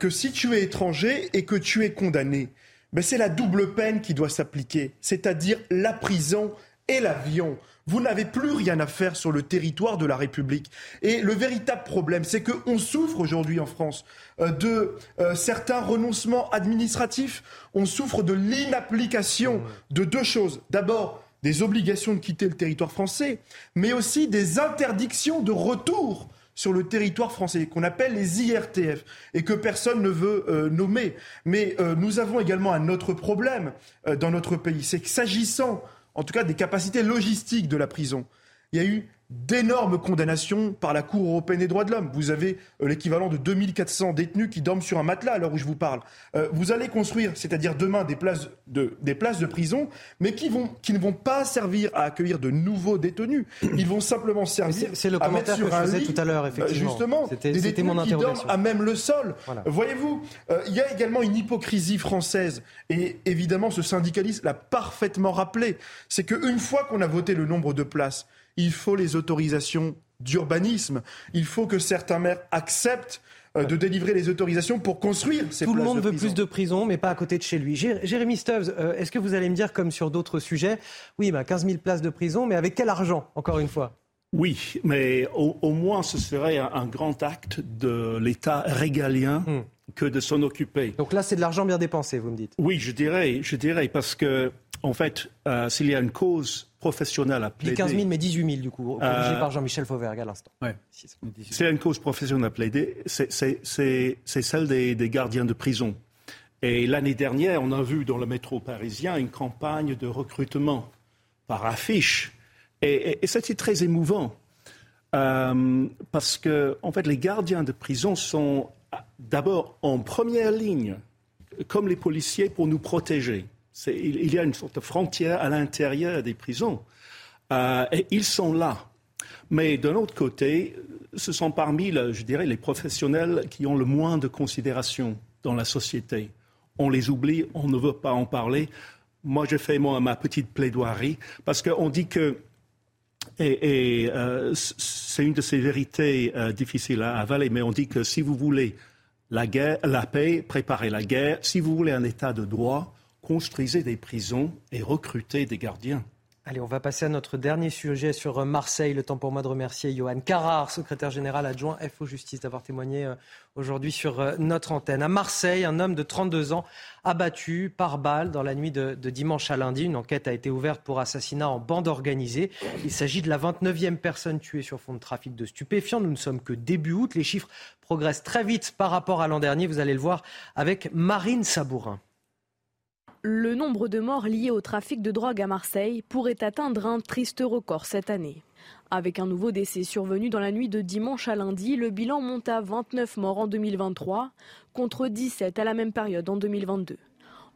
que si tu es étranger et que tu es condamné, ben c'est la double peine qui doit s'appliquer, c'est-à-dire la prison et l'avion. Vous n'avez plus rien à faire sur le territoire de la République. Et le véritable problème, c'est qu'on souffre aujourd'hui en France euh, de euh, certains renoncements administratifs. On souffre de l'inapplication de deux choses. D'abord, des obligations de quitter le territoire français, mais aussi des interdictions de retour sur le territoire français, qu'on appelle les IRTF, et que personne ne veut euh, nommer. Mais nous avons également un autre problème dans notre pays, c'est que s'agissant en tout cas des capacités logistiques de la prison. Il y a eu d'énormes condamnations par la Cour européenne des droits de l'homme. Vous avez euh, l'équivalent de 2400 détenus qui dorment sur un matelas à l'heure où je vous parle. Euh, vous allez construire, c'est-à-dire demain, des places de, des places de prison, mais qui, vont, qui ne vont pas servir à accueillir de nouveaux détenus. Ils vont simplement servir C'est le commentaire que je faisais tout à l'heure, euh, effectivement. Justement, des détenus mon qui dorment à même le sol. Voyez-vous, il y a également une hypocrisie française. Et évidemment, ce syndicaliste l'a parfaitement rappelé. C'est qu'une fois qu'on a voté le nombre de places, il faut les autorisations d'urbanisme. Il faut que certains maires acceptent euh, de délivrer les autorisations pour construire ces Tout le monde veut plus de prison, mais pas à côté de chez lui. Jérémy Stubbs, euh, est-ce que vous allez me dire, comme sur d'autres sujets, oui, bah, 15 000 places de prison, mais avec quel argent, encore une fois? Oui, mais au, moins ce serait un, grand acte de l'État régalien hmm. que de s'en occuper. Donc là, c'est de l'argent bien dépensé, vous me dites? Oui, je dirais, je dirais, parce que en fait, euh, s'il y a une cause professionnelle à plaider. 15 000, mais 18 000 du coup, corrigé euh, par Jean-Michel Fauvergue à l'instant. Ouais. C'est une cause professionnelle à plaider, c'est celle des, gardiens de prison. Et l'année dernière, on a vu dans le métro parisien une campagne de recrutement par affiche. Et, c'était très émouvant. Euh, parce que, en fait, les gardiens de prison sont d'abord en première ligne, comme les policiers, pour nous protéger il, y a une sorte de frontière à l'intérieur des prisons. Euh, et ils sont là. Mais d'un autre côté, ce sont parmi, je dirais, les professionnels qui ont le moins de considération dans la société. On les oublie, on ne veut pas en parler. Moi, je fais moi, ma petite plaidoirie parce qu'on dit que, et, euh, c'est une de ces vérités euh, difficiles à avaler, mais on dit que si vous voulez la, la paix, préparez la guerre. Si vous voulez un état de droit, construisez des prisons et recrutez des gardiens. Allez, on va passer à notre dernier sujet sur euh, Marseille. Le temps pour moi de remercier Johan Carrard, secrétaire général adjoint FO Justice, d'avoir témoigné euh, aujourd'hui sur euh, notre antenne. À Marseille, un homme de 32 ans abattu par balle dans la nuit de, dimanche à lundi. Une enquête a été ouverte pour assassinat en bande organisée. Il s'agit de la 29e personne tuée sur fond de trafic de stupéfiants. Nous ne sommes que début août. Les chiffres progressent très vite par rapport à l'an dernier. Vous allez le voir avec Marine Sabourin. Le nombre de morts liés au trafic de drogue à Marseille pourrait atteindre un triste record cette année. Avec un nouveau décès survenu dans la nuit de dimanche à lundi, le bilan monte à 29 morts en 2023 contre 17 à la même période en 2022.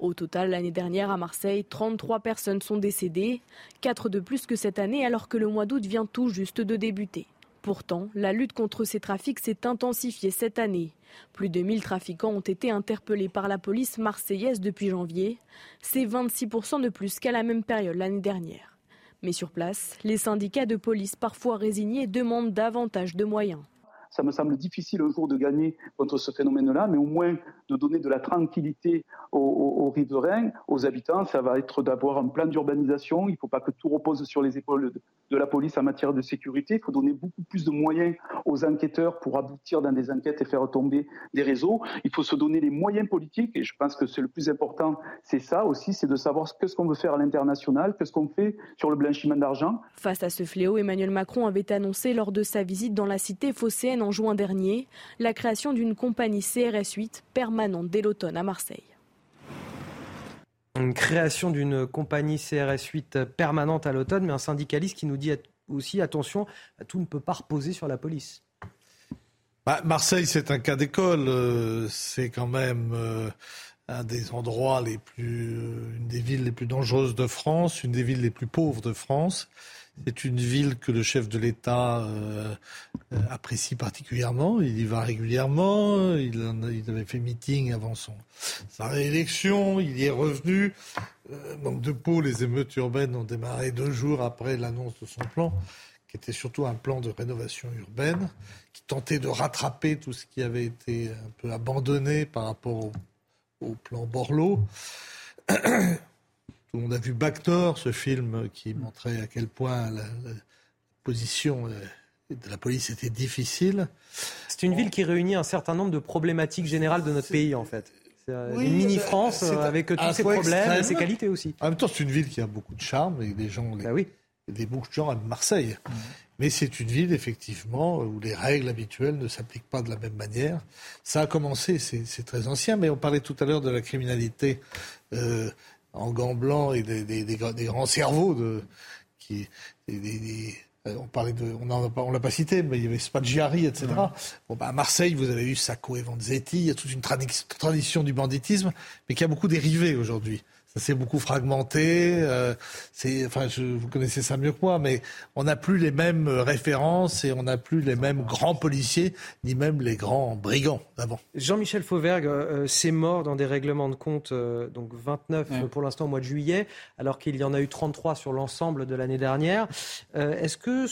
Au total, l'année dernière à Marseille, 33 personnes sont décédées, 4 de plus que cette année alors que le mois d'août vient tout juste de débuter. Pourtant, la lutte contre ces trafics s'est intensifiée cette année. Plus de 1000 trafiquants ont été interpellés par la police marseillaise depuis janvier. C'est 26% de plus qu'à la même période l'année dernière. Mais sur place, les syndicats de police, parfois résignés, demandent davantage de moyens ça me semble difficile un jour de gagner contre ce phénomène-là, mais au moins de donner de la tranquillité aux, riverains, aux habitants, ça va être d'avoir un plan d'urbanisation. Il ne faut pas que tout repose sur les épaules de, la police en matière de sécurité. Il faut donner beaucoup plus de moyens aux enquêteurs pour aboutir dans des enquêtes et faire tomber des réseaux. Il faut se donner les moyens politiques, et je pense que c'est le plus important, c'est ça aussi, c'est de savoir ce qu'on veut faire à l'international, qu'est-ce qu'on fait sur le blanchiment d'argent. Face à ce fléau, Emmanuel Macron avait annoncé lors de sa visite dans la cité phocéenne en juin dernier la création d'une compagnie CRS 8 permanente dès l'automne à Marseille. Une création d'une compagnie CRS 8 permanente à l'automne, mais un syndicaliste qui nous dit aussi attention, tout ne peut pas reposer sur la police. Bah, Marseille, c'est un cas d'école. Euh, c'est quand même euh, un des endroits les plus, euh, une des villes les plus dangereuses de France, une des villes les plus pauvres de France. C'est une ville que le chef de l'État euh, euh, apprécie particulièrement. Il y va régulièrement. Il, avait fait meeting avant son, sa réélection. Il y est revenu. Euh, de Pau, les émeutes urbaines ont démarré deux jours après l'annonce de son plan, qui était surtout un plan de rénovation urbaine, qui tentait de rattraper tout ce qui avait été un peu abandonné par rapport au, au plan Borloo. On a vu Backdoor, ce film qui montrait à quel point la, position euh, de la police était difficile. C'est une ville qui réunit un certain nombre de problématiques générales de notre pays, en fait. C'est euh, une mini-France euh, avec tous ses problèmes et ses qualités aussi. En même temps, c'est une ville qui a beaucoup de charme et des gens, bah oui. des beaucoup de gens à Marseille. Mmh. Mais c'est une ville, effectivement, où les règles habituelles ne s'appliquent pas de la même manière. Ça a commencé, c'est très ancien, mais on parlait tout à l'heure de la criminalité en gants blancs et des, des, des, grands cerveaux de, qui, euh, on parlait de, on on l'a pas cité, mais il y avait Spaggiari, etc. Bon, bah, à Marseille, vous avez eu Sacco et Vanzetti, il y a toute une tradition du banditisme, mais qui a beaucoup dérivé aujourd'hui ça s'est beaucoup fragmenté. Euh, c'est, enfin, je, vous connaissez ça mieux que moi, mais on n'a plus les mêmes références et on n'a plus les mêmes grands policiers, ni même les grands brigands d'avant. Jean-Michel Fauvergue euh, s'est mort dans des règlements de compte, euh, donc 29 pour l'instant au mois de juillet, alors qu'il y en a eu 33 sur l'ensemble de l'année dernière. est-ce que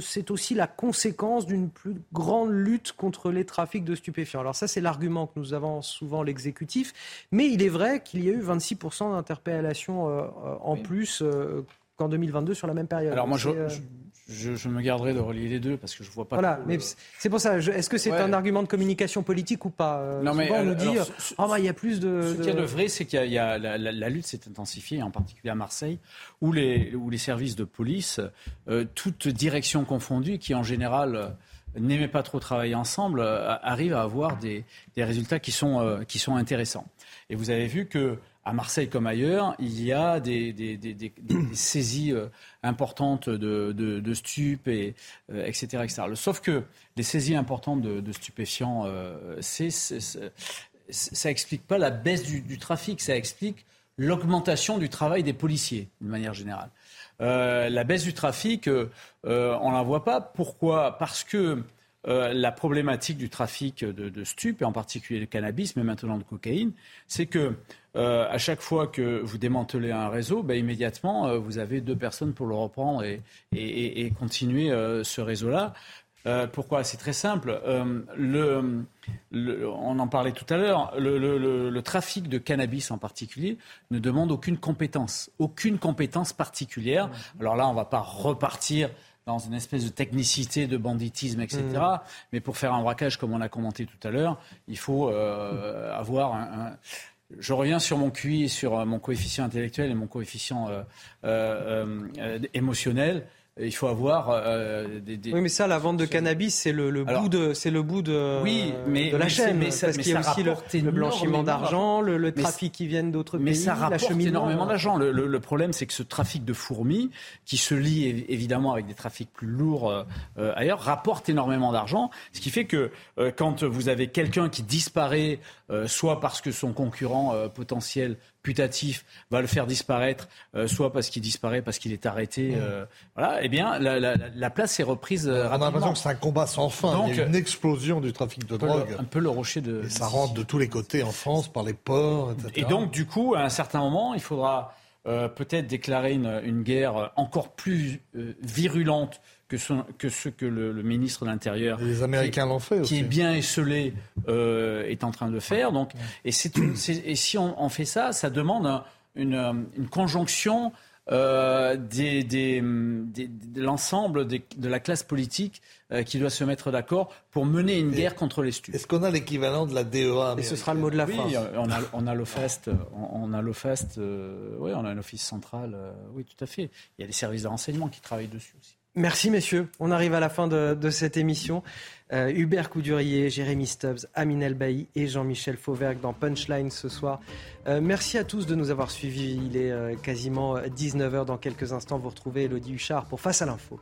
c'est aussi la conséquence d'une plus grande lutte contre les trafics de stupéfiants? Alors ça, c'est l'argument que nous avons souvent l'exécutif, mais il est vrai qu'il y a eu 26 d'interpellations euh, euh, en plus euh, qu'en 2022 sur la même période. Alors moi, je, je, me garderai de relier les deux parce que je vois pas. Voilà, mais c'est pour ça. Est-ce que c'est un argument de communication politique ou pas Non, mais on nous dit, oh, bah, il y a plus de. Ce qu'il y a de vrai, c'est qu'il y a, la, lutte s'est intensifiée, en particulier à Marseille, où les, où les services de police, toutes directions confondues, qui en général n'aimaient pas trop travailler ensemble, arrivent à avoir des, des résultats qui sont, qui sont intéressants. Et vous avez vu que à Marseille comme ailleurs, il y a des, saisies euh, importantes de, de, stupes, et, etc., euh, etc. Sauf que les saisies importantes de, stupéfiants, euh, ça n'explique pas la baisse du, trafic, ça explique l'augmentation du travail des policiers, de manière générale. la baisse du trafic, on ne la voit pas. Pourquoi? Parce que la problématique du trafic de, de stupes, et en particulier le cannabis, mais maintenant de cocaïne, c'est que euh, à chaque fois que vous démantelez un réseau, ben, immédiatement, euh, vous avez deux personnes pour le reprendre et, et, continuer euh, ce réseau-là. pourquoi? C'est très simple. Le, on en parlait tout à l'heure. Le, trafic de cannabis en particulier ne demande aucune compétence, aucune compétence particulière. Alors là, on ne va pas repartir dans une espèce de technicité, de banditisme, etc. Mmh. Mais pour faire un braquage, comme on a commenté tout à l'heure, il faut avoir un je reviens sur mon QI, sur euh, mon coefficient intellectuel et mon coefficient euh, euh, émotionnel il faut avoir euh, des, Oui, mais ça, la vente de cannabis, c'est le, bout de, c'est le bout de, oui, mais, de la chaîne. Mais ça, parce qu'il y a aussi le, blanchiment d'argent, le, trafic qui vient d'autres pays. Mais ça rapporte énormément d'argent. Le, problème, c'est que ce trafic de fourmis, qui se lie évidemment avec des trafics plus lourds euh, euh, ailleurs, rapporte énormément d'argent. Ce qui fait que quand vous avez quelqu'un qui disparaît, soit parce que son concurrent potentiel putatif va le faire disparaître, soit parce qu'il disparaît, parce qu'il est arrêté. Mmh. voilà, eh bien, la, place est reprise rapidement. On a l'impression que c'est un combat sans fin. Il y a une explosion du trafic de drogue. un peu le rocher de. Et ça rentre de tous les côtés en France, par les ports, etc. Et donc, du coup, à un certain moment, il faudra peut-être déclarer une, guerre encore plus virulente que ce que, ce que le, ministre de l'Intérieur, les Américains l'ont fait, qui est bien esselé, euh, est en train de faire. Donc, et, et si on, fait ça, ça demande une, conjonction euh, des, de l'ensemble de la classe politique euh, qui doit se mettre d'accord pour mener une guerre contre les stupes. Est-ce qu'on a l'équivalent de la DEA Et ce sera le mot de la fin. Oui, on a, on a l'OFEST, on, a l'OFEST, oui, on a un office central, oui, tout à fait. Il y a des services de renseignement qui travaillent dessus aussi. Merci messieurs. On arrive à la fin de, cette émission. Euh, Hubert Coudurier, Jérémy Stubbs, Amine Elbaï et Jean-Michel Fauvergue dans Punchline ce soir. Euh, merci à tous de nous avoir suivis. Il est euh, quasiment 19h. Dans quelques instants, vous retrouvez Elodie Huchard pour Face à l'info.